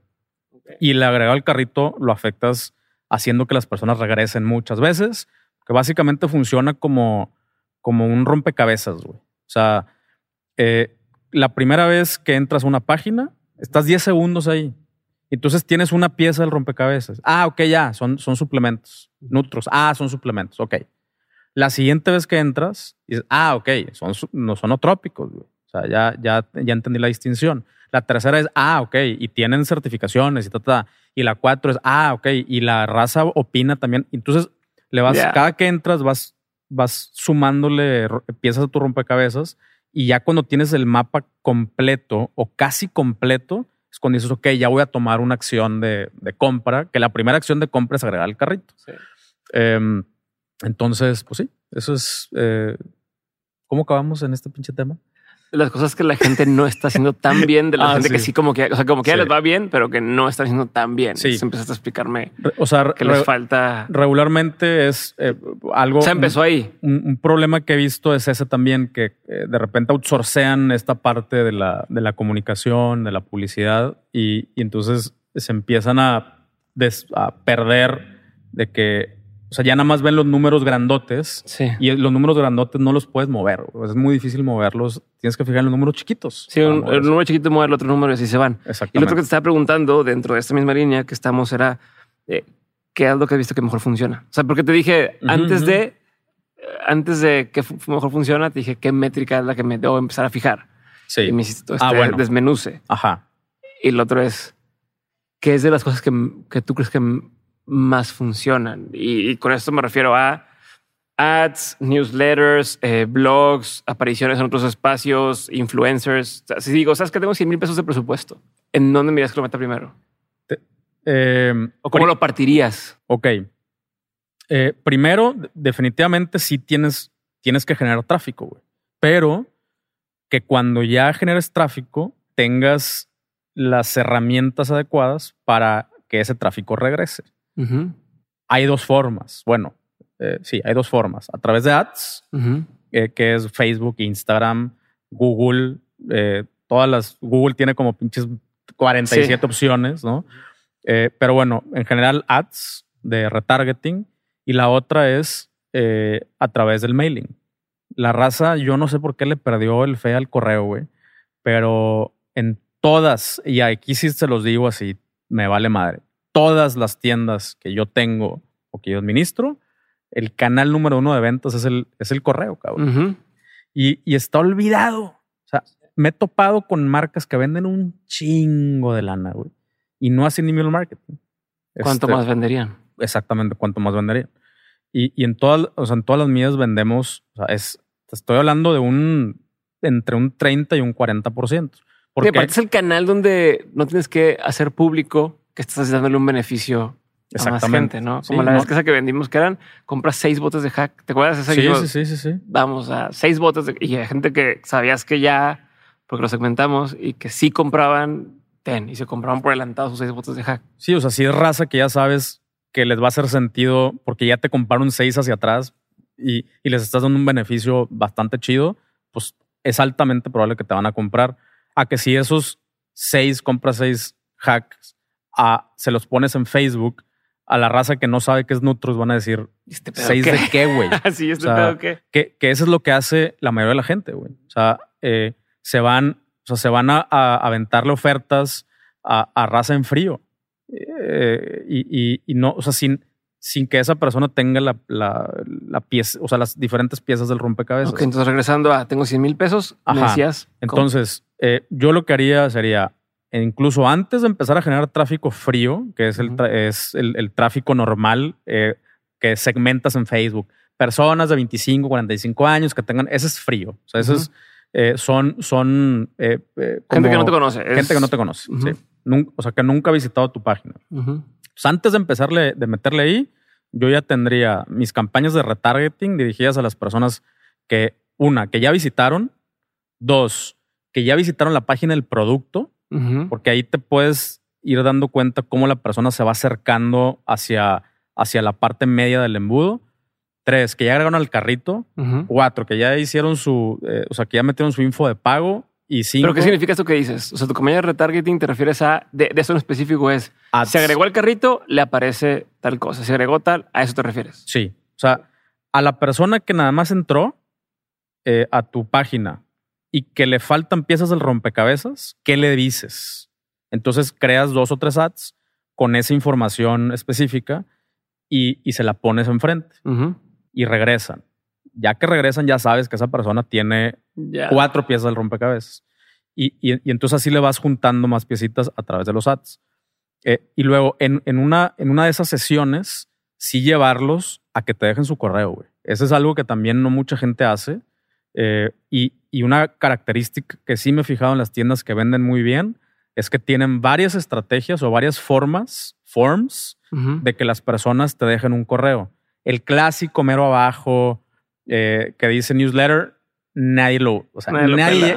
Speaker 2: Y el agregado al carrito lo afectas haciendo que las personas regresen muchas veces, que básicamente funciona como, como un rompecabezas, güey. O sea, eh, la primera vez que entras a una página, estás 10 segundos ahí. Entonces tienes una pieza del rompecabezas. Ah, ok, ya, son, son suplementos. Nutros. Ah, son suplementos. Ok. La siguiente vez que entras, dices, ah, ok, son, no son otrópicos. güey. O sea, ya, ya, ya entendí la distinción. La tercera es, ah, ok, y tienen certificaciones y ta, ta. Y la cuatro es, ah, ok, y la raza opina también. Entonces, le vas,
Speaker 1: Ya.
Speaker 2: cada que entras, vas, vas sumándole piezas a tu rompecabezas y ya cuando tienes el mapa completo o casi completo, es cuando dices, ok, ya voy a tomar una acción de, de compra, que la primera acción de compra es agregar al carrito.
Speaker 1: Sí.
Speaker 2: Em, entonces, pues sí, Eso es. eh, ¿Cómo acabamos en este pinche tema?
Speaker 1: Las cosas que la gente no está haciendo tan bien, de la
Speaker 2: Ah,
Speaker 1: gente que
Speaker 2: sí.
Speaker 1: como que, o sea, como que ya les va bien, pero que no están haciendo tan bien.
Speaker 2: Sí.
Speaker 1: Entonces empezaste a explicarme
Speaker 2: O sea,
Speaker 1: que les falta.
Speaker 2: regularmente es eh, algo.
Speaker 1: O sea, empezó ahí.
Speaker 2: un, un problema que he visto es ese también, que eh, de repente outsourcean esta parte de la, de la comunicación, de la publicidad, y, y entonces se empiezan a, des- a perder de que, sea, ya nada más ven los números grandotes
Speaker 1: Sí.
Speaker 2: y los números grandotes no los puedes mover. Es muy difícil moverlos. Tienes que fijar en los números chiquitos.
Speaker 1: Sí, un,
Speaker 2: mover
Speaker 1: el número chiquito mueve el otro número y así se van. Y lo otro que te estaba preguntando dentro de esta misma línea que estamos era eh, qué es lo que has visto que mejor funciona. O sea, porque te dije
Speaker 2: Ujú,
Speaker 1: antes
Speaker 2: ujú.
Speaker 1: de eh, antes de que mejor funciona, te dije qué métrica es la que me debo empezar a fijar.
Speaker 2: Sí.
Speaker 1: Y me hiciste todo
Speaker 2: Ah,
Speaker 1: este
Speaker 2: bueno.
Speaker 1: desmenuce.
Speaker 2: Ajá.
Speaker 1: Y lo otro es qué es de las cosas que, que tú crees que más funcionan. Y, y con esto me refiero a ads, newsletters, eh, blogs, apariciones en otros espacios, influencers. O sea, si digo, sabes que tengo 100 mil pesos de presupuesto, ¿en dónde miras que lo meta primero?
Speaker 2: Eh,
Speaker 1: ¿O cómo lo partirías?
Speaker 2: Ok. Eh, primero, de- definitivamente sí tienes, tienes que generar tráfico, güey. Pero que cuando ya generes tráfico, tengas las herramientas adecuadas para que ese tráfico regrese. Hay dos formas. Bueno, eh, sí, hay dos formas. A través de ads, eh, que es Facebook, Instagram, Google, eh, todas las. Google tiene como pinches 47
Speaker 1: Sí.
Speaker 2: opciones, ¿no? Pero bueno, en general, ads de retargeting y la otra es a través del mailing. La raza, yo no sé por qué le perdió el fe al correo, güey, pero en todas, y aquí sí se los digo así, me vale madre, todas las tiendas que yo tengo o que yo administro, el canal número uno de ventas es el, es el correo, cabrón. Y, y está olvidado. O sea, me he topado con marcas que venden un chingo de lana, güey. Y no hacen email marketing.
Speaker 1: ¿Cuánto
Speaker 2: Este,
Speaker 1: más venderían?
Speaker 2: Exactamente, cuánto más venderían. Y, y en todas, o sea, en todas las mías vendemos, o sea, es, te estoy hablando de un, entre un 30 y un 40%.
Speaker 1: Sí,
Speaker 2: Porque,
Speaker 1: aparte es el canal donde no tienes que hacer público que estás dándole un beneficio a más gente, ¿no?
Speaker 2: Sí,
Speaker 1: Como la
Speaker 2: no.
Speaker 1: vez que esa que vendimos que eran compras seis botes de hack. ¿Te acuerdas de esa?
Speaker 2: sí,
Speaker 1: Yo-
Speaker 2: sí, sí, sí, sí.
Speaker 1: Vamos a seis botes de, y hay gente que sabías que ya, porque lo segmentamos y que sí compraban ten y se compraban por adelantado sus seis botes de hack.
Speaker 2: Sí, o sea, si es raza que ya sabes que les va a hacer sentido porque ya te compraron seis hacia atrás y, y les estás dando un beneficio bastante chido, pues es altamente probable que te van a comprar. A que si esos seis compras seis hacks, a, se los pones en Facebook, a la raza que no sabe qué es Nutros van a decir,
Speaker 1: ¿Y este
Speaker 2: ¿seis
Speaker 1: qué?
Speaker 2: de qué, güey?
Speaker 1: Así este
Speaker 2: O sea,
Speaker 1: pedo qué?
Speaker 2: que, que eso es lo que hace la mayoría de la gente, güey. O sea, eh, se van, o sea, se van a, a aventarle ofertas a, a raza en frío. Eh, y, y- y no, o sea, sin, sin que esa persona tenga la, la, la pieza, o sea, las diferentes piezas del rompecabezas.
Speaker 1: Ok, entonces regresando a tengo 100 mil pesos, me decías.
Speaker 2: Entonces, eh, yo lo que haría sería, e incluso antes de empezar a generar tráfico frío, que es el,
Speaker 1: Ujú.
Speaker 2: tra- es el, el tráfico normal eh, que segmentas en Facebook, personas de 25, 45 años que tengan, ese es frío. O sea, ese
Speaker 1: Ujú.
Speaker 2: es, eh, son, son eh,
Speaker 1: gente que no te conoce. es-
Speaker 2: Gente que no te conoce.
Speaker 1: Ujú.
Speaker 2: sí. Nun- o sea, que nunca ha visitado tu página. Pues antes de empezarle, de meterle ahí, yo ya tendría mis campañas de retargeting dirigidas a las personas que, una, que ya visitaron, dos, que ya visitaron la página del producto, Porque ahí te puedes ir dando cuenta cómo la persona se va acercando hacia, hacia la parte media del embudo. Tres, que ya agregaron al carrito. Cuatro, que ya hicieron su, eh, o sea, que ya metieron su info de pago. Y cinco,
Speaker 1: ¿Pero qué significa esto que dices? O sea, tu campaña de retargeting te refieres a, de, de eso en específico es,
Speaker 2: ads.
Speaker 1: se agregó al carrito, le aparece tal cosa. Se agregó tal, a eso te refieres.
Speaker 2: Sí. O sea, a la persona que nada más entró eh, a tu página y que le faltan piezas del rompecabezas, ¿qué le dices? Entonces creas dos o tres ads con esa información específica y, y se la pones enfrente
Speaker 1: Ujú.
Speaker 2: y regresan. Ya que regresan, ya sabes que esa persona tiene cuatro piezas del rompecabezas. Y, y- y entonces así le vas juntando más piecitas a través de los ads. Eh, y luego, en, en una, en una de esas sesiones, sí llevarlos a que te dejen su correo, güey. Eso es algo que también no mucha gente hace. Eh, y, y una característica que sí me he fijado en las tiendas que venden muy bien es que tienen varias estrategias o varias formas, forms,
Speaker 1: Ujú.
Speaker 2: de que las personas te dejen un correo. El clásico mero abajo, eh, que dice newsletter, nadie lo, o sea,
Speaker 1: Nadie
Speaker 2: nadie,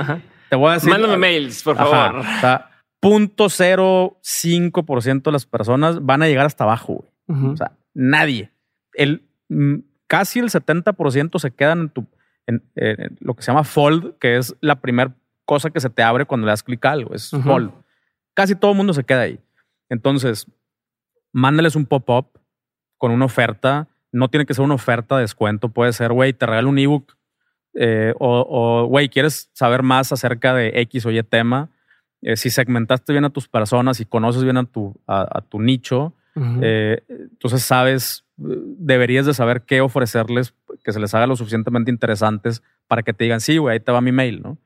Speaker 2: te voy a decir.
Speaker 1: Mándame mails, por
Speaker 2: Ajá,
Speaker 1: favor.
Speaker 2: o sea, 0.05% de las personas van a llegar hasta abajo, güey.
Speaker 1: Ujú.
Speaker 2: O sea, nadie. El, mm, casi el 70% se quedan en tu en, en lo que se llama fold, que es la primera cosa que se te abre cuando le das clic a algo. Es
Speaker 1: Ujú.
Speaker 2: fold. Casi todo el mundo se queda ahí. Entonces, mándales un pop-up con una oferta. No tiene que ser una oferta de descuento. Puede ser, güey, te regalo un ebook. eh, o, güey, ¿quieres saber más acerca de X o Y tema? Eh, si segmentaste bien a tus personas y conoces bien a tu, a- a tu nicho, eh, entonces sabes, eh, deberías de saber qué ofrecerles que se les haga lo suficientemente interesantes para que te digan, sí, güey, ahí te va mi mail, ¿no?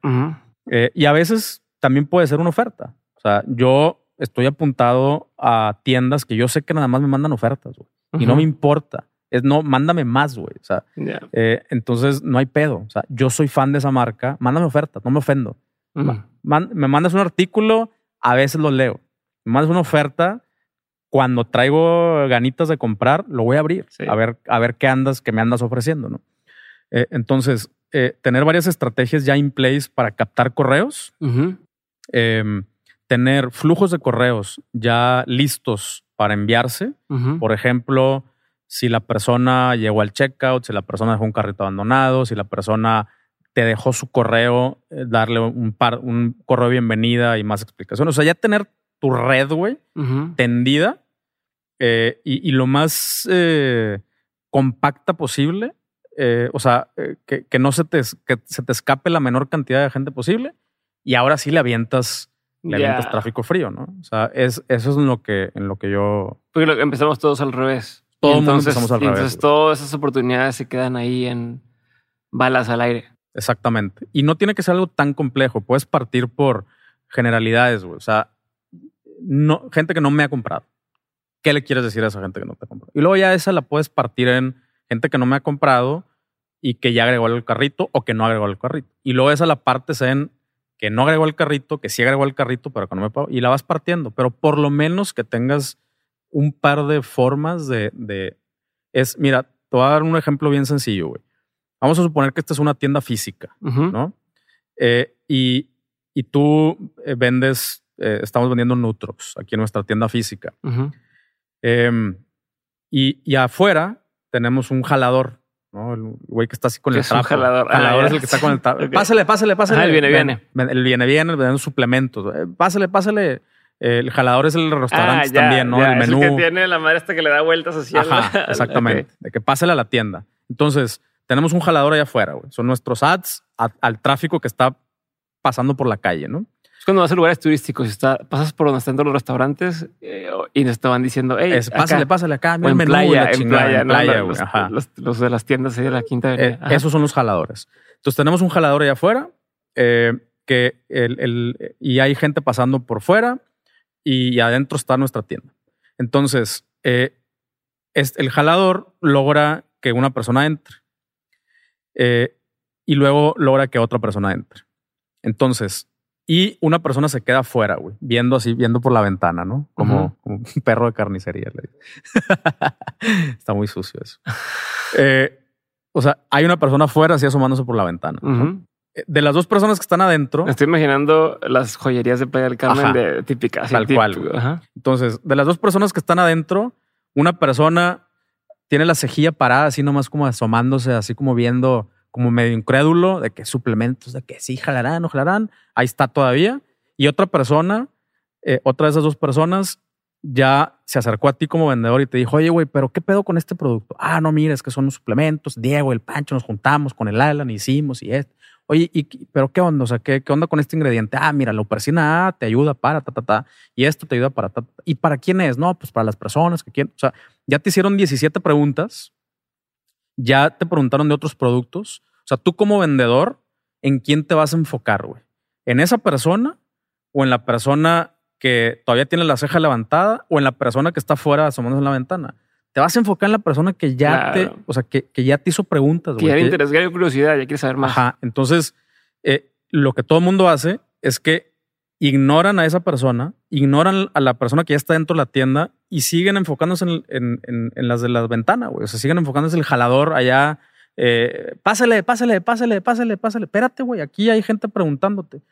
Speaker 2: Eh, y a veces también puede ser una oferta. O sea, yo estoy apuntado a tiendas que yo sé que nada más me mandan ofertas, güey. Y no me importa. Es no, mándame más, güey. O sea, eh, entonces no hay pedo. O sea, yo soy fan de esa marca, mándame ofertas, no me ofendo. Man- me mandas un artículo, a veces lo leo. Me mandas una oferta, cuando traigo ganitas de comprar, lo voy a abrir
Speaker 1: Sí.
Speaker 2: a ver a ver qué andas, qué me andas ofreciendo, ¿no? Eh, entonces, eh, tener varias estrategias ya in place para captar correos, em, tener flujos de correos ya listos para enviarse. Por ejemplo, si la persona llegó al checkout, si la persona dejó un carrito abandonado, si la persona te dejó su correo, eh, darle un, par, un correo de bienvenida y más explicaciones. O sea, ya tener tu red, güey, tendida eh, y, y lo más eh, compacta posible. eh, o sea, que, que no se te, que se te escape la menor cantidad de gente posible. Y ahora sí le avientas, le avientas tráfico frío, ¿no? O sea, es, eso es en lo que, en lo que yo
Speaker 1: Porque lo- empezamos todos al revés.
Speaker 2: Todo mundo empezamos al revés,
Speaker 1: Entonces todas esas oportunidades se quedan ahí en balas al aire.
Speaker 2: Exactamente. Y no tiene que ser algo tan complejo. Puedes partir por generalidades, güey. O sea, no, gente que no me ha comprado. ¿Qué le quieres decir a esa gente que no te ha comprado? Y luego ya esa la puedes partir en gente que no me ha comprado y que ya agregó al carrito o que no agregó al carrito. Y luego esa la partes en que no agregó al carrito, que sí agregó al carrito, pero que no me pagó. Y la vas partiendo. Pero por lo menos que tengas un par de formas de... de es, mira, te voy a dar un ejemplo bien sencillo, güey. Vamos a suponer que esta es una tienda física. ¿no? Eh, y, y tú eh, vendes, eh, estamos vendiendo Nutrox aquí en nuestra tienda física.
Speaker 1: Ujú.
Speaker 2: Em, y, y afuera tenemos un jalador, ¿no? El güey que está así con
Speaker 1: ¿Qué
Speaker 2: el
Speaker 1: es un jalador? Ah,
Speaker 2: es el que está con el trapo. Pásale, pásale, pásale.
Speaker 1: Ajá, el viene, viene.
Speaker 2: El viene, viene, vendiendo suplementos. Eh, Pásale, pásale. Eh, El jalador es el restaurante
Speaker 1: Ah, ya,
Speaker 2: también, ¿no?
Speaker 1: ya,
Speaker 2: el
Speaker 1: es
Speaker 2: menú.
Speaker 1: que tiene la madre esta que le da vueltas así.
Speaker 2: Ajá, exactamente. De que pásale a la tienda. Entonces, tenemos un jalador allá afuera, güey. Son nuestros ads a- al tráfico que está pasando por la calle, ¿no?
Speaker 1: Es cuando vas a lugares turísticos y está, pasas por donde están todos los restaurantes eh, y nos estaban diciendo, hey,
Speaker 2: Es, pásale,
Speaker 1: acá".
Speaker 2: pásale acá,
Speaker 1: en
Speaker 2: menú,
Speaker 1: playa,
Speaker 2: la
Speaker 1: en playa,
Speaker 2: en
Speaker 1: ¿no?
Speaker 2: playa,
Speaker 1: Los- de las tiendas de la Quinta
Speaker 2: Eh, esos son los jaladores. Entonces tenemos un jalador allá afuera eh, que el, el- y hay gente pasando por fuera y adentro está nuestra tienda. Entonces, eh, es- el jalador logra que una persona entre y luego logra que otra persona entre. Entonces, y una persona se queda afuera, güey, viendo así, viendo por la ventana, ¿no? Como, un perro de carnicería. le. Está muy sucio eso. Eh, o sea, hay una persona afuera así asomándose por la ventana. Eh, De las dos personas que están adentro,
Speaker 1: Me Estoy imaginando las joyerías de Playa del Carmen
Speaker 2: Ajá.
Speaker 1: de típicas.
Speaker 2: Tal cual.
Speaker 1: Ajá.
Speaker 2: entonces, de las dos personas que están adentro, una persona tiene la cejilla parada así nomás como asomándose, así como viendo, como medio incrédulo de que suplementos, de que sí, jalarán o jalarán. Ahí está todavía. Y otra persona, eh, otra de esas dos personas, ya se acercó a ti como vendedor y te dijo, oye, güey, pero ¿qué pedo con este producto? Ah, no, mira, es que son los suplementos. Diego, el Pancho, nos juntamos con el Alan, hicimos y esto. Oye, ¿y, pero qué onda? O sea, ¿qué, qué onda con este ingrediente? Ah, mira, la opercina A te ayuda para ta, ta, ta. Y esto te ayuda para ta, ta. ¿Y para quién es? No, pues para las personas que quieren. O sea, ya te hicieron 17 preguntas. Ya te preguntaron de otros productos. O sea, tú como vendedor, ¿en quién te vas a enfocar, güey? ¿En esa persona o en la persona que todavía tiene la ceja levantada o en la persona que está afuera asomándose en la ventana? Te vas a enfocar en la persona que ya
Speaker 1: Claro.
Speaker 2: te, o sea, que, que ya te hizo preguntas,
Speaker 1: Que
Speaker 2: güey.
Speaker 1: ya le
Speaker 2: que-
Speaker 1: interesa, ya le dio curiosidad, ya quiere saber más.
Speaker 2: Ajá. Entonces, eh, lo que todo el mundo hace es que ignoran a esa persona, ignoran a la persona que ya está dentro de la tienda y siguen enfocándose en, en- las de la ventana, güey. O sea, siguen enfocándose en el jalador allá eh, pásale, pásale, pásale, pásale, pásale. Espérate, güey, aquí hay gente preguntándote.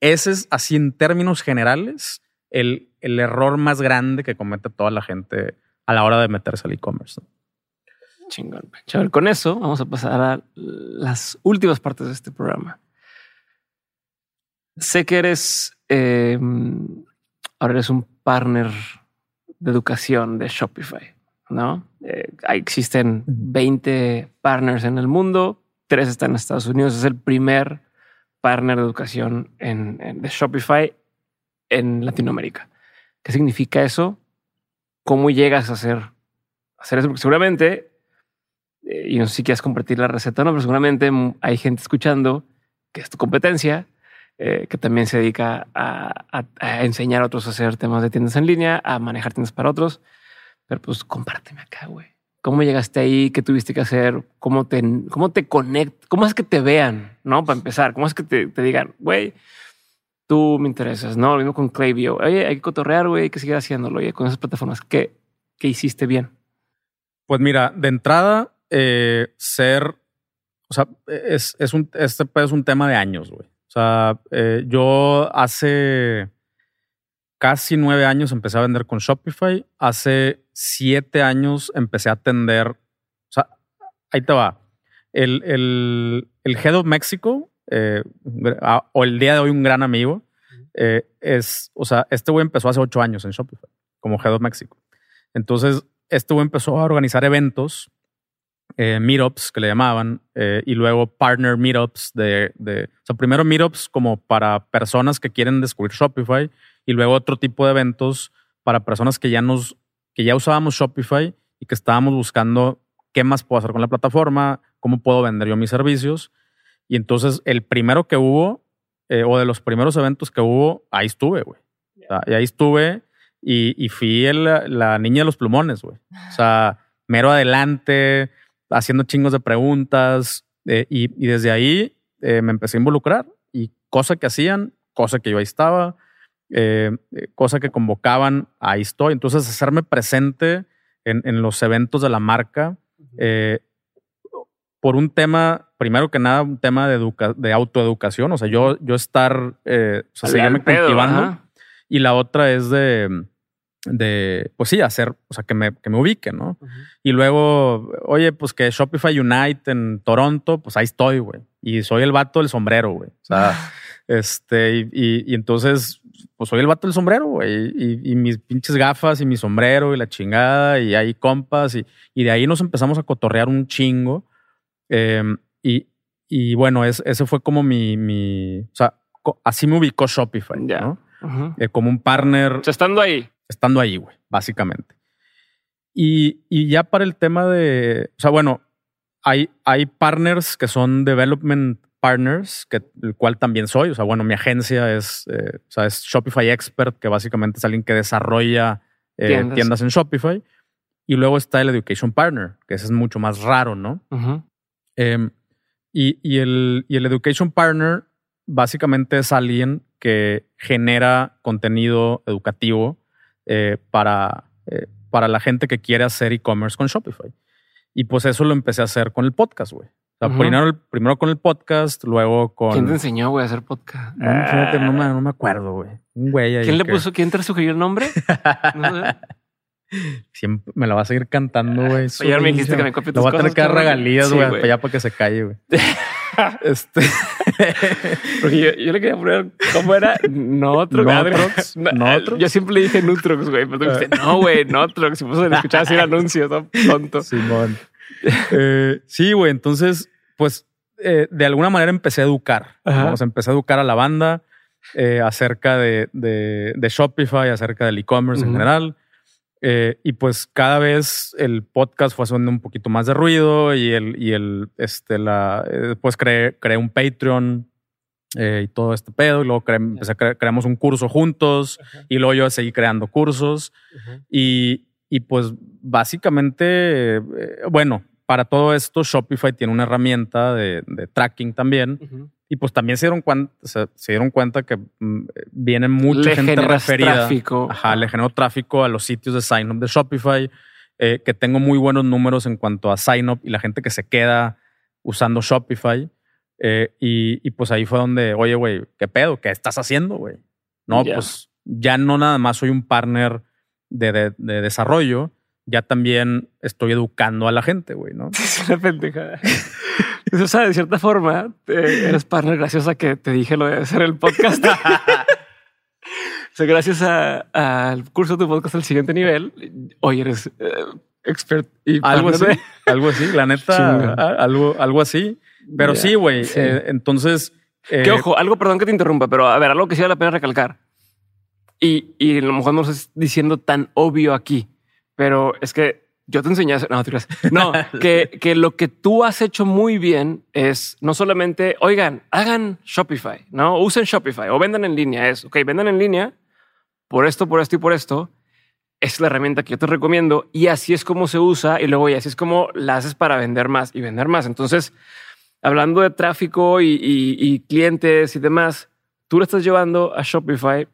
Speaker 2: Ese es, así en términos generales, el, el error más grande que comete toda la gente a la hora de meterse al e-commerce.
Speaker 1: Chingón. Chaval, con eso vamos a pasar a las últimas partes de este programa. Sé que eres, eh, ahora eres un partner de educación de Shopify, ¿no? Eh, existen 20 partners en el mundo, tres están en Estados Unidos, es el primer partner de educación en, de Shopify en Latinoamérica. ¿Qué significa eso? ¿Cómo llegas a hacer, hacer eso? Porque seguramente, eh, y no sé si quieres compartir la receta, no, pero seguramente hay gente escuchando que es tu competencia, eh, que también se dedica a, enseñar a otros a hacer temas de tiendas en línea, a manejar tiendas para otros. Pero pues compárteme acá, güey. ¿Cómo llegaste ahí? ¿Qué tuviste que hacer? ¿Cómo te, cómo te conect? ¿Cómo es que te vean? ¿No? Para empezar, ¿cómo es que te, digan, güey, tú me interesas? No, lo mismo con Klaviyo. Oye, hay que cotorrear, güey, hay que seguir haciéndolo. Oye, con esas plataformas, ¿qué, qué hiciste bien?
Speaker 2: Pues mira, de entrada, eh, ser, o sea, es, es un, este es un tema de años, güey. O sea, eh, yo hace casi nueve años empecé a vender con Shopify. Hace siete años empecé a atender. O sea, ahí te va. El, el, el Head of Mexico, eh, o el día de hoy un gran amigo, eh, es, o sea, este güey empezó hace ocho años en Shopify como Head of Mexico. Entonces, este güey empezó a organizar eventos eh, meetups que le llamaban eh, y luego partner meetups de, de, o sea, primero meetups como para personas que quieren descubrir Shopify y luego otro tipo de eventos para personas que ya nos, que ya usábamos Shopify y que estábamos buscando qué más puedo hacer con la plataforma, cómo puedo vender yo mis servicios. Y entonces el primero que hubo, eh, o de los primeros eventos que hubo, ahí estuve, güey. y ahí estuve y, y fui el, la niña de los plumones, güey. O sea, mero adelante, haciendo chingos de preguntas eh, y, desde ahí eh, me empecé a involucrar y cosa que hacían, cosa que yo ahí estaba, eh, cosa que convocaban, ahí estoy. Entonces, hacerme presente en, los eventos de la marca por un tema, primero que nada, un tema de, de autoeducación, o sea, yo, yo estar, o sea, seguirme cultivando. Y la otra es de de, pues sí, hacer, o sea, que me, que me ubiquen, ¿no? Y luego, oye, pues que Shopify Unite en Toronto, pues ahí estoy, güey. Y soy el vato del sombrero, güey. O sea, este, y, entonces, pues soy el vato del sombrero, güey. Y, mis pinches gafas y mi sombrero y la chingada, y ahí compas, y, y de ahí nos empezamos a cotorrear un chingo. Em, y, y bueno, es, ese fue como mi, mi, o sea, así me ubicó Shopify, ¿no? Eh, como un partner.
Speaker 1: O sea, estando ahí
Speaker 2: estando ahí, güey, básicamente. Y, y, ya para el tema de, o sea, bueno, hay, hay partners que son development partners, que, el cual también soy. O sea, bueno, mi agencia es, eh, o sea, es Shopify Expert, que básicamente es alguien que desarrolla eh, tiendas. en Shopify. Y luego está el Education Partner, que ese es mucho más raro, ¿no? Em, y, y, el, y el Education Partner básicamente es alguien que genera contenido educativo eh, para, eh, para la gente que quiere hacer e-commerce con Shopify. Y pues eso lo empecé a hacer con el podcast, güey. O sea, primero, primero, con el podcast, luego con.
Speaker 1: ¿Quién te enseñó, güey, a hacer podcast?
Speaker 2: No, no, me, acuerdo, güey. Un güey ahí.
Speaker 1: ¿Quién le puso, quién te sugirió el nombre?
Speaker 2: Siempre me la va a seguir cantando, güey.
Speaker 1: Ayer me dijiste que me copie tus
Speaker 2: Lo va a tener que dar regalías, güey, para allá para que se calle, güey.
Speaker 1: este. Porque yo, le quería poner, ¿cómo era? Notrox.
Speaker 2: Notrox. No,
Speaker 1: yo siempre le dije Nutrox, güey. Pero tú dijiste, no, güey, Notrox. Si puso a escuchar así el anuncio, ¿no? tonto.
Speaker 2: Simón. Eh, sí, güey. Entonces, pues, eh, de alguna manera empecé a educar. Vamos, empecé a educar a la banda eh, acerca de, de, de, Shopify, acerca del e-commerce en general. Eh, y pues cada vez el podcast fue haciendo un poquito más de ruido y el, y el, este, la, eh, después creé, creé un Patreon eh, y todo este pedo. Y luego creamos un curso juntos y luego yo seguí creando cursos. y, y, pues básicamente, bueno, para todo esto Shopify tiene una herramienta de, de tracking también. Y pues también se dieron cuenta, se, dieron cuenta que mm, viene mucha gente referida.
Speaker 1: Tráfico.
Speaker 2: Ajá, le generó tráfico a los sitios de sign up de Shopify, eh, que tengo muy buenos números en cuanto a sign up y la gente que se queda usando Shopify. Eh, y, y, pues ahí fue donde, oye, güey, ¿qué pedo? ¿Qué estás haciendo, güey? No, pues ya no nada más soy un partner de, de, de desarrollo, ya también estoy educando a la gente, güey, ¿no?
Speaker 1: Es una pendejada. o sea, de cierta forma, eres partner gracias a que te dije lo de hacer el podcast. o sea, gracias al curso de tu podcast al siguiente nivel, hoy eres eh, expert y
Speaker 2: algo así, algo así, la neta, algo, algo así. Pero sí, güey. Eh, entonces.
Speaker 1: que eh, ojo, algo, perdón que te interrumpa, pero a ver, algo que sí vale la pena recalcar. Y, y a lo mejor no estás diciendo tan obvio aquí, pero es que yo te enseñé, no, no, que, que lo que tú has hecho muy bien es no solamente, oigan, hagan Shopify, no usen Shopify o vendan en línea. Es ok, vendan en línea por esto, por esto y por esto. Es la herramienta que yo te recomiendo y así es como se usa y luego y así es como la haces para vender más y vender más. Entonces, hablando de tráfico y, y clientes y demás, tú lo estás llevando a Shopify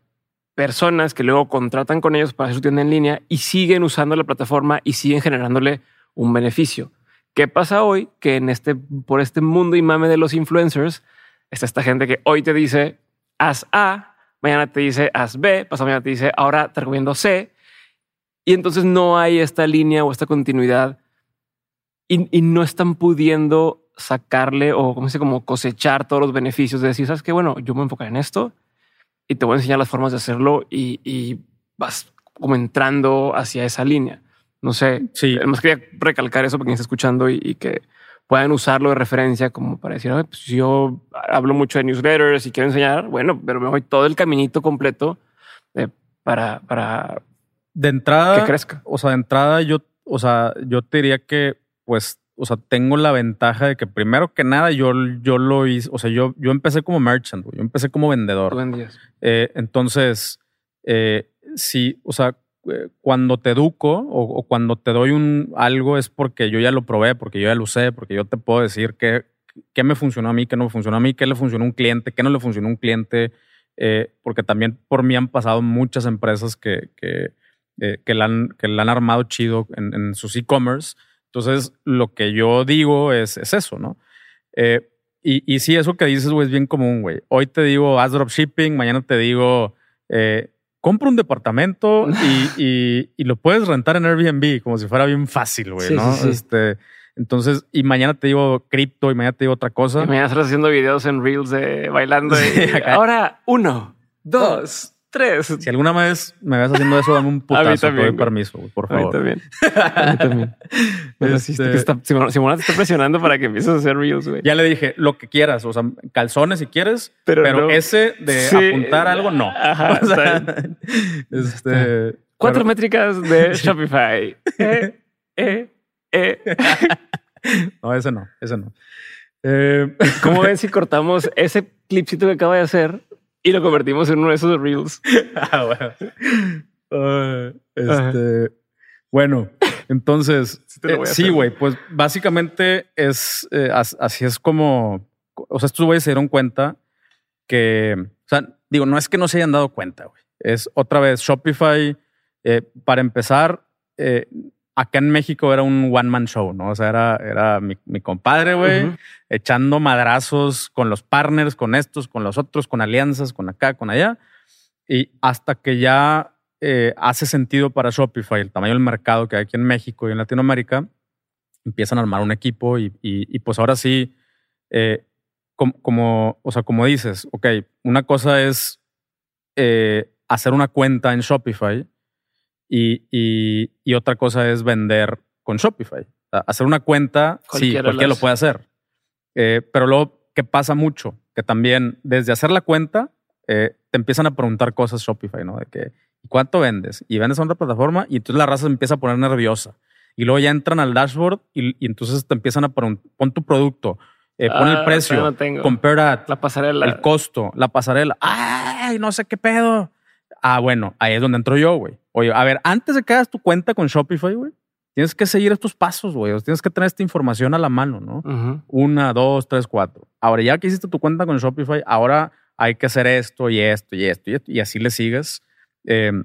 Speaker 1: personas que luego contratan con ellos para hacer su tienda en línea y siguen usando la plataforma y siguen generándole un beneficio. ¿Qué pasa hoy? Que en este, por este mundo y mame de los influencers, está esta gente que hoy te dice, haz A, mañana te dice, haz B, pasado mañana te dice, ahora te recomiendo C. Y entonces no hay esta línea o esta continuidad y, y no están pudiendo sacarle o como se como cosechar todos los beneficios de decir, sabes que bueno, yo me enfocar en esto y te voy a enseñar las formas de hacerlo y, vas como entrando hacia esa línea. No sé. Sí. Además quería recalcar eso porque me está escuchando y, que puedan usarlo de referencia como para decir, pues yo hablo mucho de newsletters y quiero enseñar, bueno, pero me voy todo el caminito completo para, para
Speaker 2: de entrada
Speaker 1: que crezca.
Speaker 2: O sea, de entrada yo, o sea, yo te diría que pues o sea, tengo la ventaja de que primero que nada yo, yo lo hice, o sea, yo, yo empecé como merchant, yo empecé como vendedor. Eh, entonces, eh, sí, o sea, eh, cuando te educo o, cuando te doy un algo es porque yo ya lo probé, porque yo ya lo usé, porque yo te puedo decir qué, qué me funcionó a mí, qué no me funcionó a mí, qué le funcionó a un cliente, qué no le funcionó a un cliente, porque también por mí han pasado muchas empresas que, que, que, la, han, que la han armado chido en, en sus e-commerce entonces, lo que yo digo es, es eso, ¿no? Eh, y, y sí, eso que dices, güey, es bien común, güey. Hoy te digo, haz dropshipping, mañana te digo, eh, compra un departamento y, y, lo puedes rentar en Airbnb, como si fuera bien fácil, güey, ¿no? Este, entonces, y mañana te digo cripto y mañana te digo otra cosa.
Speaker 1: Y mañana estás haciendo videos en Reels de bailando. Ahora, uno, dos.
Speaker 2: Si alguna vez me ves haciendo eso, dame un putazo, te doy permiso, por favor.
Speaker 1: A mí también. A mí también. este... está, Simona, te está presionando para que empieces a hacer reels, güey.
Speaker 2: Ya le dije, lo que quieras, o sea, calzones si quieres, pero, ese de apuntar algo, no. Ajá,
Speaker 1: este, Cuatro métricas de Shopify. eh, eh, eh.
Speaker 2: no, ese no, ese no.
Speaker 1: Eh, ¿Cómo ven si cortamos ese clipcito que acaba de hacer y lo convertimos en uno de esos reels. ah,
Speaker 2: bueno. Ah, este, bueno, entonces, sí, eh, güey, pues básicamente es eh, así es como, o sea, estos güeyes se dieron cuenta que, o sea, digo, no es que no se hayan dado cuenta, güey. Es otra vez Shopify, eh, para empezar, acá en México era un one man show, ¿no? O sea, era, era mi, compadre, güey, echando madrazos con los partners, con estos, con los otros, con alianzas, con acá, con allá. Y hasta que ya eh, hace sentido para Shopify el tamaño del mercado que hay aquí en México y en Latinoamérica, empiezan a armar un equipo y, y, pues ahora sí, eh, como, o sea, como dices, ok, una cosa es eh, hacer una cuenta en Shopify y, y, otra cosa es vender con Shopify. hacer una cuenta, sí, cualquiera lo puede hacer. Eh, pero luego, ¿qué pasa mucho? Que también desde hacer la cuenta, eh, te empiezan a preguntar cosas Shopify, ¿no? De que, ¿cuánto vendes? Y vendes a otra plataforma y entonces la raza se empieza a poner nerviosa. Y luego ya entran al dashboard y, entonces te empiezan a preguntar, pon tu producto, eh, pon el ah, precio, compara
Speaker 1: la pasarela,
Speaker 2: el costo, la pasarela. ¡Ay, no sé qué pedo! Ah, bueno, ahí es donde entro yo, güey. Oye, a ver, antes de que hagas tu cuenta con Shopify, güey, tienes que seguir estos pasos, güey. Tienes que tener esta información a la mano, ¿no? Una, dos, tres, cuatro. Ahora, ya que hiciste tu cuenta con Shopify, ahora hay que hacer esto y esto y esto y esto. Y así le sigues. Em,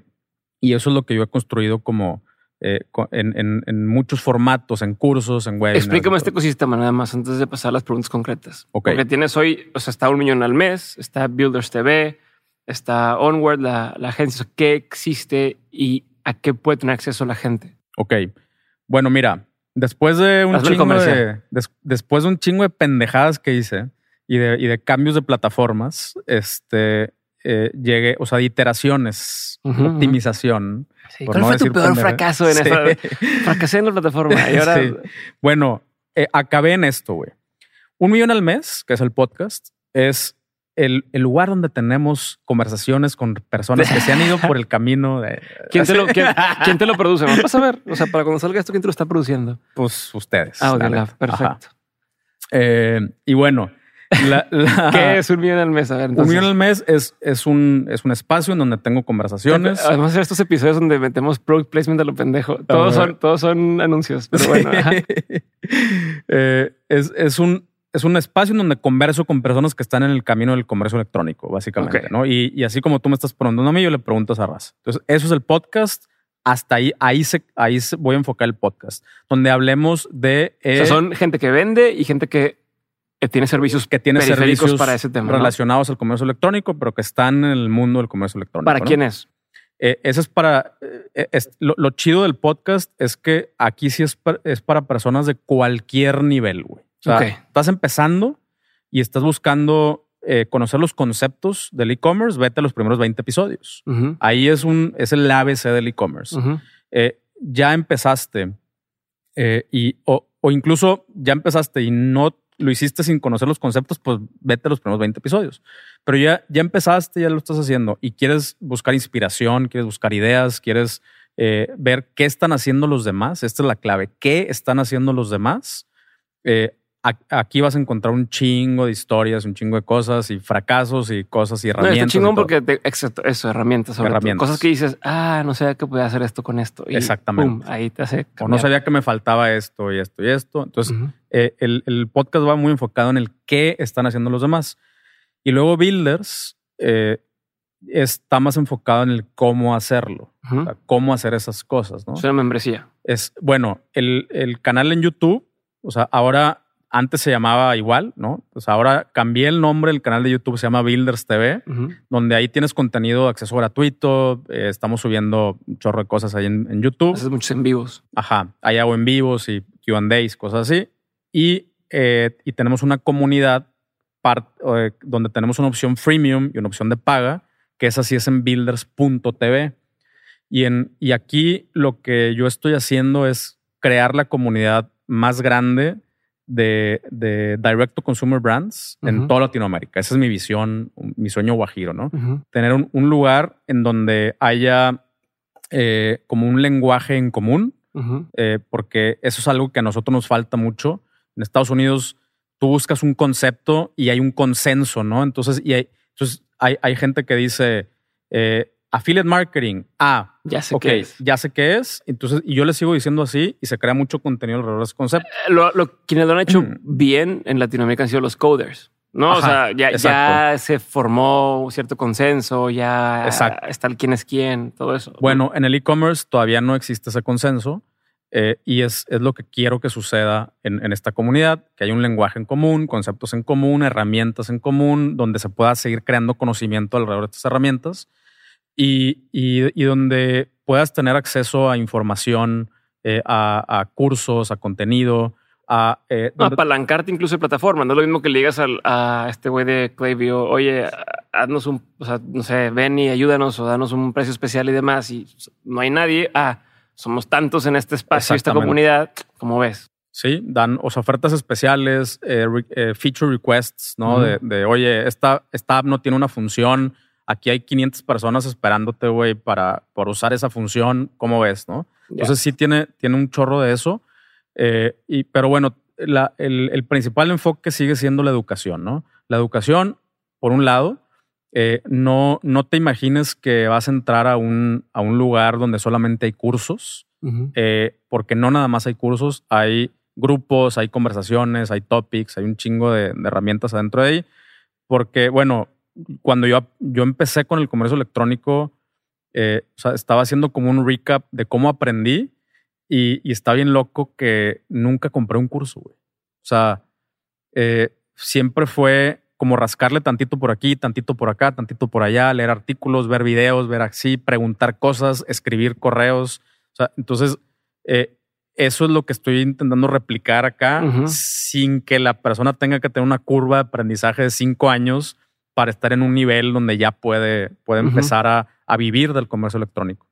Speaker 2: y eso es lo que yo he construido como, eh, en, en- en muchos formatos, en cursos, en webinars.
Speaker 1: Explícame este ecosistema nada más antes de pasar a las preguntas concretas.
Speaker 2: Ok.
Speaker 1: Porque tienes hoy, o sea, está un millón al mes, está Builders TV, está Onward, la, la agencia. ¿Qué existe y a qué puede tener acceso la gente?
Speaker 2: Ok. Bueno, mira, después de un
Speaker 1: Hazme
Speaker 2: chingo de, des- después de un chingo de pendejadas que hice y de, y de cambios de plataformas, este eh, llegué, o sea, de iteraciones, optimización.
Speaker 1: Sí, ¿Cuál
Speaker 2: no
Speaker 1: fue tu peor
Speaker 2: pendeja-
Speaker 1: fracaso en
Speaker 2: Sí.
Speaker 1: eso? Fracasé en la plataforma y ahora
Speaker 2: Sí. Bueno, eh, acabé en esto, güey. Un millón al mes, que es el podcast, es el, el lugar donde tenemos conversaciones con personas que se han ido por el camino de...
Speaker 1: ¿Quién te, lo, quién, quién te lo produce? Vamos a ver. O sea, para cuando salga esto, ¿quién te lo está produciendo?
Speaker 2: Pues ustedes.
Speaker 1: Ah,
Speaker 2: la
Speaker 1: ok,
Speaker 2: neta.
Speaker 1: Lab, perfecto.
Speaker 2: Eh, y bueno, la- la-
Speaker 1: ¿Qué es un millón al mes? A ver,
Speaker 2: Un
Speaker 1: entonces.
Speaker 2: millón al mes es, es, un, es un espacio en donde tengo conversaciones.
Speaker 1: Además, estos episodios donde metemos product placement a lo pendejo. Todos son, todos son anuncios, pero bueno.
Speaker 2: Eh, es, es un, es un espacio en donde converso con personas que están en el camino del comercio electrónico, básicamente. ¿no? Y, y así como tú me estás preguntando a mí, yo le pregunto a esa raza. Entonces, eso es el podcast. Hasta ahí, ahí, se, ahí se- voy a enfocar el podcast, donde hablemos de...
Speaker 1: O sea,
Speaker 2: eh,
Speaker 1: son gente que vende y gente que tiene servicios
Speaker 2: que tiene servicios
Speaker 1: para ese tema. ¿no?
Speaker 2: relacionados al comercio electrónico, pero que están en el mundo del comercio electrónico.
Speaker 1: ¿Para
Speaker 2: ¿no?
Speaker 1: quién es?
Speaker 2: Eh, ese es para. eh, es- lo, lo chido del podcast es que aquí sí es, es para personas de cualquier nivel, güey. O sea, estás empezando y estás buscando eh, conocer los conceptos del e-commerce, vete a los primeros 20 episodios. Ahí es un es el ABC del e-commerce. Eh, ya empezaste eh, y o, o incluso ya empezaste y no lo hiciste sin conocer los conceptos, pues vete a los primeros 20 episodios. Pero ya, ya empezaste, ya lo estás haciendo y quieres buscar inspiración, quieres buscar ideas, quieres ver qué están haciendo los demás. Esta es la clave. ¿Qué están haciendo los demás? Eh, aquí vas a encontrar un chingo de historias, un chingo de cosas y fracasos y cosas y
Speaker 1: No,
Speaker 2: herramientas.
Speaker 1: está
Speaker 2: y
Speaker 1: chingón porque te, exacto, eso, herramientas, sobre todo.
Speaker 2: Herramientas.
Speaker 1: Cosas que dices, ah, no sé que podía hacer esto con esto. Y
Speaker 2: Exactamente.
Speaker 1: ahí te hace.
Speaker 2: o no
Speaker 1: cambiar.
Speaker 2: sabía que me faltaba esto y esto y esto. Entonces, eh, el, el podcast va muy enfocado en el qué están haciendo los demás. Y luego Builders eh, está más enfocado en el cómo hacerlo,
Speaker 1: Ujú.
Speaker 2: o sea, cómo hacer esas cosas, ¿no?
Speaker 1: Es una membresía.
Speaker 2: Es, bueno, el, el canal en YouTube, o sea, ahora, antes se llamaba igual, ¿no? Pues ahora cambié el nombre del canal de YouTube, se llama Builders TV,
Speaker 1: Ujú.
Speaker 2: donde ahí tienes contenido, acceso gratuito, eh, estamos subiendo un chorro de cosas ahí en, en YouTube.
Speaker 1: Haces muchos en vivos.
Speaker 2: Ajá, ahí hago en vivos y Q&As, cosas así. Y, eh, y tenemos una comunidad part- eh, donde tenemos una opción freemium y una opción de paga, que esa sí es en builders.tv. Y, en, y aquí lo que yo estoy haciendo es crear la comunidad más grande de, de direct to consumer brands en toda Latinoamérica. Esa es mi visión, mi sueño guajiro, ¿no? Tener un, un lugar en donde haya eh, como un lenguaje en común, eh, porque eso es algo que a nosotros nos falta mucho. En Estados Unidos tú buscas un concepto y hay un consenso, ¿no? Entonces, y hay, entonces hay, hay gente que dice eh, affiliate marketing. Ah,
Speaker 1: Ya sé
Speaker 2: ok,
Speaker 1: qué es.
Speaker 2: ya sé qué es. Entonces, y yo le sigo diciendo así y se crea mucho contenido alrededor de ese concepto.
Speaker 1: Eh, Lo, lo- quienes lo han hecho
Speaker 2: Mm.
Speaker 1: bien en Latinoamérica han sido los coders. ¿no? o
Speaker 2: Ajá,
Speaker 1: sea, ya, ya se formó cierto consenso, ya
Speaker 2: Exacto.
Speaker 1: está el quién es quién, todo eso.
Speaker 2: Bueno, en el e-commerce todavía no existe ese consenso eh, y es, es lo que quiero que suceda en, en esta comunidad, que haya un lenguaje en común, conceptos en común, herramientas en común, donde se pueda seguir creando conocimiento alrededor de estas herramientas y, y- y donde puedas tener acceso a información, eh, a, a cursos, a contenido, a... eh, donde-
Speaker 1: apalancarte incluso de plataforma. No es lo mismo que le digas al- a este güey de Klaviyo, oye, haznos un, o sea, no sé, ven y ayúdanos o danos un precio especial y demás. Y no hay nadie. Ah, somos tantos en este espacio, esta comunidad. como ves?
Speaker 2: Sí, dan o sea, ofertas especiales, eh, re- eh, feature requests, ¿no? De, de, oye, esta, esta app no tiene una función, aquí hay 500 personas esperándote, güey, para, para usar esa función, ¿cómo ves, no? Entonces sí tiene, tiene un chorro de eso, eh, y, pero bueno, la- el, el principal enfoque sigue siendo la educación, ¿no? La educación, por un lado, eh, no, no te imagines que vas a entrar a un, a un lugar donde solamente hay cursos, eh, porque no nada más hay cursos, hay grupos, hay conversaciones, hay topics, hay un chingo de, de herramientas adentro de ahí. Porque, bueno, cuando yo, yo empecé con el comercio electrónico, eh, o sea, estaba haciendo como un recap de cómo aprendí y, está bien loco que nunca compré un curso, güey. O sea, eh, siempre fue como rascarle tantito por aquí, tantito por acá, tantito por allá, leer artículos, ver videos, ver así, preguntar cosas, escribir correos. O sea, entonces, eh, eso es lo que estoy intentando replicar acá sin que la persona tenga que tener una curva de aprendizaje de cinco años para estar en un nivel donde ya puede, puede empezar a, a, vivir del comercio electrónico.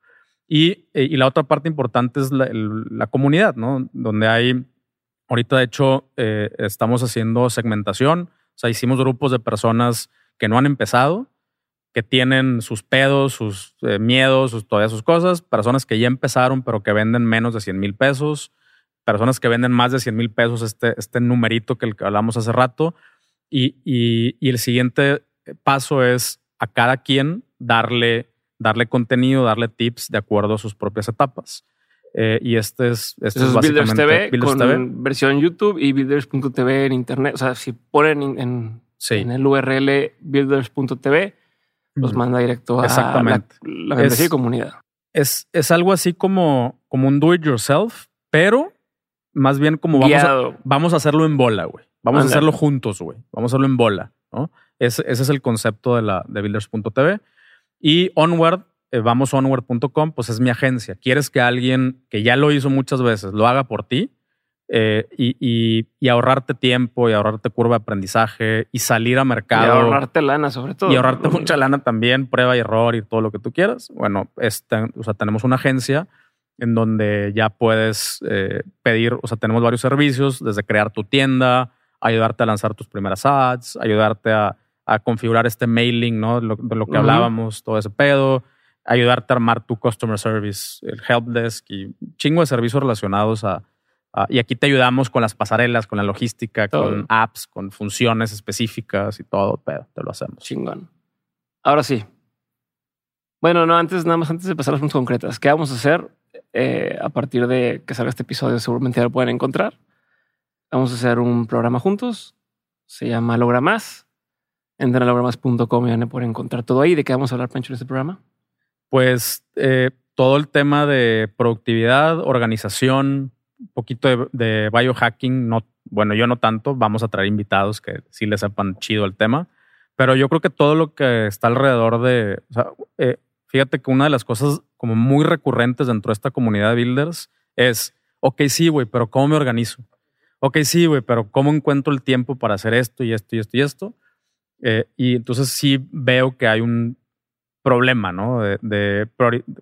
Speaker 2: Y, eh, y, la otra parte importante es la, la, comunidad, ¿no? Donde hay, ahorita de hecho, eh, estamos haciendo segmentación, o sea, hicimos grupos de personas que no han empezado, que tienen sus pedos, sus eh, miedos, sus, todas sus cosas, personas que ya empezaron pero que venden menos de 100 mil pesos, personas que venden más de 100 mil pesos, este, este numerito que, el que hablamos hace rato, y, y, y, el siguiente paso es a cada quien darle, darle contenido, darle tips de acuerdo a sus propias etapas. Eh, y este es, este es,
Speaker 1: Builders TV con versión YouTube y Builders.tv en internet. O sea, si ponen en, en el URL Builders.tv, los manda directo a
Speaker 2: Exactamente.
Speaker 1: la, la comunidad.
Speaker 2: Es, es algo así como, como un do it yourself, pero más bien como vamos a, vamos a hacerlo en bola, güey. Vamos a hacerlo juntos, güey. Vamos a hacerlo en bola, ¿no? Ese, ese es el concepto de la de builders.tv. Y Onward, eh, vamos onward.com, pues es mi agencia. Quieres que alguien que ya lo hizo muchas veces lo haga por ti, eh, y, y, ahorrarte tiempo y ahorrarte curva de aprendizaje y salir a mercado. Y
Speaker 1: ahorrarte lana, sobre todo.
Speaker 2: Y ahorrarte mucha lana también, prueba y error y todo lo que tú quieras. Bueno, este, o sea, tenemos una agencia en donde ya puedes eh, pedir, o sea, tenemos varios servicios, desde crear tu tienda, ayudarte a lanzar tus primeras ads, ayudarte a, a configurar este mailing, ¿no? De lo, que hablábamos, todo ese pedo, ayudarte a armar tu customer service, el help desk y chingo de servicios relacionados a, y aquí te ayudamos con las pasarelas, con la logística, con apps, con funciones específicas y todo, pero te lo hacemos.
Speaker 1: Chingón. Ahora sí. Bueno, no, antes, nada más antes de pasar a las preguntas concretas. ¿Qué vamos a hacer eh, a partir de que salga este episodio? Seguramente ya lo pueden encontrar. Vamos a hacer un programa juntos. Se llama Logra Más. Entren a logramás.com y van a poder encontrar todo ahí. ¿De qué vamos a hablar, Pancho, en este programa?
Speaker 2: Pues eh, todo el tema de productividad, organización, un poquito de, biohacking, no, bueno, yo no tanto, vamos a traer invitados que sí les sepan chido el tema, pero yo creo que todo lo que está alrededor de, eh, fíjate que una de las cosas como muy recurrentes dentro de esta comunidad de builders es, ok, sí, güey, pero ¿cómo me organizo? Ok, sí, güey, pero ¿cómo encuentro el tiempo para hacer esto y esto y esto y esto? Eh, y entonces sí veo que hay un problema, ¿no? De, de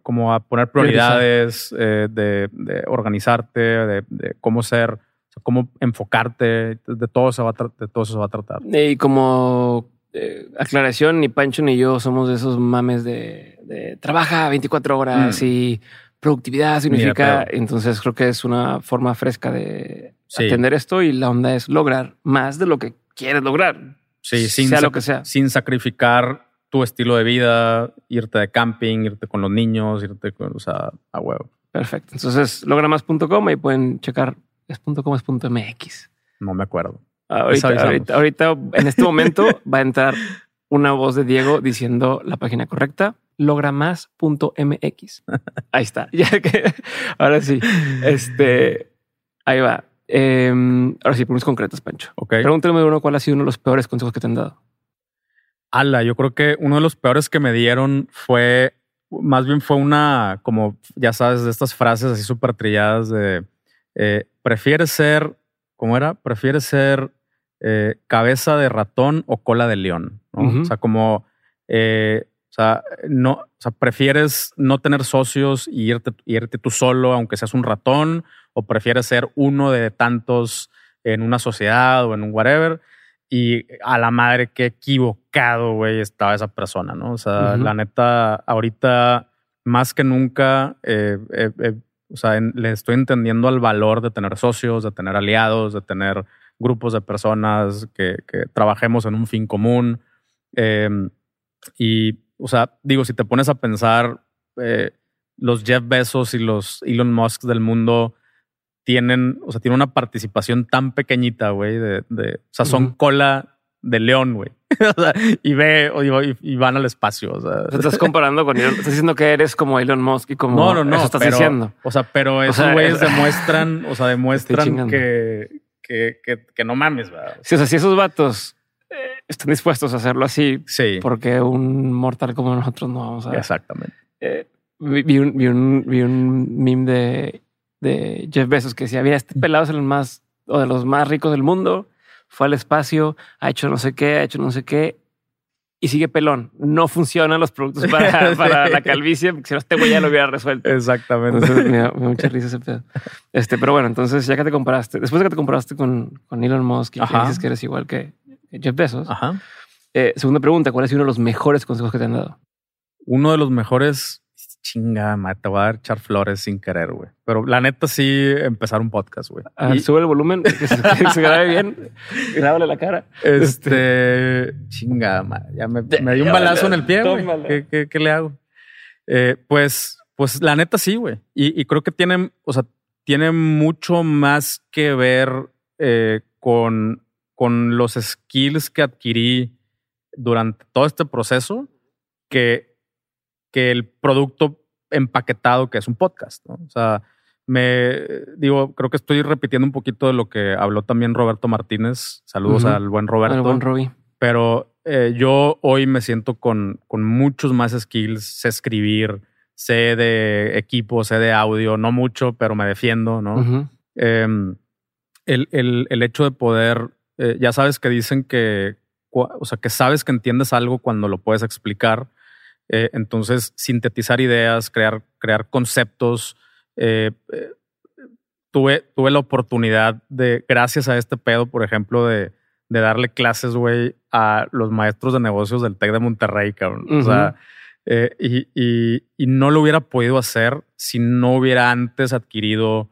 Speaker 2: como a poner prioridades, eh, de, de, organizarte, de, cómo ser, cómo enfocarte, de todo, se va a de todo eso se va a tratar.
Speaker 1: Y como eh, aclaración, ni Pancho ni yo somos de esos mames de, trabaja 24 horas mm. y productividad significa, entonces creo que es una forma fresca de atender esto y la onda es lograr más de lo que quieres lograr.
Speaker 2: Sí, sin sea lo que sea. Sin sacrificar tu estilo de vida, irte de camping, irte con los niños, irte con, o sea, a huevo.
Speaker 1: Perfecto. Entonces, logramas.com y pueden checar, es .com, es .mx.
Speaker 2: No me acuerdo.
Speaker 1: Ahorita, ahorita, en este momento va a entrar una voz de Diego diciendo la página correcta, logramas.mx. Ahí está. Ya que ahora sí, este, ahí va. Em, ahora sí, preguntas concretas, Pancho.
Speaker 2: Ok.
Speaker 1: Pregúntame uno cuál ha sido uno de los peores consejos que te han dado.
Speaker 2: Ala, yo creo que uno de los peores que me dieron fue, más bien fue una, como ya sabes, de estas frases así súper trilladas de, eh, prefieres ser, ¿cómo era? Prefieres ser eh, cabeza de ratón o cola de león, ¿no? O sea, como, eh, sea, no, o sea, prefieres no tener socios y irte, irte tú solo, aunque seas un ratón, o prefieres ser uno de tantos en una sociedad o en un whatever. Y a la madre, qué equivocado, güey, estaba esa persona, ¿no? O sea, la neta, ahorita más que nunca, eh, eh, eh, o sea, le estoy entendiendo al valor de tener socios, de tener aliados, de tener grupos de personas que, que trabajemos en un fin común. Em, y, o sea, digo, si te pones a pensar, los Jeff Bezos y los Elon Musk del mundo tienen, o sea, tienen una participación tan pequeñita, güey, de, de, o sea, son cola de León, güey. y ve y, van al espacio. O sea.
Speaker 1: Estás comparando con Elon. Estás diciendo que eres como Elon Musk y como.
Speaker 2: No, no, no.
Speaker 1: Eso estás diciendo.
Speaker 2: O sea, pero esos güeyes demuestran, o sea, demuestran que, que, que, no mames, ¿verdad?
Speaker 1: Sí, o sea, si esos vatos eh, están dispuestos a hacerlo así,
Speaker 2: sí.
Speaker 1: porque un mortal como nosotros no vamos a.
Speaker 2: Exactamente.
Speaker 1: Eh, vi, un, vi, un, vi un meme de, de Jeff Bezos que decía: Mira, este pelado es el más o de los más ricos del mundo fue al espacio, ha hecho no sé qué, ha hecho no sé qué y sigue pelón. No funcionan los productos para, la calvicie, porque si no, este güey ya lo hubiera resuelto.
Speaker 2: Exactamente.
Speaker 1: me, da, mucha risa ese pedo. Este, pero bueno, entonces ya que te comparaste, después de que te comparaste con, con Elon Musk y que dices que eres igual que Jeff Bezos,
Speaker 2: Ajá.
Speaker 1: Eh, segunda pregunta, ¿cuál ha sido uno de los mejores consejos que te han dado?
Speaker 2: Uno de los mejores chinga, te voy a echar flores sin querer, güey. Pero la neta sí empezar un podcast, güey.
Speaker 1: Ah, sube el volumen, que se, grabe bien, grábale la cara.
Speaker 2: Este, chinga, ya me, me dio un balazo en el pie, güey. ¿Qué, qué, le hago? Eh, pues, pues la neta sí, güey. Y, creo que tiene, o sea, tiene mucho más que ver eh, con, con los skills que adquirí durante todo este proceso que que el producto empaquetado que es un podcast. ¿no? O sea, me digo, creo que estoy repitiendo un poquito de lo que habló también Roberto Martínez. Saludos al buen Roberto.
Speaker 1: Al buen Robbie.
Speaker 2: Pero eh, yo hoy me siento con, con muchos más skills. Sé escribir, sé de equipo, sé de audio, no mucho, pero me defiendo, ¿no? Em, el, el, el, hecho de poder, eh, ya sabes que dicen que, o sea, que sabes que entiendes algo cuando lo puedes explicar eh, entonces, sintetizar ideas, crear, crear conceptos. Eh, tuve, tuve la oportunidad de, gracias a este pedo, por ejemplo, de, de darle clases, güey, a los maestros de negocios del TEC de Monterrey, cabrón. O sea, y, y, y, no lo hubiera podido hacer si no hubiera antes adquirido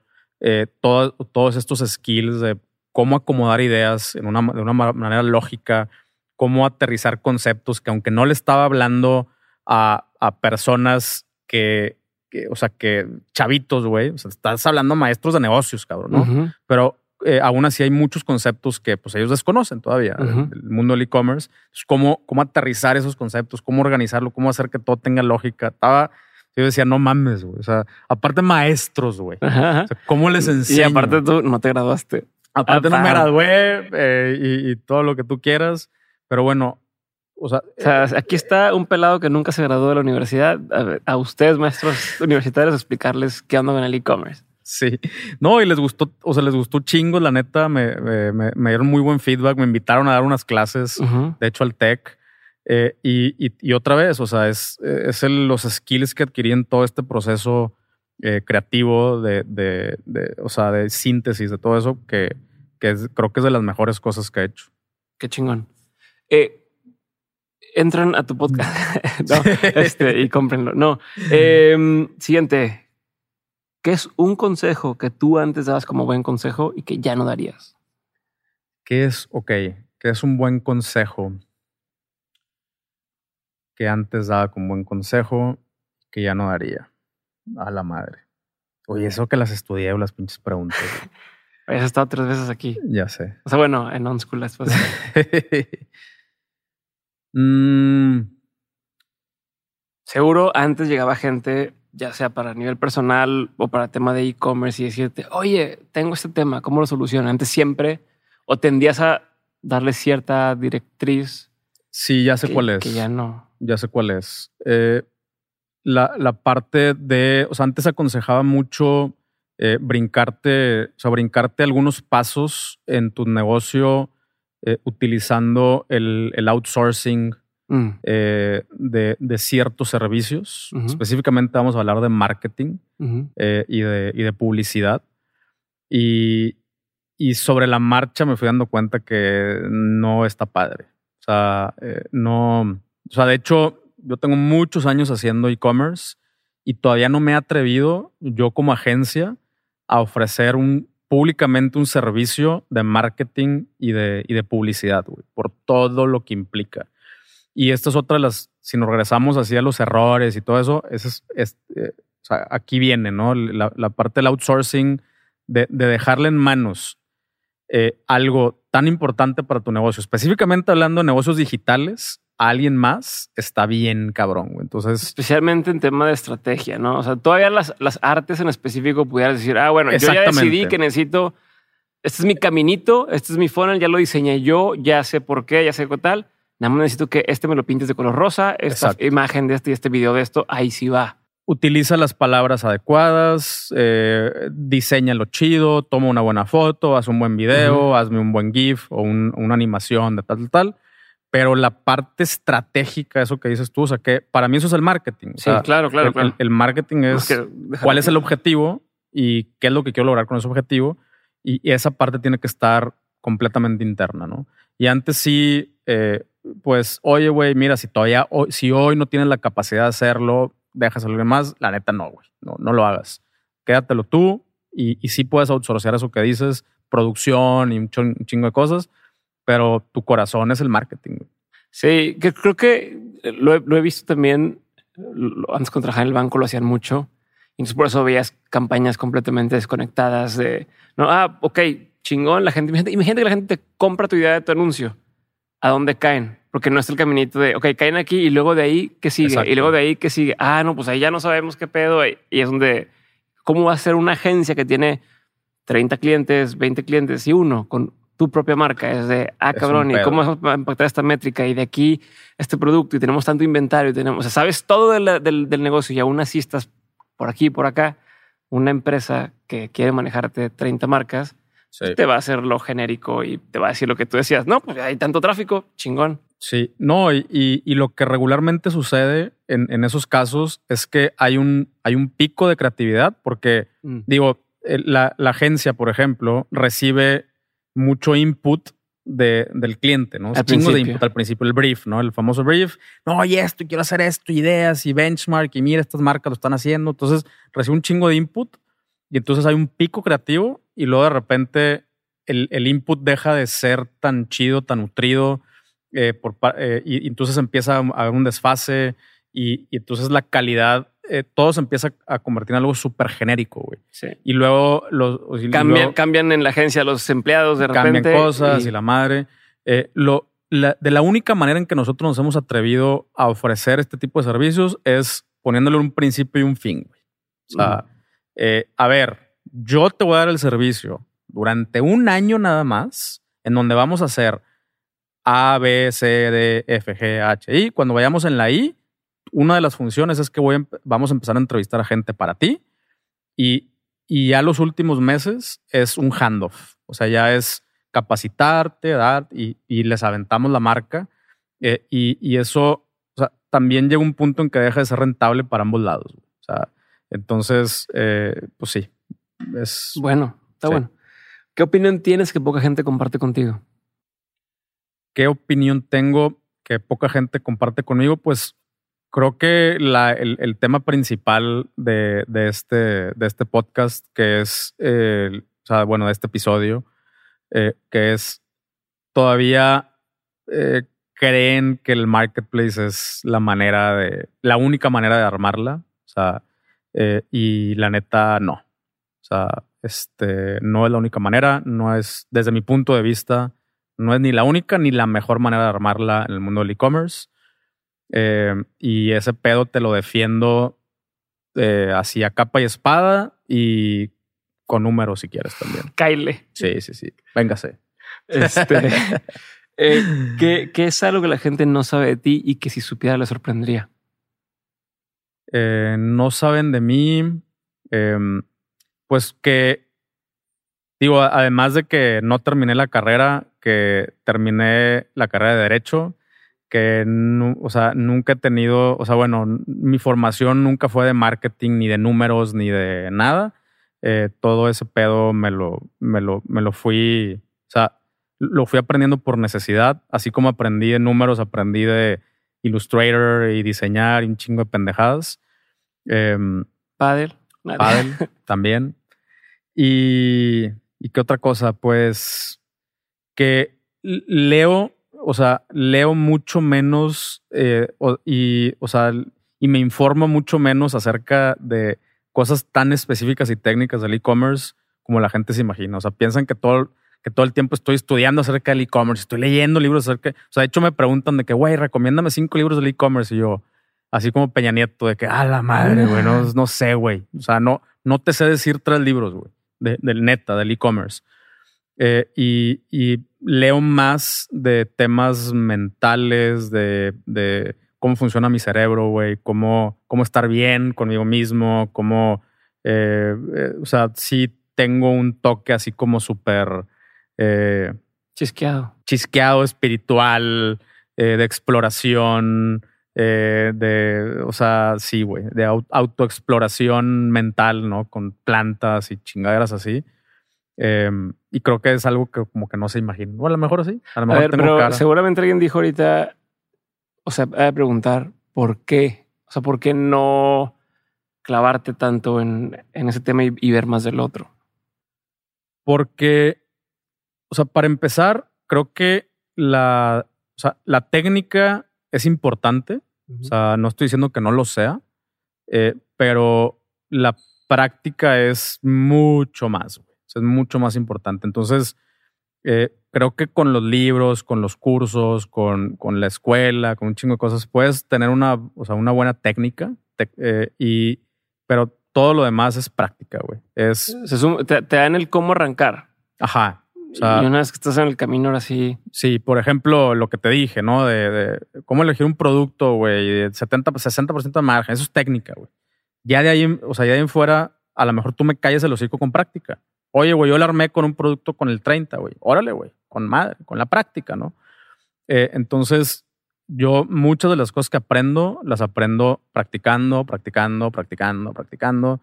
Speaker 2: todos estos skills de cómo acomodar ideas en una, de una manera lógica, cómo aterrizar conceptos que aunque no le estaba hablando a, a personas que, que, o sea, que chavitos, güey. O sea, estás hablando maestros de negocios, cabrón, ¿no? Pero eh, aún así hay muchos conceptos que pues ellos desconocen todavía, el, mundo del e-commerce. ¿Cómo, cómo aterrizar esos conceptos, cómo organizarlo, cómo hacer que todo tenga lógica. Estaba, yo decía, no mames, güey. O sea, aparte maestros, güey. O sea, ¿cómo les enseño?
Speaker 1: Y aparte tú no te graduaste.
Speaker 2: Aparte no me gradué eh, y, y, todo lo que tú quieras. Pero bueno, o sea,
Speaker 1: aquí está un pelado que nunca se graduó de la universidad. A, ustedes, maestros universitarios, explicarles qué onda con el e-commerce.
Speaker 2: Sí, no, y les gustó, o sea, les gustó chingo, la neta, me, me, me dieron muy buen feedback, me invitaron a dar unas clases, de hecho, al TEC. Eh, y, y, otra vez, o sea, es, es el, los skills que adquirí en todo este proceso eh, creativo de, de, de, o sea, de síntesis, de todo eso, que, que creo que es de las mejores cosas que he hecho.
Speaker 1: Qué chingón. Eh, entran a tu podcast este, y cómprenlo. No. Em, siguiente. ¿Qué es un consejo que tú antes dabas como buen consejo y que ya no darías?
Speaker 2: ¿Qué es, ok, qué es un buen consejo que antes daba como buen consejo que ya no daría? A la madre. Oye, eso que las estudié o las pinches preguntas.
Speaker 1: Has estado tres veces aquí.
Speaker 2: Ya sé.
Speaker 1: O sea, bueno, en on school después.
Speaker 2: Mm.
Speaker 1: Seguro antes llegaba gente, ya sea para nivel personal o para tema de e-commerce, y decirte, oye, tengo este tema, ¿cómo lo soluciono? Antes siempre, o tendías a darle cierta directriz.
Speaker 2: Sí, ya sé cuál es.
Speaker 1: Que ya no.
Speaker 2: Ya sé cuál es. Eh, la, la, parte de, o sea, antes aconsejaba mucho eh, brincarte, o sea, brincarte algunos pasos en tu negocio eh, utilizando el, outsourcing mm. eh, de, ciertos servicios. Específicamente vamos a hablar de marketing y, de, de, publicidad. Y, sobre la marcha me fui dando cuenta que no está padre. O sea, no. O sea, de hecho, yo tengo muchos años haciendo e-commerce y todavía no me he atrevido, yo como agencia, a ofrecer un públicamente un servicio de marketing y de, y de publicidad, güey, por todo lo que implica. Y esta es otra de las, si nos regresamos hacia los errores y todo eso, es, es, eh, aquí viene, ¿no? La, parte del outsourcing, de, de dejarle en manos eh, algo tan importante para tu negocio, específicamente hablando de negocios digitales, a alguien más está bien cabrón. güey. Entonces,
Speaker 1: Especialmente en tema de estrategia, ¿no? O sea, todavía las, las artes en específico pudieras decir, ah, bueno, yo ya decidí que necesito, este es mi caminito, este es mi funnel, ya lo diseñé yo, ya sé por qué, ya sé qué tal. Nada más necesito que este me lo pintes de color rosa, esta
Speaker 2: Exacto.
Speaker 1: imagen de este y este video de esto, ahí sí va.
Speaker 2: utiliza las palabras adecuadas, eh, diseñalo chido, toma una buena foto, haz un buen video, hazme un buen GIF o un- una animación de tal, tal, tal. Pero la parte estratégica, eso que dices tú, o sea, que para mí eso es el marketing. O
Speaker 1: Sí,
Speaker 2: sea,
Speaker 1: claro, claro,
Speaker 2: el,
Speaker 1: claro.
Speaker 2: el- el marketing es
Speaker 1: que dejar
Speaker 2: cuál es el objetivo y qué es lo que quiero lograr con ese objetivo. Y, y esa parte tiene que estar completamente interna, ¿no? Y antes sí, eh, pues, oye, güey, mira, si todavía, hoy, si hoy no tienes la capacidad de hacerlo, dejas a alguien más, la neta no, güey, no, no lo hagas. Quédatelo tú y, y sí puedes outsourcear eso que dices, producción y un chon- un chingo de cosas, pero tu corazón es el marketing.
Speaker 1: Sí, que creo que lo he, lo he visto también. antes cuando trabajaba en el banco lo hacían mucho. Y entonces por eso veías campañas completamente desconectadas de no, ah, ok, chingón. La gente, imagínate, imagínate que la gente te compra tu idea de tu anuncio. ¿A dónde caen? Porque no es el caminito de, ok, caen aquí y luego de ahí, ¿qué sigue?
Speaker 2: Exacto.
Speaker 1: Y luego de ahí, ¿qué sigue? Ah, no, pues ahí ya no sabemos qué pedo. Y es donde, ¿cómo va a ser una agencia que tiene 30 clientes, 20 clientes y uno con tu propia marca? Es de, ah,
Speaker 2: Es
Speaker 1: cabrón, ¿y cómo va a impactar esta métrica? Y de aquí, este producto, y tenemos tanto inventario, y tenemos, o sea, sabes todo de la- del, del negocio y aún así estás por aquí y por acá. Una empresa que quiere manejarte 30 marcas te va a hacer lo genérico y te va a decir lo que tú decías. No, pues hay tanto tráfico, chingón.
Speaker 2: Sí, no, y, y- y lo que regularmente sucede en, en esos casos es que hay un, hay un pico de creatividad, porque
Speaker 1: Mm.
Speaker 2: digo, el- la, la agencia, por ejemplo, recibe mucho input de, del cliente, ¿no?
Speaker 1: Al
Speaker 2: Chingo de input al principio, el brief, ¿no? El famoso brief. No, y esto, y quiero hacer esto, ideas y benchmark, y mira, estas marcas lo están haciendo. Entonces, recibe un chingo de input y entonces hay un pico creativo y luego de repente el, el input deja de ser tan chido, tan nutrido, eh, por, eh, y, y entonces empieza a haber un desfase y, y entonces la calidad, eh, todo se empieza a convertir en algo súper genérico, güey.
Speaker 1: Sí.
Speaker 2: Y luego los y
Speaker 1: Cambian,
Speaker 2: luego
Speaker 1: cambian en la agencia los empleados de repente.
Speaker 2: cambian cosas y, la madre. Eh, lo, la- de la única manera en que nosotros nos hemos atrevido a ofrecer este tipo de servicios es poniéndole un principio y un fin. güey. O sea, eh, a ver, yo te voy a dar el servicio durante un año nada más, en donde vamos a hacer A, B, C, D, F, G, H, I. Cuando vayamos en la I, una de las funciones es que voy a empe- vamos a empezar a entrevistar a gente para ti y, y ya los últimos meses es un handoff. O sea, ya es capacitarte, dar y, y les aventamos la marca. eh, y, y eso o sea, también llega un punto en que deja de ser rentable para ambos lados. O sea, entonces, eh, pues sí. Es,
Speaker 1: Bueno, está
Speaker 2: Sí.
Speaker 1: bueno. ¿Qué opinión tienes que poca gente comparte contigo?
Speaker 2: ¿Qué opinión tengo que poca gente comparte conmigo? Pues creo que el, tema principal este, de este podcast, que es, eh, o sea, bueno, de este episodio, eh, que es todavía eh, creen que el marketplace es la manera de, la única manera de armarla. O sea, y la neta, no. O sea, este, no es la única manera, no es, desde mi punto de vista, no es ni la única ni la mejor manera de armarla en el mundo del e-commerce. Eh, y ese pedo te lo defiendo eh, así a capa y espada y con números si quieres también.
Speaker 1: Kyle.
Speaker 2: Sí, sí, sí. Véngase.
Speaker 1: Este, eh, ¿qué, qué es algo que la gente no sabe de ti y que si supiera le sorprendería?
Speaker 2: Eh, no saben de mí. em, pues que, digo, además de que no terminé la carrera, que terminé la carrera de Derecho, que, o sea, nunca he tenido, o sea, bueno, mi formación nunca fue de marketing, ni de números, ni de nada. Eh, todo ese pedo me lo, me lo, me lo fui, o sea, lo fui aprendiendo por necesidad, así como aprendí de números, aprendí de Illustrator y diseñar y un chingo de pendejadas. Em,
Speaker 1: Padel.
Speaker 2: Paddle también. Y, ¿y qué otra cosa? Pues que leo, o sea, leo mucho menos eh, y, o sea, y me informo mucho menos acerca de cosas tan específicas y técnicas del e-commerce como la gente se imagina. O sea, piensan que todo, que todo el tiempo estoy estudiando acerca del e-commerce, estoy leyendo libros acerca, o sea, de hecho me preguntan de que, güey, recomiéndame cinco libros del e-commerce y yo, así como Peña Nieto, de que, ah, la madre, güey, no, sé, güey, o sea, no, no te sé decir tres libros, güey, de, del neta, del e-commerce. Eh, y, y, leo más de temas mentales, de, de cómo funciona mi cerebro, güey, cómo, cómo estar bien conmigo mismo, cómo, eh, eh, o sea, sí tengo un toque así como súper
Speaker 1: eh, chisqueado.
Speaker 2: Chisqueado espiritual, eh, de exploración, de, o sea, sí, güey, de autoexploración mental, ¿no? Con plantas y chingaderas así. Em, y creo que es algo que como que no se imagina. O a lo mejor sí. A lo mejor
Speaker 1: pero seguramente alguien dijo ahorita, o sea, a preguntar por qué. O sea, ¿por qué no clavarte tanto en, en ese tema y ver más del otro?
Speaker 2: Porque o sea, para empezar, creo que la, o sea, la técnica es importante. O sea, no estoy diciendo que no lo sea, eh, pero la práctica es mucho más, es mucho más importante. Entonces, eh, creo que con los libros, con los cursos, con, con, la escuela, con un chingo de cosas, puedes tener una, o sea, una buena técnica, eh, y, pero todo lo demás es práctica, güey. Es,
Speaker 1: te, te dan el cómo arrancar.
Speaker 2: Ajá
Speaker 1: y una vez que estás en el camino, ahora sí.
Speaker 2: Sí, por ejemplo, lo que te dije, ¿no? De, cómo elegir un producto, güey, de 70, 60% de margen. Eso es técnica, güey. Ya de ahí, o sea, ya de ahí en fuera, a lo mejor tú me calles el hocico con práctica. Oye, güey, yo le armé con un producto con el 30, güey. Órale, güey, con madre, con la práctica, ¿no? Eh, entonces, yo muchas de las cosas que aprendo, las aprendo practicando, practicando, practicando, practicando.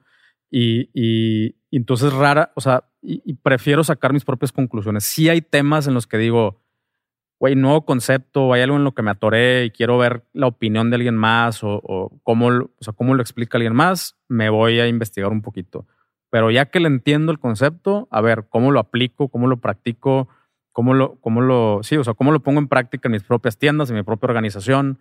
Speaker 2: Y, y, entonces rara, o sea, y, prefiero sacar mis propias conclusiones. Sí hay temas en los que digo, güey, nuevo concepto, hay algo en lo que me atoré y quiero ver la opinión de alguien más o, o, cómo, o sea, cómo lo explica alguien más, me voy a investigar un poquito. Pero ya que le entiendo el concepto, a ver, ¿cómo lo aplico? ¿Cómo lo practico? ¿Cómo lo, cómo lo, sí, o sea, cómo lo pongo en práctica en mis propias tiendas, en mi propia organización?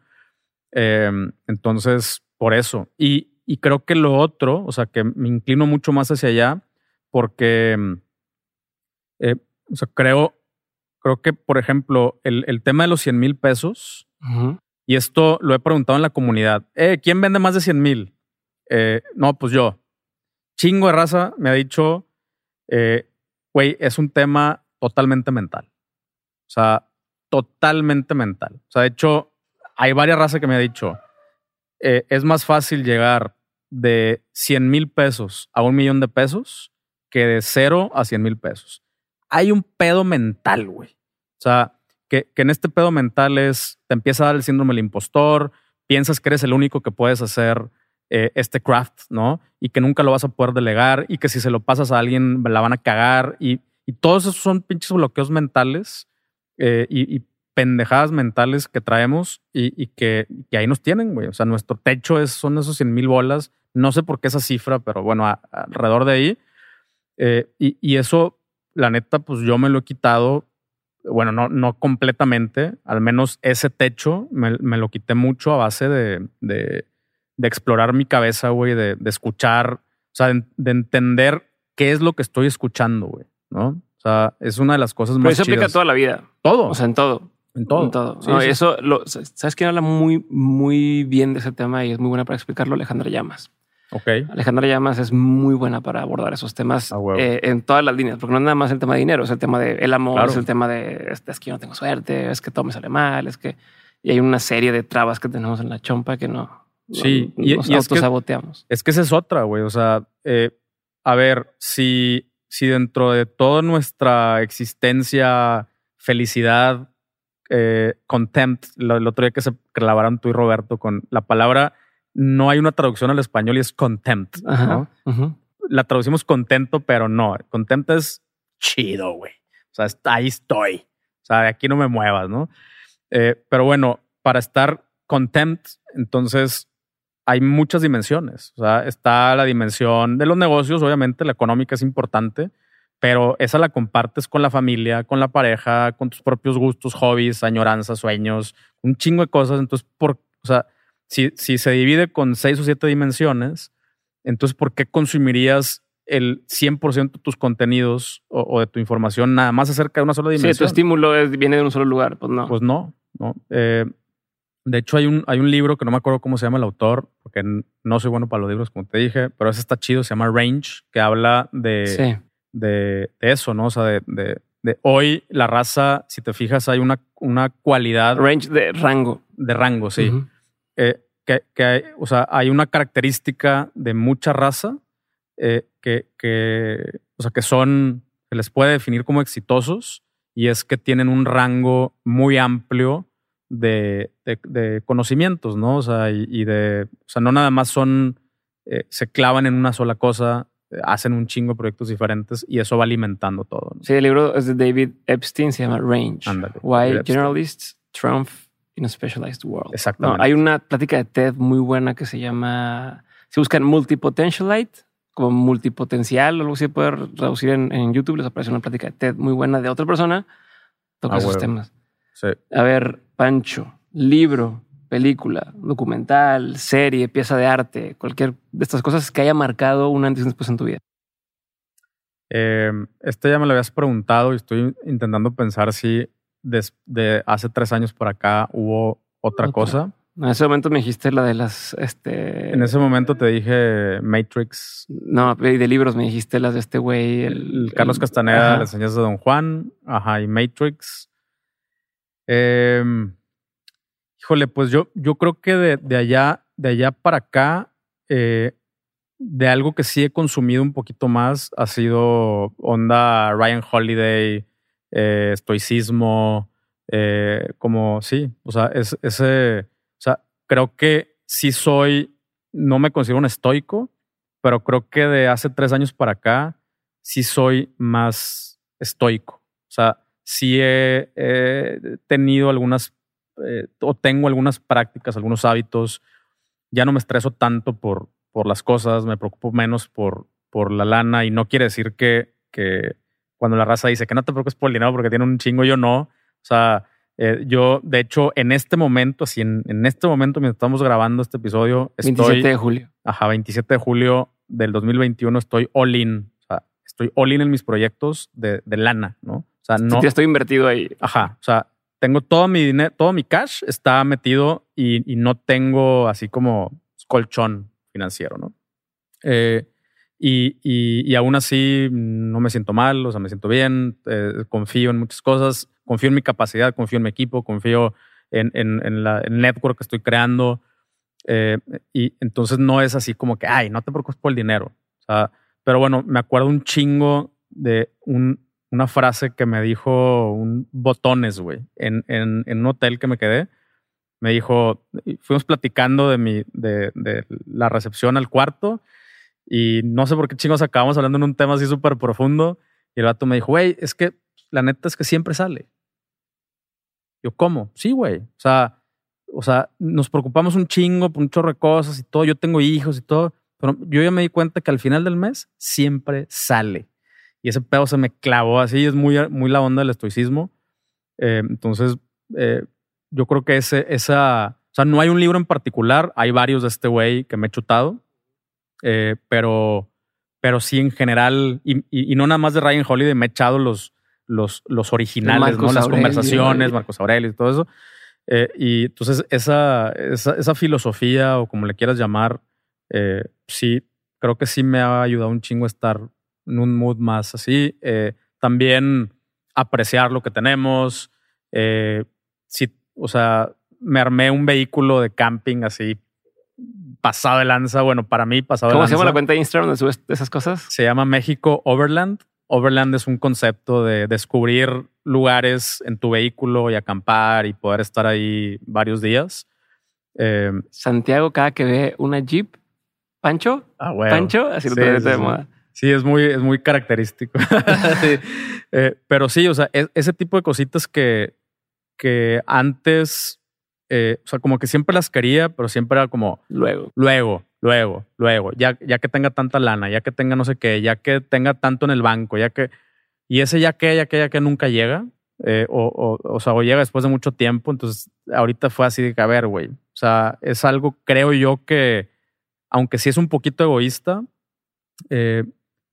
Speaker 2: Em, entonces, por eso. Y, y creo que lo otro, o sea, que me inclino mucho más hacia allá, porque, mm, eh, o sea, creo, creo que, por ejemplo, el, el tema de los 100 mil pesos, y esto lo he preguntado en la comunidad, eh, ¿quién vende más de 100 mil? Eh, no, pues yo. Chingo de raza me ha dicho, eh, güey, es un tema totalmente mental. O sea, totalmente mental. O sea, de hecho, hay varias razas que me ha dicho, eh, es más fácil llegar de 100 mil pesos a un millón de pesos que de cero a 100 mil pesos. Hay un pedo mental, güey. O sea, que, en este pedo mental es, te empieza a dar el síndrome del impostor, piensas que eres el único que puedes hacer eh, este craft, ¿no? Y que nunca lo vas a poder delegar y que si se lo pasas a alguien la van a cagar y, todos esos son pinches bloqueos mentales eh, y, y, pendejadas mentales que traemos y, que, ahí nos tienen, güey. O sea, nuestro techo es, son esos 100 mil bolas. No sé por qué esa cifra, pero bueno, alrededor de ahí. Eh, y, eso, la neta, pues yo me lo he quitado. Bueno, no, no completamente. Al menos ese techo me, lo quité mucho a base de, de, explorar mi cabeza, güey, de, escuchar, o sea, de, entender qué es lo que estoy escuchando, güey, ¿no? O sea, es una de las cosas más.
Speaker 1: Pero eso aplica toda la vida.
Speaker 2: Todo.
Speaker 1: O sea, en todo.
Speaker 2: En todo.
Speaker 1: Eso, lo, ¿sabes quién habla muy, muy bien de ese tema y es muy buena para explicarlo? Alejandra Llamas.
Speaker 2: Ok.
Speaker 1: Alejandra Llamas es muy buena para abordar esos temas eh, en todas las líneas, porque no es nada más el tema de dinero, es el tema de el amor, es el tema de es, que yo no tengo suerte, es que todo me sale mal, es que y hay una serie de trabas que tenemos en la chompa que no.
Speaker 2: Sí,
Speaker 1: y, nos y es que,
Speaker 2: es que esa es otra, güey. O sea, eh, a ver, si, si dentro de toda nuestra existencia, felicidad, eh, contempt, el otro día que se clavaron tú y Roberto con la palabra, no hay una traducción al español y es contempt. La traducimos contento, pero no. Contempt es chido, güey. O sea, ahí estoy. O sea, de aquí no me muevas, ¿no? Eh, pero bueno, para estar contempt, entonces hay muchas dimensiones. O sea, está la dimensión de los negocios, obviamente, la económica es importante, pero esa la compartes con la familia, con la pareja, con tus propios gustos, hobbies, añoranzas, sueños, un chingo de cosas. Entonces, por, o sea, si, si se divide con seis o siete dimensiones, entonces, ¿por qué consumirías el 100% de tus contenidos o, de tu información nada más acerca de una sola dimensión.
Speaker 1: Sí, tu estímulo viene de un solo lugar, pues no.
Speaker 2: Pues no, no. Eh, de hecho, hay un, hay un libro que no me acuerdo cómo se llama el autor, porque no soy bueno para los libros, como te dije, pero ese está chido, se llama Range, que habla de, de, eso, ¿no? O sea, de, de, hoy la raza, si te fijas, hay una, una cualidad.
Speaker 1: Range de rango.
Speaker 2: De rango, sí. Eh, que, que hay, o sea, hay una característica de mucha raza eh, que, que, o sea, que son, se les puede definir como exitosos y es que tienen un rango muy amplio de, de, conocimientos, ¿no? O sea, y, de, o sea, no nada más son, eh, se clavan en una sola cosa, hacen un chingo de proyectos diferentes y eso va alimentando todo.
Speaker 1: Sí, el libro es de David Epstein, se llama Range. Why Generalists Trump in a Specialized World.
Speaker 2: Exactamente.
Speaker 1: hay una plática de TED muy buena que se llama, se buscan Multipotentialite, como multipotencial o algo así, puede reducir en, YouTube, les aparece una plática de TED muy buena de otra persona, toca ah, esos temas.
Speaker 2: Sí.
Speaker 1: A ver, Pancho, libro, película, documental, serie, pieza de arte, cualquier de estas cosas que haya marcado un antes y después en tu vida.
Speaker 2: Eh, este ya me lo habías preguntado y estoy intentando pensar si desde hace tres años por acá hubo otra. cosa.
Speaker 1: En ese momento me dijiste la de las. Este...
Speaker 2: En ese momento te dije Matrix.
Speaker 1: No, de libros me dijiste las de este güey.
Speaker 2: El, Carlos Castaneda, las enseñanzas de Don Juan. Ajá, y Matrix. Em, híjole, pues yo, yo creo que de, allá, de allá para acá, eh, de algo que sí he consumido un poquito más ha sido onda Ryan Holiday, eh, estoicismo, eh, como sí, o sea, es, ese creo que sí soy, no me considero un estoico, pero creo que de hace tres años para acá sí soy más estoico. O sea, sí he, tenido algunas, eh, o tengo algunas prácticas, algunos hábitos. Ya no me estreso tanto por, por las cosas, me preocupo menos por, por la lana y no quiere decir que, que cuando la raza dice que no te preocupes por el dinero porque tiene un chingo, yo no. O sea, eh, yo, de hecho, en este momento, así en, en, este momento, mientras estamos grabando este episodio,
Speaker 1: estoy. 27 de julio.
Speaker 2: Ajá, 27 de julio del 2021, estoy all in. Estoy all in en mis proyectos de, de lana, ¿no? O sea, no.
Speaker 1: Estoy invertido ahí.
Speaker 2: Ajá. O sea, tengo todo mi dinero, todo mi cash está metido y, y no tengo así como colchón financiero, ¿no? Eh, y, y, y, aún así no me siento mal, o sea, me siento bien, eh, confío en muchas cosas confío en mi capacidad, confío en mi equipo, confío en, en, la, el network que estoy creando. Eh, y entonces no es así como que, ay, no te preocupes por el dinero. O sea, pero bueno, me acuerdo un chingo de un, una frase que me dijo un botones, güey, en, en, un hotel que me quedé. Me dijo, fuimos platicando de, mi, de la recepción al cuarto y no sé por qué chingos acabamos hablando en un tema así súper profundo. Y el vato me dijo, güey, es que la neta es que siempre sale. Yo, ¿cómo? Sí, güey. O sea, o sea, nos preocupamos un chingo por un chorro de cosas y todo. Yo tengo hijos y todo. Pero yo ya me di cuenta que al final del mes siempre sale. Y ese pedo se me clavó así. Es muy, muy la onda del estoicismo. Eh, entonces, eh, yo creo que ese, esa. O sea, no hay un libro en particular. Hay varios de este güey que me he chutado. Eh, pero, pero sí en general. Y, y, no nada más de Ryan Holiday, me he echado los, los, los originales, ¿no? Las conversaciones, Marcos Aurelio y todo eso. Eh, y entonces esa, esa, filosofía o como le quieras llamar, eh, sí, creo que sí me ha ayudado un chingo a estar en un mood más así. Eh, también apreciar lo que tenemos. sí, o sea, me armé un vehículo de camping así pasado de lanza. Bueno, para mí pasado de lanza.
Speaker 1: ¿Cómo se llama la cuenta de Instagram donde subes esas cosas?
Speaker 2: Se llama México Overland. Overland es un concepto de descubrir lugares en tu vehículo y acampar y poder estar ahí varios días.
Speaker 1: Eh, Santiago, cada que ve una Jeep, Pancho,
Speaker 2: ah,
Speaker 1: Pancho, así lo sí, de moda.
Speaker 2: Sí, es muy, es muy característico. Eh, pero sí, o sea, ese tipo de cositas que, que antes, eh, o sea, como que siempre las quería, pero siempre era como
Speaker 1: luego,
Speaker 2: luego, luego, luego, ya, ya que tenga tanta lana, ya que tenga no sé qué, ya que tenga tanto en el banco, ya que... Y ese ya que, ya que, ya que nunca llega, eh, o, o, o, sea, o llega después de mucho tiempo, entonces ahorita fue así de que, a ver, güey, o sea, es algo, creo yo que, aunque sí es un poquito egoísta, eh,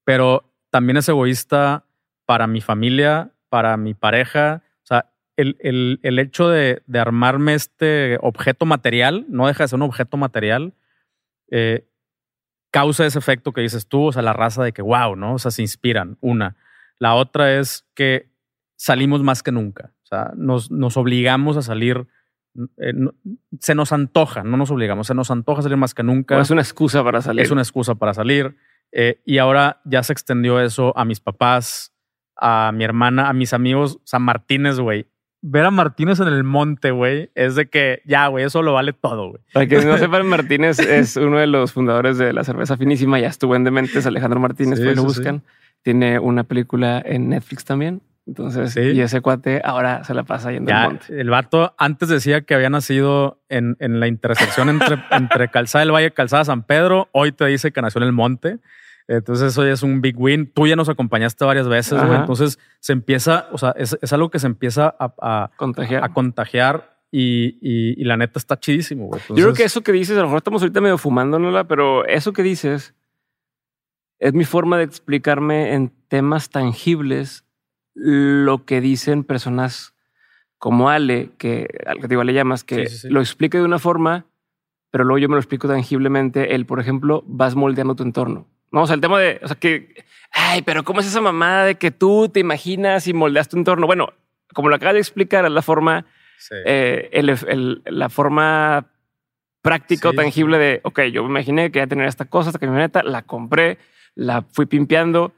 Speaker 2: pero también es egoísta para mi familia, para mi pareja. O sea, el, el, el hecho de, de, armarme este objeto material, no deja de ser un objeto material, eh, causa ese efecto que dices tú, o sea, la raza de que, wow, ¿no? O sea, se inspiran, una. La otra es que salimos más que nunca. O sea, nos, nos obligamos a salir. Eh, no, se nos antoja, no nos obligamos, se nos antoja salir más que nunca.
Speaker 1: O es una excusa para salir.
Speaker 2: Es una excusa para salir. Eh, y ahora ya se extendió eso a mis papás, a mi hermana, a mis amigos San Martínez, güey. Ver a Martínez en el monte, güey, es de que ya, güey, eso lo vale todo, güey.
Speaker 1: Para que no sepan, Martínez es uno de los fundadores de la cerveza finísima. Ya estuvo en Dementes, Alejandro Martínez, sí, pues lo buscan. Sí. Tiene una película en Netflix también. Entonces, sí. y ese cuate ahora se la pasa yendo
Speaker 2: ya,
Speaker 1: al monte.
Speaker 2: El vato antes decía que había nacido en, en la intersección entre, entre Calzada del Valle y Calzada San Pedro. Hoy te dice que nació en el monte. Entonces, eso ya es un big win. Tú ya nos acompañacionaste varias veces, güey. Entonces, se empieza, o sea, es, es algo que se empieza a, a
Speaker 1: contagiar.
Speaker 2: A contagiar y, y, y, la neta está chidísimo, güey.
Speaker 1: Entonces, Yo creo que eso que dices, a lo mejor estamos ahorita medio fumándonosla, pero eso que dices es mi forma de explicarme en temas tangibles lo que dicen personas como Ale, que al que te igual le llamas, que sí, sí, sí. lo explique de una forma, pero luego yo me lo explico tangiblemente. El, por ejemplo, vas moldeando tu entorno. No, o sea, el tema de, o sea, que, ay, pero ¿cómo es esa mamada de que tú te imaginas y moldeas tu entorno? Bueno, como lo acabas de explicar, es la forma, eh, el, el, la forma práctica o tangible de, ok, yo me imaginé que iba a tener esta cosa, esta camioneta, la compré, la fui pimpeando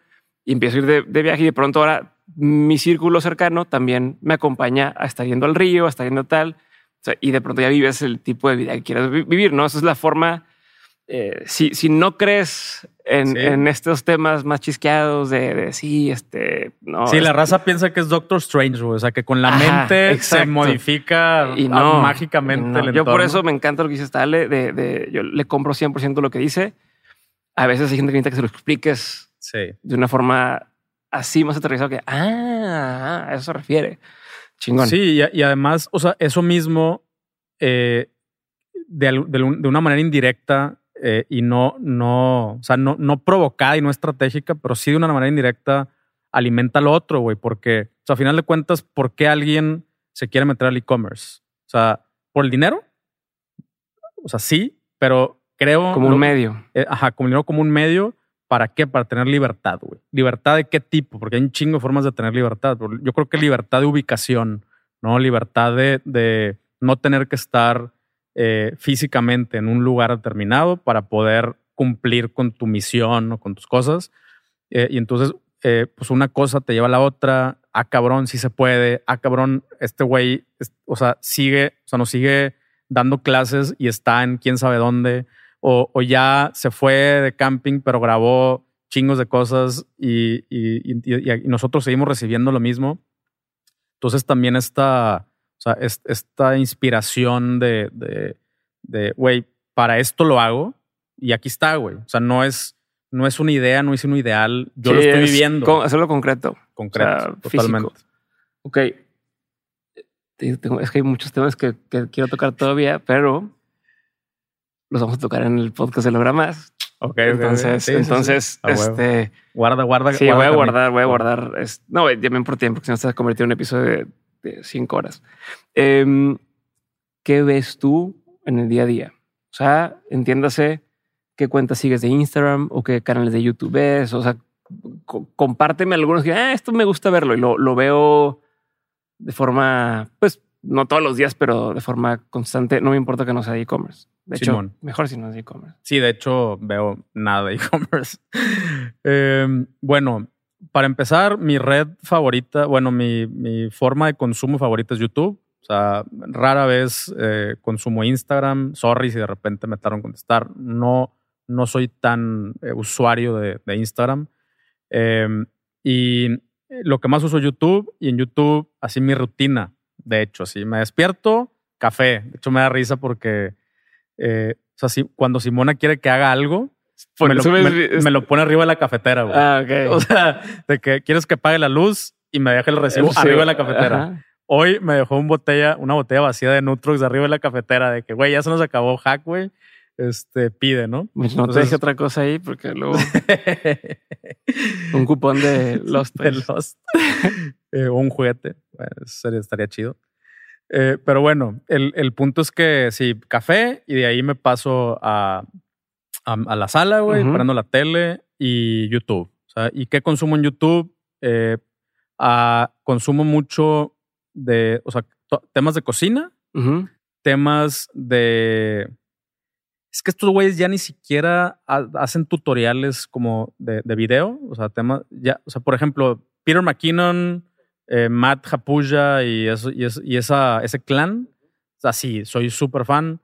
Speaker 1: y empiezo a ir de, de viaje y de pronto ahora mi círculo cercano también me acompaña a estar yendo al río, a estar yendo tal. O sea, y de pronto ya vives el tipo de vida que quieres vivir, ¿no? Esa es la forma. Eh, si, si no crees en, sí. en, estos temas más chisqueados de, de sí, este, no.
Speaker 2: Sí, la raza piensa que es Doctor Strange, o sea, que con la Ajá, mente exacto. se modifica y no, mágicamente.
Speaker 1: No.
Speaker 2: El
Speaker 1: yo por eso me encanta lo que dice Stale, de, de, yo le compro 100% lo que dice. A veces hay gente que necesita que se lo expliques
Speaker 2: sí.
Speaker 1: de una forma así más aterrizado que, ah, a eso se refiere. Chingón.
Speaker 2: Sí, y, y además, o sea, eso mismo, eh, de, de, de, una manera indirecta eh, y no, no, o sea, no, no provocada y no estratégica, pero sí de una manera indirecta alimenta lo otro, güey, porque, o sea, a final de cuentas, ¿por qué alguien se quiere meter al e-commerce? O sea, ¿por el dinero? O sea, sí, pero creo...
Speaker 1: Como un lo, medio.
Speaker 2: Eh, ajá, como dinero como un medio ¿Para qué? Para tener libertad, güey. ¿Libertad de qué tipo? Porque hay un chingo de formas de tener libertad. Yo creo que libertad de ubicación, ¿no? Libertad de, no tener que estar eh, físicamente en un lugar determinado para poder cumplir con tu misión o con tus cosas. Eh, y entonces, eh, pues una cosa te lleva a la otra. Ah, cabrón, sí se puede. Ah, cabrón, este güey, o sea, sigue, o sea, nos sigue dando clases y está en quién sabe dónde o, o, ya se fue de camping, pero grabó chingos de cosas y, y, y, y, nosotros seguimos recibiendo lo mismo. Entonces también esta, o sea, es, esta inspiración de, de, de, güey, para esto lo hago y aquí está, güey. O sea, no es, no es una idea, no es un ideal, yo sí, lo estoy viviendo.
Speaker 1: Con, hacerlo concreto.
Speaker 2: Concreto, o sea, totalmente. Físico.
Speaker 1: Ok. Es que hay muchos temas que, que quiero tocar todavía, pero los vamos a tocar en el podcast de Logramas.
Speaker 2: Ok,
Speaker 1: entonces,
Speaker 2: sí,
Speaker 1: entonces,
Speaker 2: sí, sí.
Speaker 1: este.
Speaker 2: Guarda, guarda.
Speaker 1: Sí, guarda voy a guardar, voy a guardar. Es, no, llamen por tiempo, porque si no a convertir en un episodio de, de cinco horas. Eh, ¿Qué ves tú en el día a día? O sea, entiéndase qué cuentas sigues de Instagram o qué canales de YouTube ves. O sea, compárteme algunos que, ah, esto me gusta verlo y lo, lo veo de forma, pues, no todos los días, pero de forma constante. No me importa que no sea e-commerce. De hecho, mejor si no es e-commerce.
Speaker 2: Sí, de hecho, veo nada de e-commerce. eh, bueno, para empezar, mi red favorita, bueno, mi, mi, forma de consumo favorita es YouTube. O sea, rara vez eh, consumo Instagram. Sorry si de repente me tardan contestar. No, no soy tan eh, usuario de, de Instagram. Y lo que más uso es YouTube. Y en YouTube, así mi rutina de hecho, sí. Me despierto, café. De hecho, me da risa porque, eh, o sea, si, cuando Simona quiere que haga algo, me lo, me, me lo, pone arriba de la cafetera, güey.
Speaker 1: Ah, ok.
Speaker 2: O sea, de que quieres que pague la luz y me deje el recibo arriba de la cafetera. Ajá. Hoy me dejó un botella, una botella vacía de Nutrox de arriba de la cafetera, de que, güey, ya se nos acabó hack, güey. este, pide, ¿no?
Speaker 1: Pues no te
Speaker 2: Entonces-
Speaker 1: dije otra cosa ahí porque luego un cupón de Lost.
Speaker 2: de Lost. Eh, o un juguete. Bueno, sería- estaría chido. Eh, pero bueno, el, el punto es que sí, café y de ahí me paso a, a, a la sala, güey, prendo la tele y YouTube. O sea, ¿y qué consumo en YouTube? Eh, ah, consumo mucho de, o sea, temas de cocina, temas de... Es que estos güeyes ya ni siquiera ha- hacen tutoriales como de, de video. O sea, temas... Ya, o sea, por ejemplo, Peter McKinnon, eh, Matt Hapuya y, eso, y, es- y esa, ese clan. O sea, sí, soy súper fan.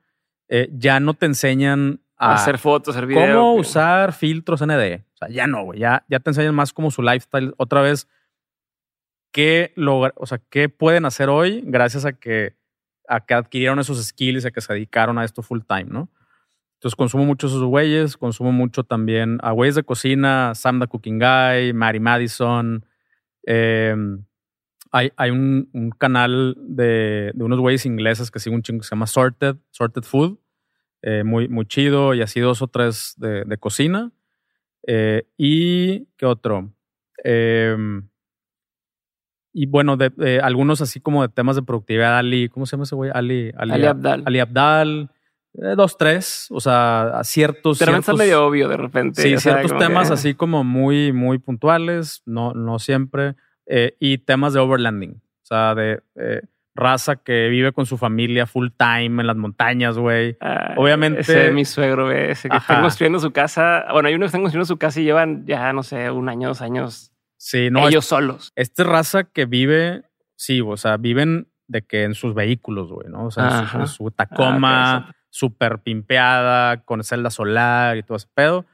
Speaker 2: eh, ya no te enseñan a
Speaker 1: hacer fotos, hacer video.
Speaker 2: cómo
Speaker 1: que-
Speaker 2: usar filtros ND. O sea, ya no, güey. Ya, ya te enseñan más como su lifestyle. Otra vez, qué logra- o sea, qué pueden hacer hoy gracias a que, a que adquirieron esos skills, a que se dedicaron a esto full time, ¿no? Entonces consumo mucho esos güeyes, consumo mucho también a güeyes de cocina, Sam the Cooking Guy, Mary Madison. eh, hay hay un, un canal de, de unos güeyes ingleses que sigo un chingo que se llama Sorted, Sorted Food. eh, muy, muy chido y así dos o tres de, de cocina. Eh, y qué otro. Em, y bueno, de, de algunos así como de temas de productividad, Ali, ¿cómo se llama ese güey? Ali, Ali,
Speaker 1: Ali Abdal.
Speaker 2: Ali Abdal, eh, dos, tres, o sea, ciertos.
Speaker 1: Está
Speaker 2: ciertos-
Speaker 1: medio obvio de repente.
Speaker 2: Sí,
Speaker 1: sea,
Speaker 2: ciertos temas
Speaker 1: que-
Speaker 2: así como muy, muy puntuales, no, no siempre. Eh, y temas de overlanding, o sea, de eh, raza que vive con su familia full time en las montañas, güey.
Speaker 1: Ah,
Speaker 2: Obviamente-
Speaker 1: Ese es mi suegro, güey, ese que
Speaker 2: Ajá.
Speaker 1: están construyendo su casa. Bueno, hay unos que están construyendo su casa y llevan ya, no sé, un año, dos años.
Speaker 2: Sí, no,
Speaker 1: ellos solos.
Speaker 2: Esta raza que vive, sí, o sea, viven de que en sus vehículos, güey, ¿no? O sea, en su, su Tacoma,
Speaker 1: Ah,
Speaker 2: súper pimpeada, con celda solar y todo ese pedo.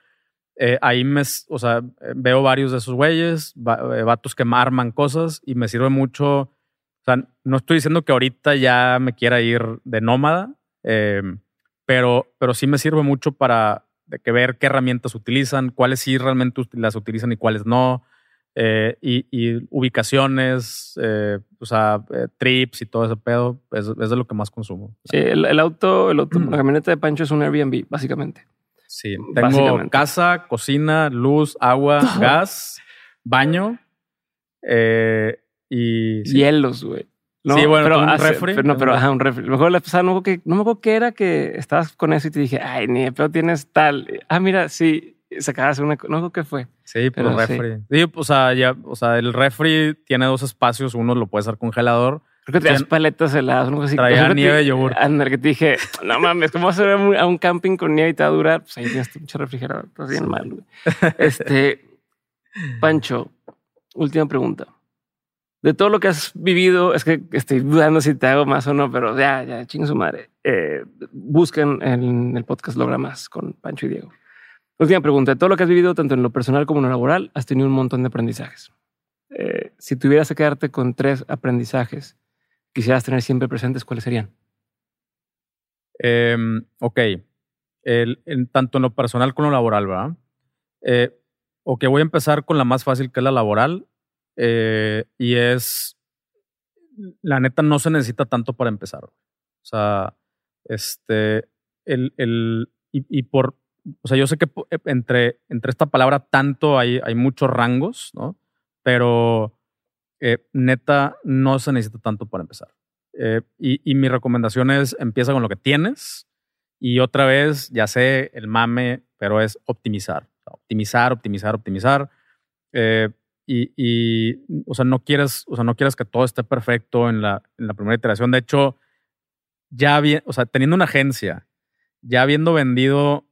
Speaker 2: Eh, ahí me, o sea, eh, veo varios de esos güeyes, eh, vatos que arman cosas y me sirve mucho. O sea, no estoy diciendo que ahorita ya me quiera ir de nómada, eh, pero, pero sí me sirve mucho para de que ver qué herramientas utilizan, cuáles sí realmente las utilizan y cuáles no. eh, y, y ubicaciones, o sea, trips y todo ese pedo, es, es de lo que más consumo.
Speaker 1: Sí, el, el auto, el auto,
Speaker 2: Mm.
Speaker 1: la camioneta de Pancho es un Airbnb, básicamente.
Speaker 2: Sí, tengo casa, cocina, luz, agua, gas, baño eh, y sí.
Speaker 1: Hielos, güey. No,
Speaker 2: Sí, bueno,
Speaker 1: pero,
Speaker 2: un
Speaker 1: hace-
Speaker 2: refri.
Speaker 1: pero no, pero ajá, un refri. Mejor la pasada, no me acuerdo que, no me acuerdo qué era que estabas con eso y te dije, ay, ni de pedo tienes tal. Ah, mira, sí, sacabas una, no me acuerdo qué fue.
Speaker 2: Sí,
Speaker 1: Pero
Speaker 2: pero
Speaker 1: sí.
Speaker 2: refri. Sí, o sea, ya, o sea, el refri tiene dos espacios, uno lo puedes hacer congelador.
Speaker 1: Creo que traías
Speaker 2: Sí.
Speaker 1: paletas heladas, algo así.
Speaker 2: Traía nieve de yogur.
Speaker 1: Ándale, que te dije, no mames, ¿cómo vas a ir a un- camping con nieve y te va a durar? Pues ahí tienes tu pinche refrigerador. Estás bien
Speaker 2: Sí.
Speaker 1: mal, güey. Este, Pancho, última pregunta. De todo lo que has vivido, es que estoy dudando si te hago más o no, pero ya, ya, chingue su madre. Eh, busquen en el podcast Logra Más con Pancho y Diego. Última pregunta. De todo lo que has vivido, tanto en lo personal como en lo laboral, has tenido un montón de aprendizajes. Eh, si tuvieras que quedarte con tres aprendizajes quisieras tener siempre presentes, ¿cuáles serían?
Speaker 2: Eh, ok. Tanto en lo personal como en lo laboral, ¿verdad? Eh, ok, voy a empezar con la más fácil, que es la laboral. eh, y es, la neta, no se necesita tanto para empezar. O sea, este, el, el, y, y por, o sea, yo sé que eh, entre, entre esta palabra tanto hay, hay muchos rangos, ¿no? Pero eh, neta, no se necesita tanto para empezar. Eh, y, y mi recomendación es empieza con lo que tienes y otra vez, ya sé, el mame, pero es optimizar. Optimizar, optimizar, optimizar. Eh, y, y, o sea, no quieres, o sea, no quieres que todo esté perfecto en la, en la primera iteración. De hecho, ya bien, o sea, teniendo una agencia, ya habiendo vendido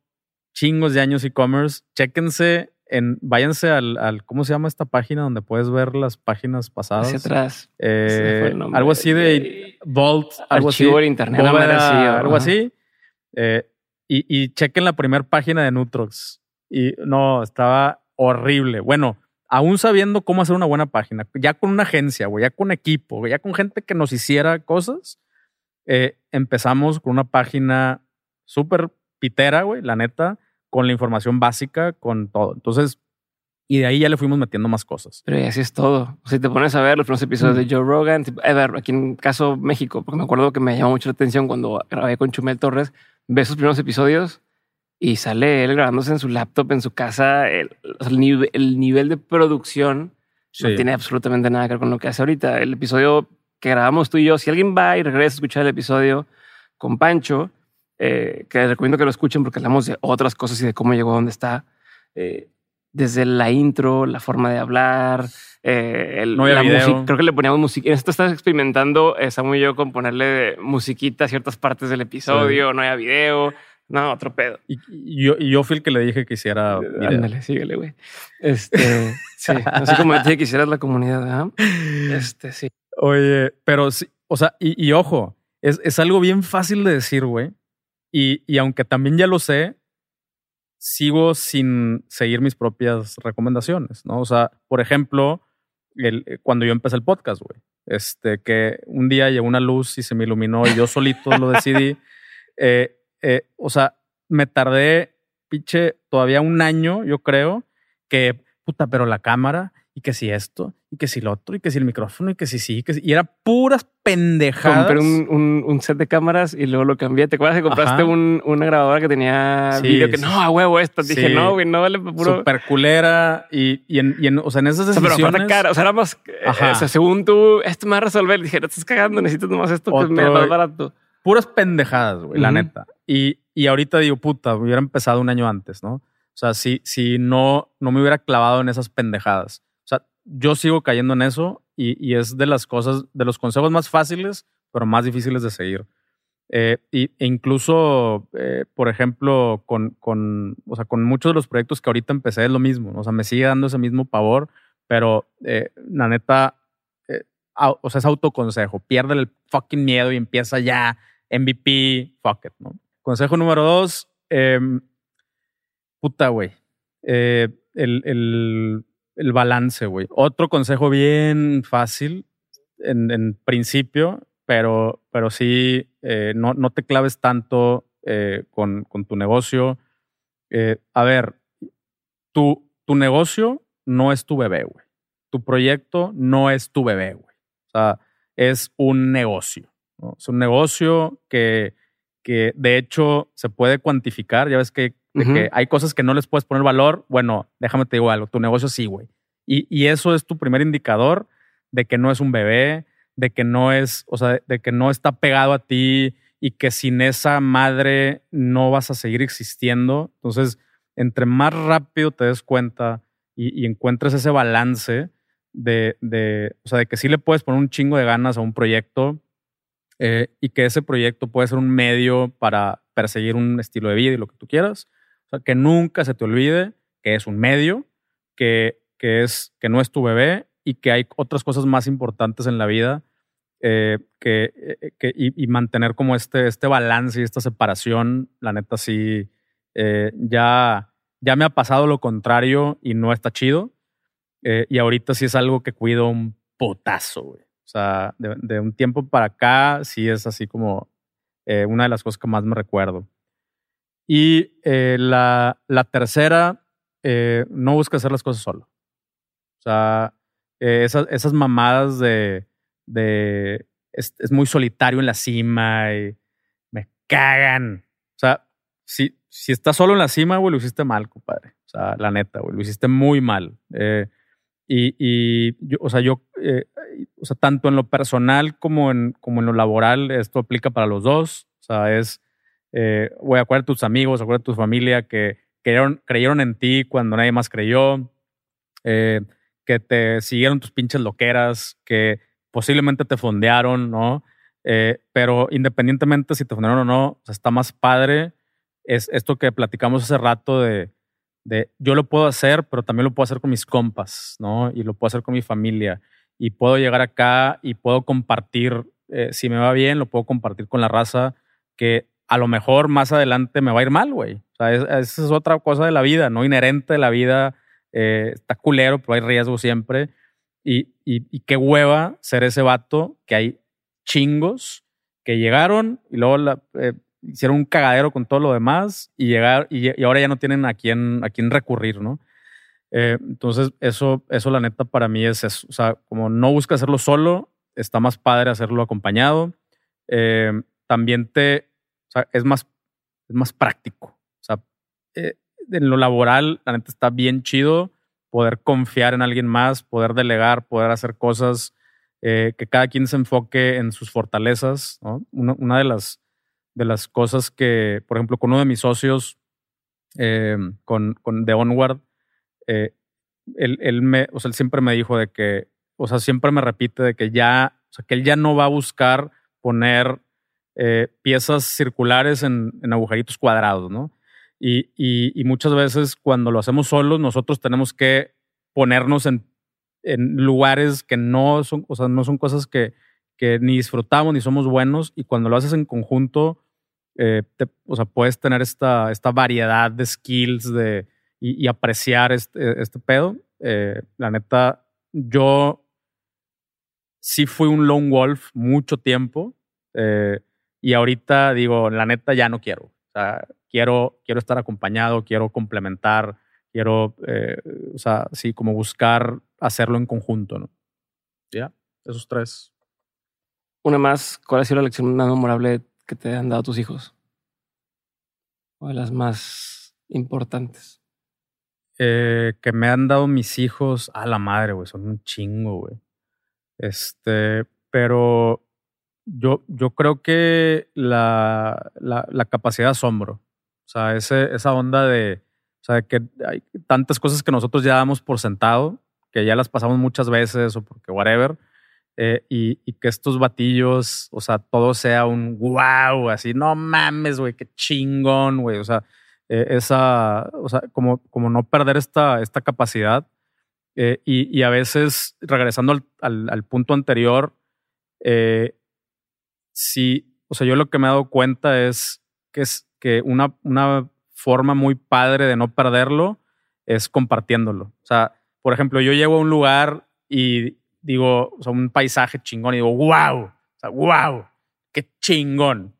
Speaker 2: chingos de años e-commerce, chéquense en, váyanse al, al, ¿cómo se llama esta página donde puedes ver las páginas pasadas?
Speaker 1: Hacia atrás.
Speaker 2: Eh, algo así de Vault, algo así.
Speaker 1: Archivo de internet.
Speaker 2: Bóveda,
Speaker 1: así,
Speaker 2: algo así. Eh, y, y chequen la primera página de Nutrox. Y no, estaba horrible. Bueno, aún sabiendo cómo hacer una buena página, ya con una agencia, güey, ya con equipo, güey, ya con gente que nos hiciera cosas, eh, empezamos con una página súper pitera, güey, la neta, con la información básica, con todo. Entonces, y de ahí ya le fuimos metiendo más cosas.
Speaker 1: Pero y así es todo. Si te pones a ver los primeros episodios
Speaker 2: Mm.
Speaker 1: de Joe Rogan, a ver, aquí en caso México, porque me acuerdo que me llamó mucho la atención cuando grabé con Chumel Torres, ves sus primeros episodios y sale él grabándose en su laptop en su casa. El, nivel, de producción no tiene absolutamente nada que ver con lo que hace ahorita. El episodio que grabamos tú y yo, si alguien va y regresa a escuchar el episodio con Pancho, eh, que les recomiendo que lo escuchen porque hablamos de otras cosas y de cómo llegó a donde está. Eh, desde la intro, la forma de hablar, eh, la música. Creo que le poníamos música. Esto estás experimentando, Samuel y yo, con ponerle musiquita a ciertas partes del episodio. No había video. No, otro pedo.
Speaker 2: Y, yo, y yo fui el que le dije que hiciera.
Speaker 1: Ándale, síguele, güey. Este, sí, así como dije que hicieras la comunidad, Este, sí.
Speaker 2: Oye, pero sí, o sea, y, y ojo, es, es, algo bien fácil de decir, güey. Y, y aunque también ya lo sé, sigo sin seguir mis propias recomendaciones, ¿no? O sea, por ejemplo, el, eh, cuando yo empecé el podcast, güey, este, que un día llegó una luz y se me iluminó y yo solito lo decidí. Eh, eh, o sea, me tardé, pinche, todavía un año, yo creo, que, puta, pero la cámara, y que si esto, y que si lo otro, y que si el micrófono, y que si sí, que si, y era puras pendejadas.
Speaker 1: Compré un, un, set de cámaras y luego lo cambié. ¿Te acuerdas que compraste un, una grabadora que tenía video que no, a huevo esto? Dije, no, güey, no vale puro.
Speaker 2: Super culera y, y, en, y en, o sea, en esas decisiones.
Speaker 1: O sea, pero cara, o sea, era más, eh, o sea, según tú, esto me va a resolver. Dije, no estás cagando, necesitas nomás esto que es más barato.
Speaker 2: Puras pendejadas, güey, la neta. Y, y ahorita digo, puta, hubiera empezado un año antes, ¿no? O sea, si, si no, no me hubiera clavado en esas pendejadas. Yo sigo cayendo en eso y, y es de las cosas, de los consejos más fáciles, pero más difíciles de seguir. Eh, y, e incluso, eh, por ejemplo, con, con, o sea, con muchos de los proyectos que ahorita empecé es lo mismo. O sea, me sigue dando ese mismo pavor, pero eh, la neta, o sea, es autoconsejo. Pierde el fucking miedo y empieza ya MVP, fuck it, ¿no? Consejo número dos, em, puta, güey. Eh, el, balance, güey. Otro consejo bien fácil en, principio, pero, pero sí, eh, no, no, te claves tanto eh, con, tu negocio. a ver, tu, tu negocio no es tu bebé, güey. Tu proyecto no es tu bebé, güey. O sea, es un negocio. Es un negocio que que de hecho se puede cuantificar. Ya ves que, hay cosas que no les puedes poner valor. Bueno, déjame te digo algo, tu negocio sí, güey. Y, y, eso es tu primer indicador de que no es un bebé, de que no es, o sea, de que no está pegado a ti y que sin esa madre no vas a seguir existiendo. Entonces, entre más rápido te des cuenta y, y encuentres ese balance de, de, o sea, de que sí le puedes poner un chingo de ganas a un proyecto, eh, y que ese proyecto puede ser un medio para perseguir un estilo de vida y lo que tú quieras. O sea, que nunca se te olvide que es un medio, que, que, es, que no es tu bebé y que hay otras cosas más importantes en la vida eh, que, eh, que y, mantener como este, este balance y esta separación, la neta sí, ya, ya me ha pasado lo contrario y no está chido. y ahorita sí es algo que cuido un potazo, güey. Sea, de, un tiempo para acá sí es así como eh, una de las cosas que más me recuerdo. Y eh, la, la, tercera, eh, no busca hacer las cosas solo. O sea, esas, mamadas de, de es, muy solitario en la cima y me cagan. O sea, si, si estás solo en la cima, güey, lo hiciste mal, compadre. O sea, la neta, güey, lo hiciste muy mal. Y, y yo, o sea, yo o sea, tanto en lo personal como en, como en lo laboral, esto aplica para los dos. O sea, es, eh, acuérdate de tus amigos, acuérdate de tu familia que creyeron, creyeron en ti cuando nadie más creyó, eh, que te siguieron tus pinches loqueras, que posiblemente te fondearon, ¿no? Eh, pero independientemente si te fondearon o no, está más padre. Es esto que platicamos hace rato de, de yo lo puedo hacer, pero también lo puedo hacer con mis compas, ¿no? Y lo puedo hacer con mi familia y puedo llegar acá y puedo compartir, eh, si me va bien, lo puedo compartir con la raza que a lo mejor más adelante me va a ir mal, güey. O sea, esa es otra cosa de la vida, no inherente de la vida. Eh, está culero, pero hay riesgo siempre. Y, y, qué hueva ser ese vato que hay chingos que llegaron y luego eh, hicieron un cagadero con todo lo demás y llegar y, ahora ya no tienen a quién, a quién recurrir, ¿no? Eh, entonces, eso, eso la neta para mí es eso. O sea, como no busca hacerlo solo, está más padre hacerlo acompañado. Eh, también te, es más, es más práctico. O sea, eh, en lo laboral, la neta está bien chido poder confiar en alguien más, poder delegar, poder hacer cosas, que cada quien se enfoque en sus fortalezas. Una, de, las, de las cosas que, por ejemplo, con uno de mis socios, eh, con, con The Onward, él, él, me, o sea, él siempre me dijo de que, o sea, siempre me repite de que ya, o sea, que él ya no va a buscar poner piezas circulares en, en agujeritos cuadrados, ¿no? Y, muchas veces cuando lo hacemos solos, nosotros tenemos que ponernos en, lugares que no son, o sea, no son cosas que, ni disfrutamos ni somos buenos. Y cuando lo haces en conjunto, eh, o sea, puedes tener esta, esta variedad de skills de, y, apreciar este, este pedo. Eh, la neta, yo sí fui un lone wolf mucho tiempo. Eh, y ahorita digo, la neta, ya no quiero. Quiero, quiero estar acompañado, quiero complementar, quiero, eh, o sea, sí, como buscar hacerlo en conjunto, ¿no? Ya, esos tres.
Speaker 1: Una más, ¿cuál ha sido la lección más memorable que te han dado tus hijos? O de las más importantes.
Speaker 2: Eh, que me han dado mis hijos a la madre, güey, son un chingo, güey. Este, pero yo, yo creo que la, la, capacidad de asombro. O sea, ese, esa onda de, o sea, que hay tantas cosas que nosotros ya damos por sentado, que ya las pasamos muchas veces o porque whatever, eh, y, y, que estos batillos, o sea, todo sea un wow, así, no mames, güey, qué chingón, güey, o sea, eh, esa, o sea, como, como no perder esta, esta capacidad. Eh, y, y, a veces, regresando al, al, al punto anterior, sí, o sea, yo lo que me he dado cuenta es que es que una, una forma muy padre de no perderlo es compartiéndolo. O sea, por ejemplo, yo llego a un lugar y digo, o sea, un paisaje chingón y digo, wow, o sea, wow, qué chingón.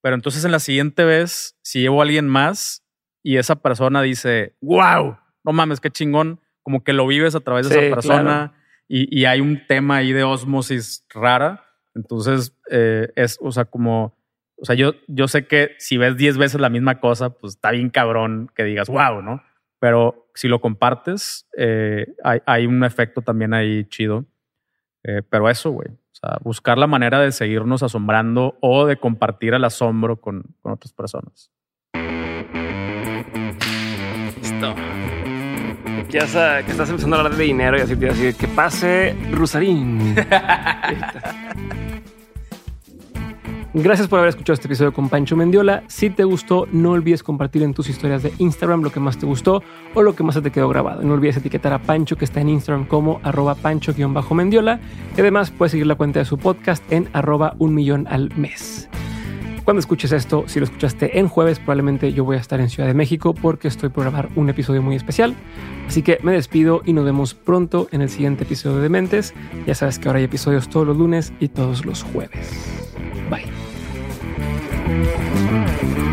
Speaker 2: Pero entonces en la siguiente vez, si llevo a alguien más y esa persona dice, wow, no mames, qué chingón, como que lo vives a través de esa persona y, y, hay un tema ahí de osmosis rara. Entonces, eh, es, o sea, como o sea, yo, yo sé que si ves 10 veces la misma cosa, pues está bien cabrón que digas, wow, ¿no? Pero si lo compartes, eh, hay, un efecto también ahí chido. Eh, pero eso, güey. O sea, buscar la manera de seguirnos asombrando o de compartir el asombro con, con otras personas.
Speaker 1: Listo. Que, ya que estás empezando a hablar de dinero y así te decir que pase Rusarín. Gracias por haber escuchado este episodio con Pancho Mendiola. Si te gustó, no olvides compartir en tus historias de Instagram lo que más te gustó o lo que más te quedó grabado. No olvides etiquetar a Pancho que está en Instagram como arroba pancho-mendiola. Y además puedes seguir la cuenta de su podcast en arroba un millón al mes. Cuando escuches esto, si lo escuchaste en jueves, probablemente yo voy a estar en Ciudad de México porque estoy por grabar un episodio muy especial. Así que me despido y nos vemos pronto en el siguiente episodio de Mentes. Ya sabes que ahora hay episodios todos los lunes y todos los jueves. Bye. Thank you.